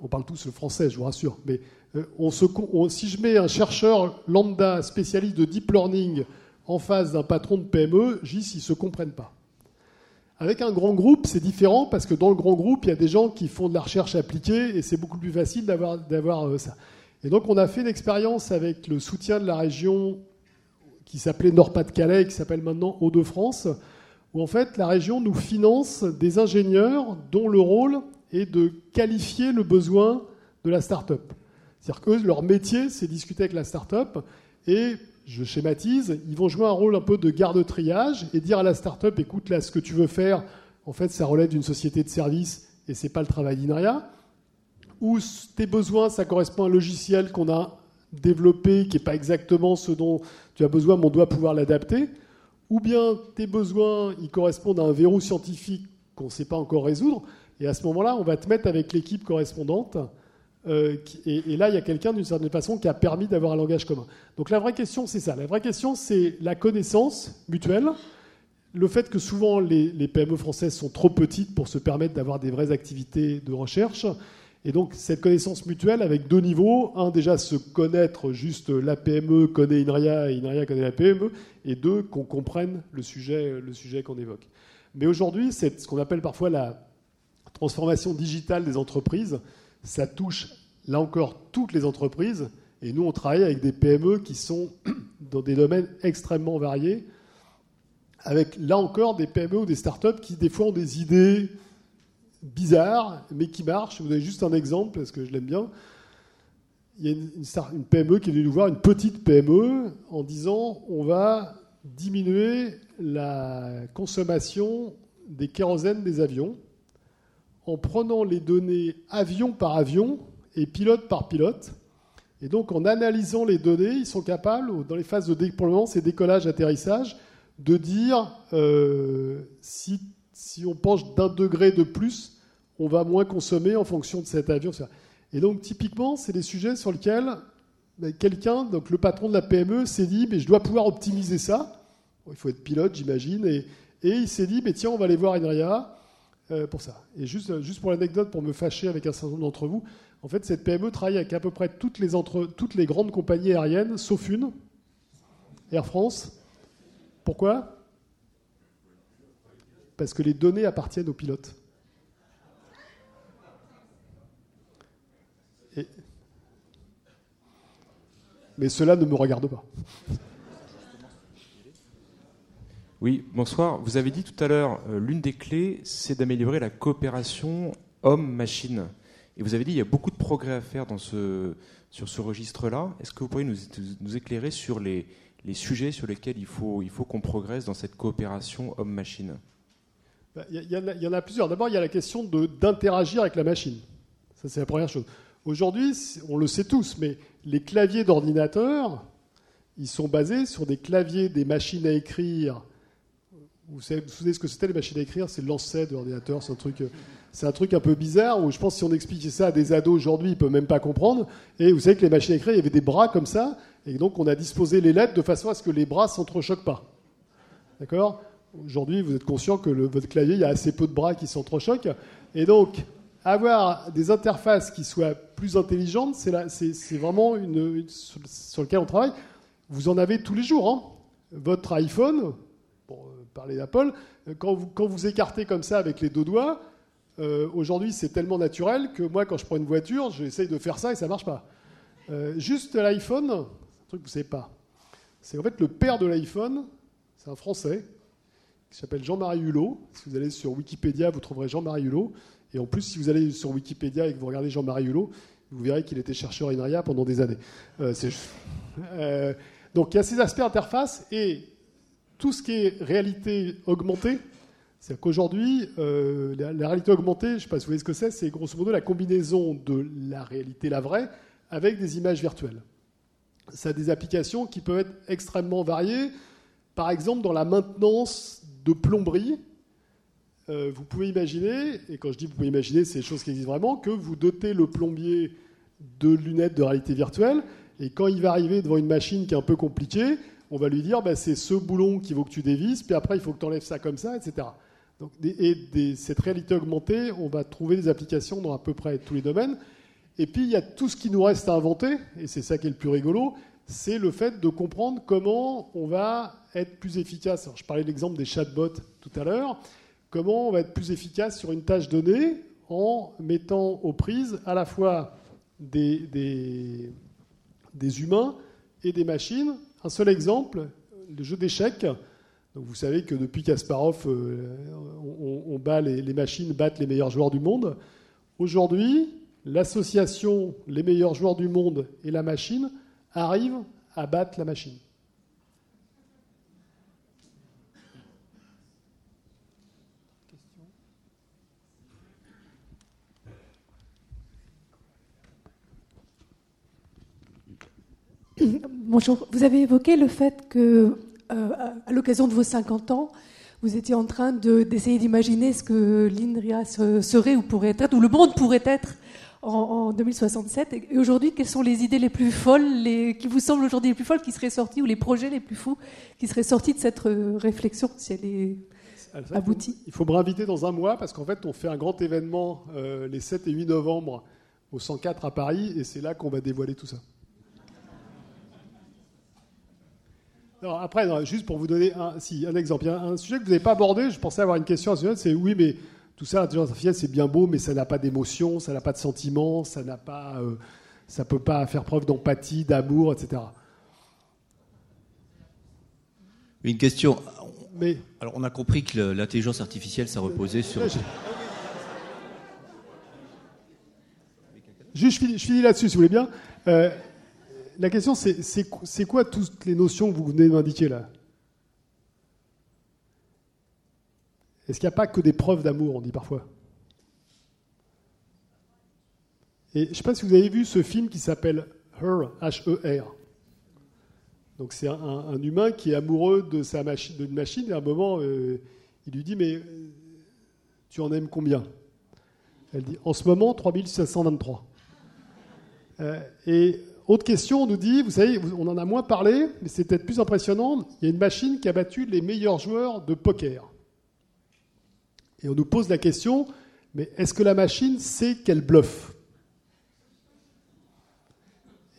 On parle tous le français, je vous rassure. Mais euh, si je mets un chercheur lambda spécialiste de deep learning en face d'un patron de PME, j'y ils ne se comprennent pas. Avec un grand groupe, c'est différent parce que dans le grand groupe, il y a des gens qui font de la recherche appliquée et c'est beaucoup plus facile d'avoir euh, ça. Et donc, on a fait une expérience avec le soutien de la région qui s'appelait Nord-Pas-de-Calais, qui s'appelle maintenant Hauts-de-France, où en fait, la région nous finance des ingénieurs dont le rôle est de qualifier le besoin de la start-up. C'est-à-dire que leur métier, c'est discuter avec la start-up et, je schématise, ils vont jouer un rôle un peu de garde-triage et dire à la start-up écoute, là, ce que tu veux faire, en fait, ça relève d'une société de service et c'est pas le travail d'INRIA. Ou tes besoins, ça correspond à un logiciel qu'on a développé qui n'est pas exactement ce dont tu as besoin, mais on doit pouvoir l'adapter. Ou bien tes besoins, ils correspondent à un verrou scientifique qu'on ne sait pas encore résoudre. Et à ce moment-là, on va te mettre avec l'équipe correspondante euh, et, là, il y a quelqu'un d'une certaine façon qui a permis d'avoir un langage commun. Donc la vraie question, c'est ça. La vraie question, c'est la connaissance mutuelle. Le fait que souvent les, PME françaises sont trop petites pour se permettre d'avoir des vraies activités de recherche. Et donc cette connaissance mutuelle avec deux niveaux. Un, déjà se connaître juste la PME connaît INRIA et INRIA connaît la PME. Et deux, qu'on comprenne le sujet, le sujet qu'on évoque. Mais aujourd'hui, c'est ce qu'on appelle parfois la transformation digitale des entreprises ça touche, là encore, toutes les entreprises. Et nous, on travaille avec des PME qui sont dans des domaines extrêmement variés, avec là encore des PME ou des startups qui, des fois, ont des idées bizarres, mais qui marchent. Je vous donne juste un exemple, parce que je l'aime bien. Il y a une, PME qui est venue nous voir, une petite PME, en disant on va diminuer la consommation des kérosènes des avions en prenant les données avion par avion et pilote par pilote. Et donc en analysant les données, ils sont capables, dans les phases de déploiement, c'est décollage, atterrissage, de dire euh, si, si, on penche d'un degré de plus, on va moins consommer en fonction de cet avion. Et donc typiquement, c'est des sujets sur lesquels ben, quelqu'un, donc le patron de la PME, s'est dit mais je dois pouvoir optimiser ça. il faut être pilote, j'imagine. Et, il s'est dit mais tiens, on va aller voir Enria pour ça. Et juste, juste pour l'anecdote, pour me fâcher avec un certain nombre d'entre vous, en fait, cette PME travaille avec à peu près toutes les grandes compagnies aériennes, sauf une, Air France. Pourquoi? Parce que les données appartiennent aux pilotes. Mais cela ne me regarde pas. Oui, bonsoir. Vous avez dit tout à l'heure, euh, l'une des clés, c'est d'améliorer la coopération homme-machine. Et vous avez dit, il y a beaucoup de progrès à faire sur ce registre-là. Est-ce que vous pourriez nous, éclairer sur les, sujets sur lesquels il faut, qu'on progresse dans cette coopération homme-machine? Il y, en a plusieurs. D'abord, il y a la question d'interagir avec la machine. Ça, c'est la première chose. Aujourd'hui, on le sait tous, mais les claviers d'ordinateur, ils sont basés sur des claviers des machines à écrire vous savez, ce que c'était les machines à écrire? C'est l'ancêtre de l'ordinateur. C'est un truc, un truc un peu bizarre où je pense que si on expliquait ça à des ados aujourd'hui, ils peuvent même pas comprendre. Et vous savez que les machines à écrire, il y avait des bras comme ça, et donc on a disposé les lettres de façon à ce que les bras s'entrechoquent pas. D'accord? Aujourd'hui, vous êtes conscient que votre clavier, il y a assez peu de bras qui s'entrechoquent, et donc avoir des interfaces qui soient plus intelligentes, c'est, c'est, vraiment une, sur, lequel on travaille. Vous en avez tous les jours. Hein. Votre iPhone, parler d'Apple, euh, quand vous, écartez comme ça avec les deux doigts, euh, aujourd'hui c'est tellement naturel que moi quand je prends une voiture, j'essaye de faire ça et ça marche pas. Euh, juste l'iPhone, un truc que vous savez pas, c'est en fait le père de l'iPhone, c'est un Français qui s'appelle Jean-Marie Hulot. Si vous allez sur Wikipédia, vous trouverez Jean-Marie Hulot. Et en plus, si vous allez sur Wikipédia et que vous regardez Jean-Marie Hulot, vous verrez qu'il était chercheur INRIA pendant des années. Euh, donc il y a ces aspects interface et tout ce qui est réalité augmentée, c'est qu'aujourd'hui, euh, la, réalité augmentée, je ne sais pas si vous voyez ce que c'est, c'est grosso modo la combinaison de la réalité, la vraie, avec des images virtuelles. Ça a des applications qui peuvent être extrêmement variées. Par exemple, dans la maintenance de plomberie, euh, vous pouvez imaginer, et quand je dis vous pouvez imaginer, c'est des choses qui existent vraiment, que vous dotez le plombier de lunettes de réalité virtuelle, et quand il va arriver devant une machine qui est un peu compliquée, on va lui dire bah, c'est ce boulon qu'il faut que tu dévises, puis après il faut que tu enlèves ça comme ça, etc. Donc, et cette réalité augmentée, on va trouver des applications dans à peu près tous les domaines. Et puis il y a tout ce qui nous reste à inventer, et c'est ça qui est le plus rigolo, c'est le fait de comprendre comment on va être plus efficace. je parlais de l'exemple des chatbots tout à l'heure. Comment on va être plus efficace sur une tâche donnée en mettant aux prises à la fois des, des, des humains et des machines un seul exemple, le jeu d'échecs. vous savez que depuis Kasparov, euh, on, bat les, machines battent les meilleurs joueurs du monde. Aujourd'hui, l'association les meilleurs joueurs du monde et la machine arrive à battre la machine. Bonjour. Vous avez évoqué le fait que, euh, à l'occasion de vos 50 ans, vous étiez en train d'essayer d'imaginer ce que l'INRIA serait ou pourrait être, ou le monde pourrait être en, 2067. Et aujourd'hui, quelles sont les idées les plus folles, les, qui vous semblent aujourd'hui les plus folles, qui seraient sorties, ou les projets les plus fous qui seraient sortis de cette euh, réflexion, si elle est aboutie? Il faut me réinviter dans un mois, parce qu'en fait, on fait un grand événement euh, les 7 et 8 novembre au 104 à Paris, et c'est là qu'on va dévoiler tout ça. après, juste pour vous donner un, si, un exemple, un, un sujet que vous n'avez pas abordé, je pensais avoir une question à ce sujet, c'est oui, mais tout ça, l'intelligence artificielle, c'est bien beau, mais ça n'a pas d'émotion, ça n'a pas de sentiment, ça n'a pas, euh, ça peut pas faire preuve d'empathie, d'amour, etc. Une question. Mais, Alors, on a compris que l'intelligence artificielle, ça reposait sur. Juste, je finis, là-dessus, si vous voulez bien. Euh, la question, c'est quoi toutes les notions que vous venez d'indiquer là? Est-ce qu'il n'y a pas que des preuves d'amour, on dit parfois? Et je ne sais pas si vous avez vu ce film qui s'appelle Her, H-E-R. Donc c'est un, humain qui est amoureux de sa d'une machine, et à un moment, euh, il lui dit Mais euh, tu en aimes combien? Elle dit En ce moment, 3723. Euh, et autre question, on nous dit, vous savez, on en a moins parlé, mais c'est peut-être plus impressionnant, il y a une machine qui a battu les meilleurs joueurs de poker. Et on nous pose la question, mais est-ce que la machine sait qu'elle bluffe?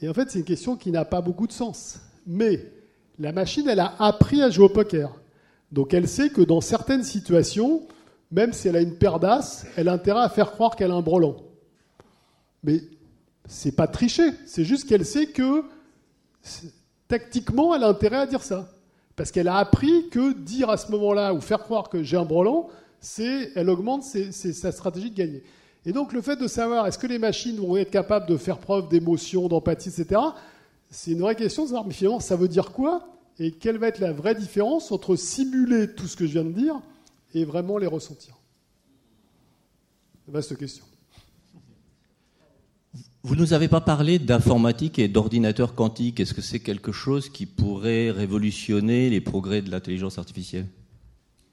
Et en fait, c'est une question qui n'a pas beaucoup de sens. Mais la machine, elle a appris à jouer au poker. Donc elle sait que dans certaines situations, même si elle a une paire d'as, elle a intérêt à faire croire qu'elle a un brelan. Mais c'est pas tricher, c'est juste qu'elle sait que tactiquement, elle a intérêt à dire ça. Parce qu'elle a appris que dire à ce moment-là ou faire croire que j'ai un brelan, elle augmente sa stratégie de gagner. Et donc le fait de savoir est-ce que les machines vont être capables de faire preuve d'émotion, d'empathie, etc., c'est une vraie question de savoir, mais finalement, ça veut dire quoi Et quelle va être la vraie différence entre simuler tout ce que je viens de dire et vraiment les ressentir? Vaste question. Vous ne nous avez pas parlé d'informatique et d'ordinateur quantique. Est-ce que c'est quelque chose qui pourrait révolutionner les progrès de l'intelligence artificielle?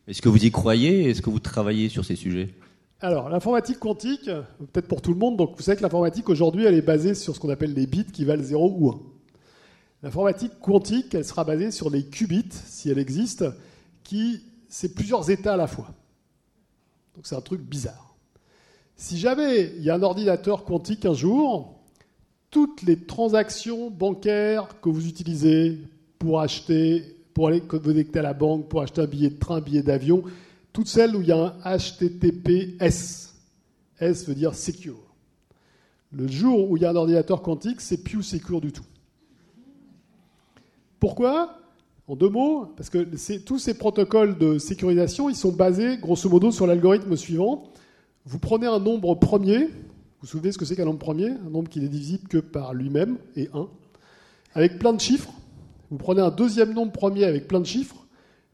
Est-ce que vous y croyez Est-ce que vous travaillez sur ces sujets? Alors, l'informatique quantique, peut-être pour tout le monde, donc vous savez que l'informatique aujourd'hui, elle est basée sur ce qu'on appelle les bits qui valent 0 ou 1. L'informatique quantique, elle sera basée sur les qubits, si elle existe, qui, c'est plusieurs états à la fois. Donc c'est un truc bizarre. Si jamais il y a un ordinateur quantique un jour, toutes les transactions bancaires que vous utilisez pour acheter, pour aller connecter à la banque, pour acheter un billet de train, un billet d'avion, toutes celles où il y a un HTTPS. S veut dire secure. Le jour où il y a un ordinateur quantique, c'est plus secure du tout. Pourquoi? En deux mots, parce que tous ces protocoles de sécurisation, ils sont basés grosso modo sur l'algorithme suivant. Vous prenez un nombre premier, vous vous souvenez ce que c'est qu'un nombre premier? Un nombre qui n'est divisible que par lui-même, et 1, avec plein de chiffres. Vous prenez un deuxième nombre premier avec plein de chiffres,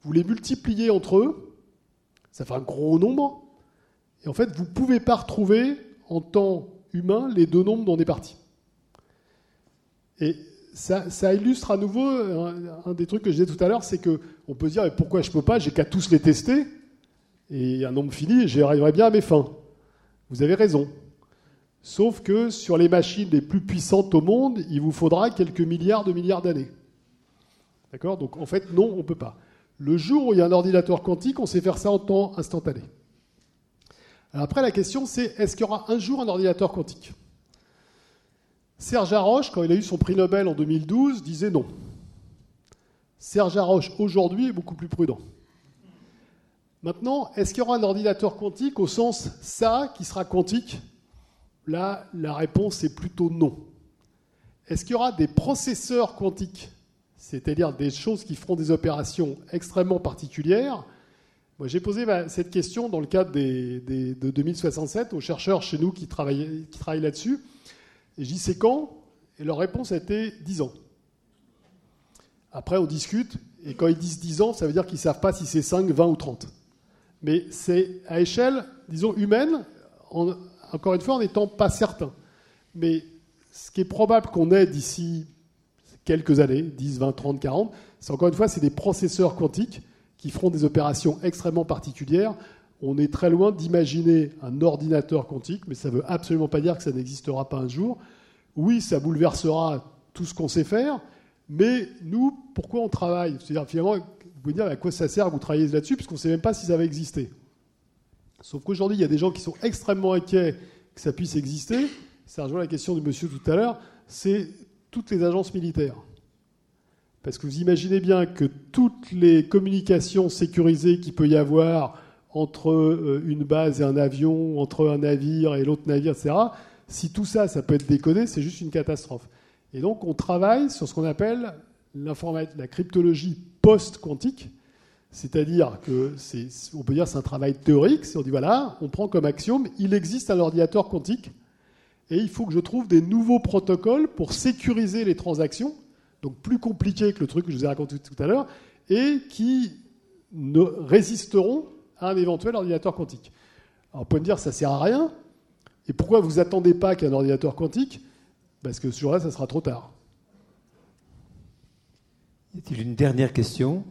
vous les multipliez entre eux, ça fait un gros nombre. Et en fait, vous ne pouvez pas retrouver en temps humain les deux nombres dont on est parti. Et ça, illustre à nouveau un, des trucs que je disais tout à l'heure, c'est qu'on peut se dire pourquoi je ne peux pas, j'ai qu'à tous les tester, et un nombre fini, j'y arriverai bien à mes fins. Vous avez raison. Sauf que sur les machines les plus puissantes au monde, il vous faudra quelques milliards de milliards d'années. D'accord? Donc en fait, non, on ne peut pas. Le jour où il y a un ordinateur quantique, on sait faire ça en temps instantané. après, la question, c'est est-ce qu'il y aura un jour un ordinateur quantique? Serge Haroche, quand il a eu son prix Nobel en 2012, disait non. Serge Haroche, aujourd'hui, est beaucoup plus prudent. Maintenant, est-ce qu'il y aura un ordinateur quantique au sens ça qui sera quantique? Là, la réponse est plutôt non. Est-ce qu'il y aura des processeurs quantiques? C'est-à-dire des choses qui feront des opérations extrêmement particulières. Moi, j'ai posé cette question dans le cadre de 2067 aux chercheurs chez nous qui travaillent, là-dessus. Et j'y sais quand? Et leur réponse a été 10 ans. Après, on discute, et quand ils disent 10 ans, ça veut dire qu'ils ne savent pas si c'est 5, 20 ou 30. Mais c'est à échelle, disons, humaine, encore une fois, en n'étant pas certain. Mais ce qui est probable qu'on ait d'ici quelques années, 10, 20, 30, 40. C'est encore une fois, c'est des processeurs quantiques qui feront des opérations extrêmement particulières. On est très loin d'imaginer un ordinateur quantique, mais ça ne veut absolument pas dire que ça n'existera pas un jour. Oui, ça bouleversera tout ce qu'on sait faire, mais nous, pourquoi on travaille? C'est-à-dire, finalement, vous pouvez dire à quoi ça sert que vous travaillez là-dessus, puisqu'on ne sait même pas si ça va exister. Sauf qu'aujourd'hui, il y a des gens qui sont extrêmement inquiets que ça puisse exister. Ça rejoint la question du monsieur tout à l'heure. C'est toutes les agences militaires. Parce que vous imaginez bien que toutes les communications sécurisées qu'il peut y avoir entre euh, une base et un avion, entre un navire et l'autre navire, etc., si tout ça, ça peut être décodé, c'est juste une catastrophe. Et donc on travaille sur ce qu'on appelle la cryptologie post-quantique, c'est-à-dire que on peut dire c'est un travail théorique, on dit voilà, on prend comme axiome, il existe un ordinateur quantique et il faut que je trouve des nouveaux protocoles pour sécuriser les transactions, donc plus compliqués que le truc que je vous ai raconté tout à l'heure, et qui ne résisteront à un éventuel ordinateur quantique. Alors, on peut me dire ça sert à rien. Et pourquoi vous attendez pas qu'un ordinateur quantique? Parce que ce jour-là, ça sera trop tard. Y a-t-il une dernière question?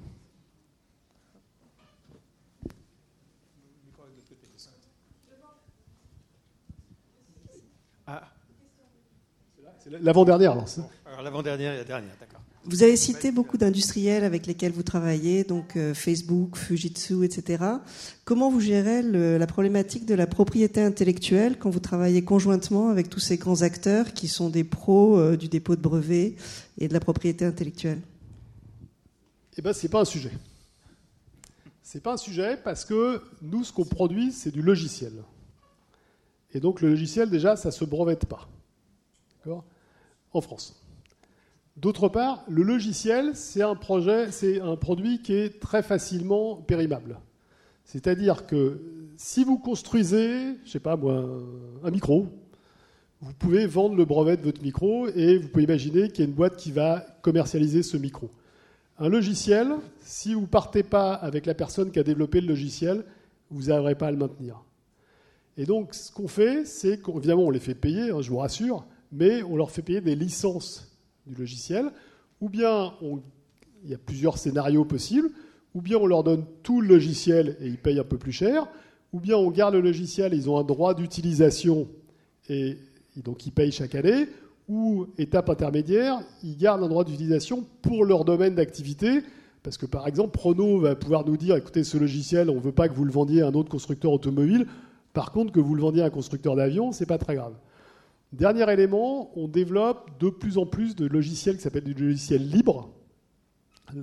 L'avant-dernière, alors. alors L'avant-dernière et la dernière, d'accord. vous avez cité beaucoup d'industriels avec lesquels vous travaillez, donc euh, Facebook, Fujitsu, etc. Comment vous gérez la problématique de la propriété intellectuelle quand vous travaillez conjointement avec tous ces grands acteurs qui sont des pros euh, du dépôt de brevets et de la propriété intellectuelle? Eh bien, ce n'est pas un sujet. Ce n'est pas un sujet parce que nous, ce qu'on produit, c'est du logiciel. Et donc, le logiciel, déjà, ça ne se brevette pas. D'accord? En France. D'autre part, le logiciel, c'est un projet, c'est un produit qui est très facilement périmable. C'est-à-dire que si vous construisez, je sais pas moi, un micro, vous pouvez vendre le brevet de votre micro et vous pouvez imaginer qu'il y a une boîte qui va commercialiser ce micro. Un logiciel, si vous partez pas avec la personne qui a développé le logiciel, vous n'arriverez pas à le maintenir. Et donc, ce qu'on fait, c'est qu'évidemment, on les fait payer, hein, je vous rassure, mais on leur fait payer des licences du logiciel, ou bien il y a plusieurs scénarios possibles, ou bien on leur donne tout le logiciel et ils payent un peu plus cher, ou bien on garde le logiciel, ils ont un droit d'utilisation et, donc ils payent chaque année, ou étape intermédiaire, ils gardent un droit d'utilisation pour leur domaine d'activité, parce que par exemple, Prono va pouvoir nous dire, écoutez, ce logiciel, on ne veut pas que vous le vendiez à un autre constructeur automobile, par contre, que vous le vendiez à un constructeur d'avion, c'est pas très grave. Dernier élément, on développe de plus en plus de logiciels qui s'appellent du logiciel libre,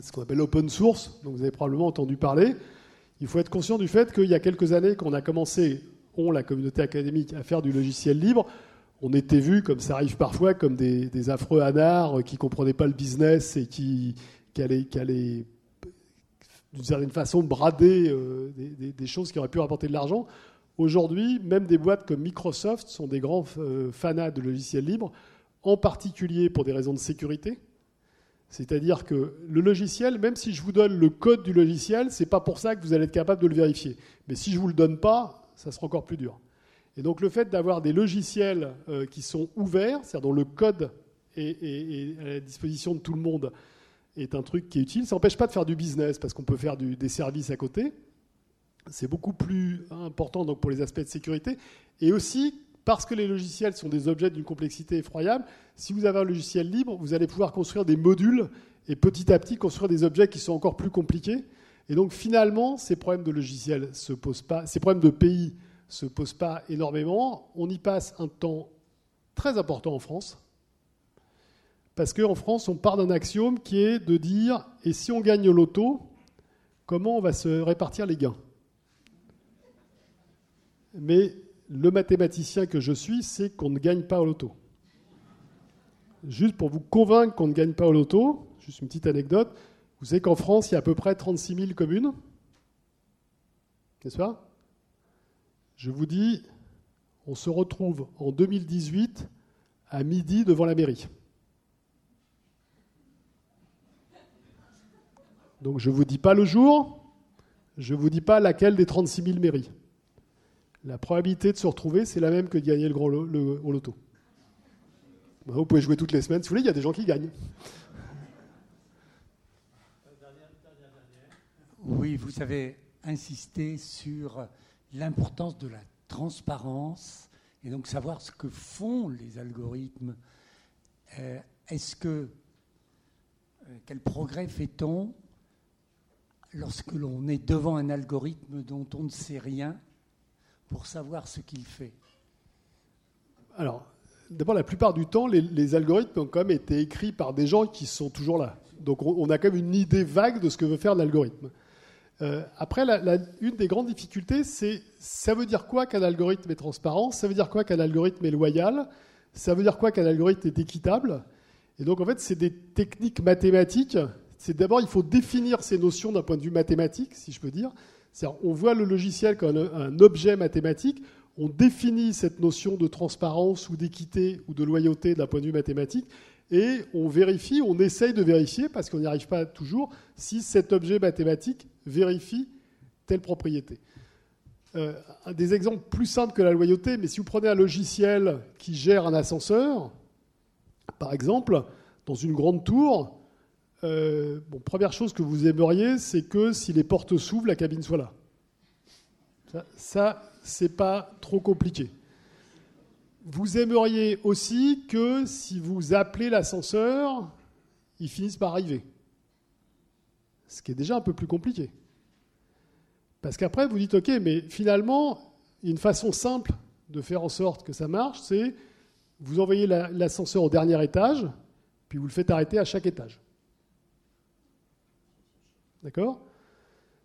ce qu'on appelle open source, dont vous avez probablement entendu parler. Il faut être conscient du fait qu'il y a quelques années, quand on a commencé, on, la communauté académique, à faire du logiciel libre, on était vu, comme ça arrive parfois, comme des, affreux anards qui ne comprenaient pas le business et qui, allaient, d'une certaine façon brader euh, des, choses qui auraient pu rapporter de l'argent. Aujourd'hui, même des boîtes comme Microsoft sont des grands euh, fanats de logiciels libres, en particulier pour des raisons de sécurité. C'est-à-dire que le logiciel, même si je vous donne le code du logiciel, ce n'est pas pour ça que vous allez être capable de le vérifier. Mais si je vous le donne pas, ça sera encore plus dur. Et donc le fait d'avoir des logiciels euh, qui sont ouverts, c'est-à-dire dont le code est, à la disposition de tout le monde, est un truc qui est utile. Ça n'empêche pas de faire du business, parce qu'on peut faire des services à côté. C'est beaucoup plus important donc, pour les aspects de sécurité. Et aussi, parce que les logiciels sont des objets d'une complexité effroyable, si vous avez un logiciel libre, vous allez pouvoir construire des modules et petit à petit construire des objets qui sont encore plus compliqués. Et donc finalement, ces problèmes de logiciels se posent pas, ces problèmes de pays se posent pas énormément. On y passe un temps très important en France. Parce qu'en France, on part d'un axiome qui est de dire, et si on gagne l'auto, comment on va se répartir les gains? Mais le mathématicien que je suis sait qu'on ne gagne pas au loto. Juste pour vous convaincre qu'on ne gagne pas au loto, juste une petite anecdote, vous savez qu'en France, il y a à peu près 36 000 communes, n'est-ce pas? Je vous dis, on se retrouve en 2018 à midi devant la mairie. Donc je ne vous dis pas le jour, je ne vous dis pas laquelle des 36 000 mairies la probabilité de se retrouver, c'est la même que de gagner le grand le, au loto. Bah, vous pouvez jouer toutes les semaines. Si vous voulez, il y a des gens qui gagnent. Oui, vous avez insisté sur l'importance de la transparence et donc savoir ce que font les algorithmes. Euh, est-ce que euh, quel progrès fait-on lorsque l'on est devant un algorithme dont on ne sait rien pour savoir ce qu'il fait Alors, d'abord, la plupart du temps, les, algorithmes ont quand même été écrits par des gens qui sont toujours là. Donc, on, a quand même une idée vague de ce que veut faire l'algorithme. Euh, après, une des grandes difficultés, c'est ça veut dire quoi qu'un algorithme est transparent? Ça veut dire quoi qu'un algorithme est loyal? Ça veut dire quoi qu'un algorithme est équitable? Et donc, en fait, c'est des techniques mathématiques. C'est d'abord, il faut définir ces notions d'un point de vue mathématique, si je peux dire on voit le logiciel comme un, objet mathématique, on définit cette notion de transparence ou d'équité ou de loyauté d'un point de vue mathématique, et on vérifie, on essaye de vérifier, parce qu'on n'y arrive pas toujours, si cet objet mathématique vérifie telle propriété. Euh, des exemples plus simples que la loyauté, mais si vous prenez un logiciel qui gère un ascenseur, par exemple, dans une grande tour, euh, bon, première chose que vous aimeriez, c'est que si les portes s'ouvrent, la cabine soit là. Ça, ça c'est pas trop compliqué. Vous aimeriez aussi que si vous appelez l'ascenseur, ils finissent par arriver. Ce qui est déjà un peu plus compliqué. Parce qu'après, vous dites, OK, mais finalement, une façon simple de faire en sorte que ça marche, c'est vous envoyez l'ascenseur au dernier étage, puis vous le faites arrêter à chaque étage. D'accord?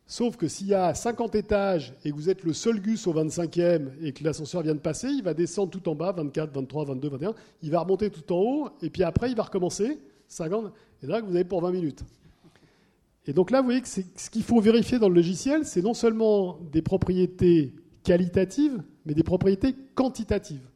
Sauf que s'il y a 50 étages et que vous êtes le seul gus au 25e et que l'ascenseur vient de passer, il va descendre tout en bas, 24, 23, 22, 21, il va remonter tout en haut, et puis après il va recommencer, 50, et là vous avez pour 20 minutes. Et donc là, vous voyez que ce qu'il faut vérifier dans le logiciel, c'est non seulement des propriétés qualitatives, mais des propriétés quantitatives.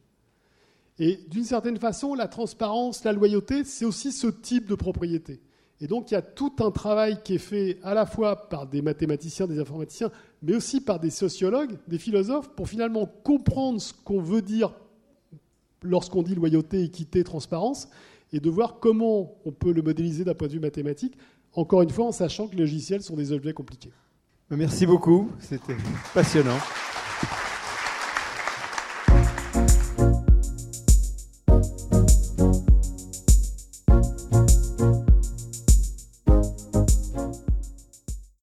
Et d'une certaine façon, la transparence, la loyauté, c'est aussi ce type de propriété. Et donc il y a tout un travail qui est fait à la fois par des mathématiciens, des informaticiens, mais aussi par des sociologues, des philosophes, pour finalement comprendre ce qu'on veut dire lorsqu'on dit loyauté, équité, transparence, et de voir comment on peut le modéliser d'un point de vue mathématique, encore une fois en sachant que les logiciels sont des objets compliqués. Merci beaucoup, c'était passionnant.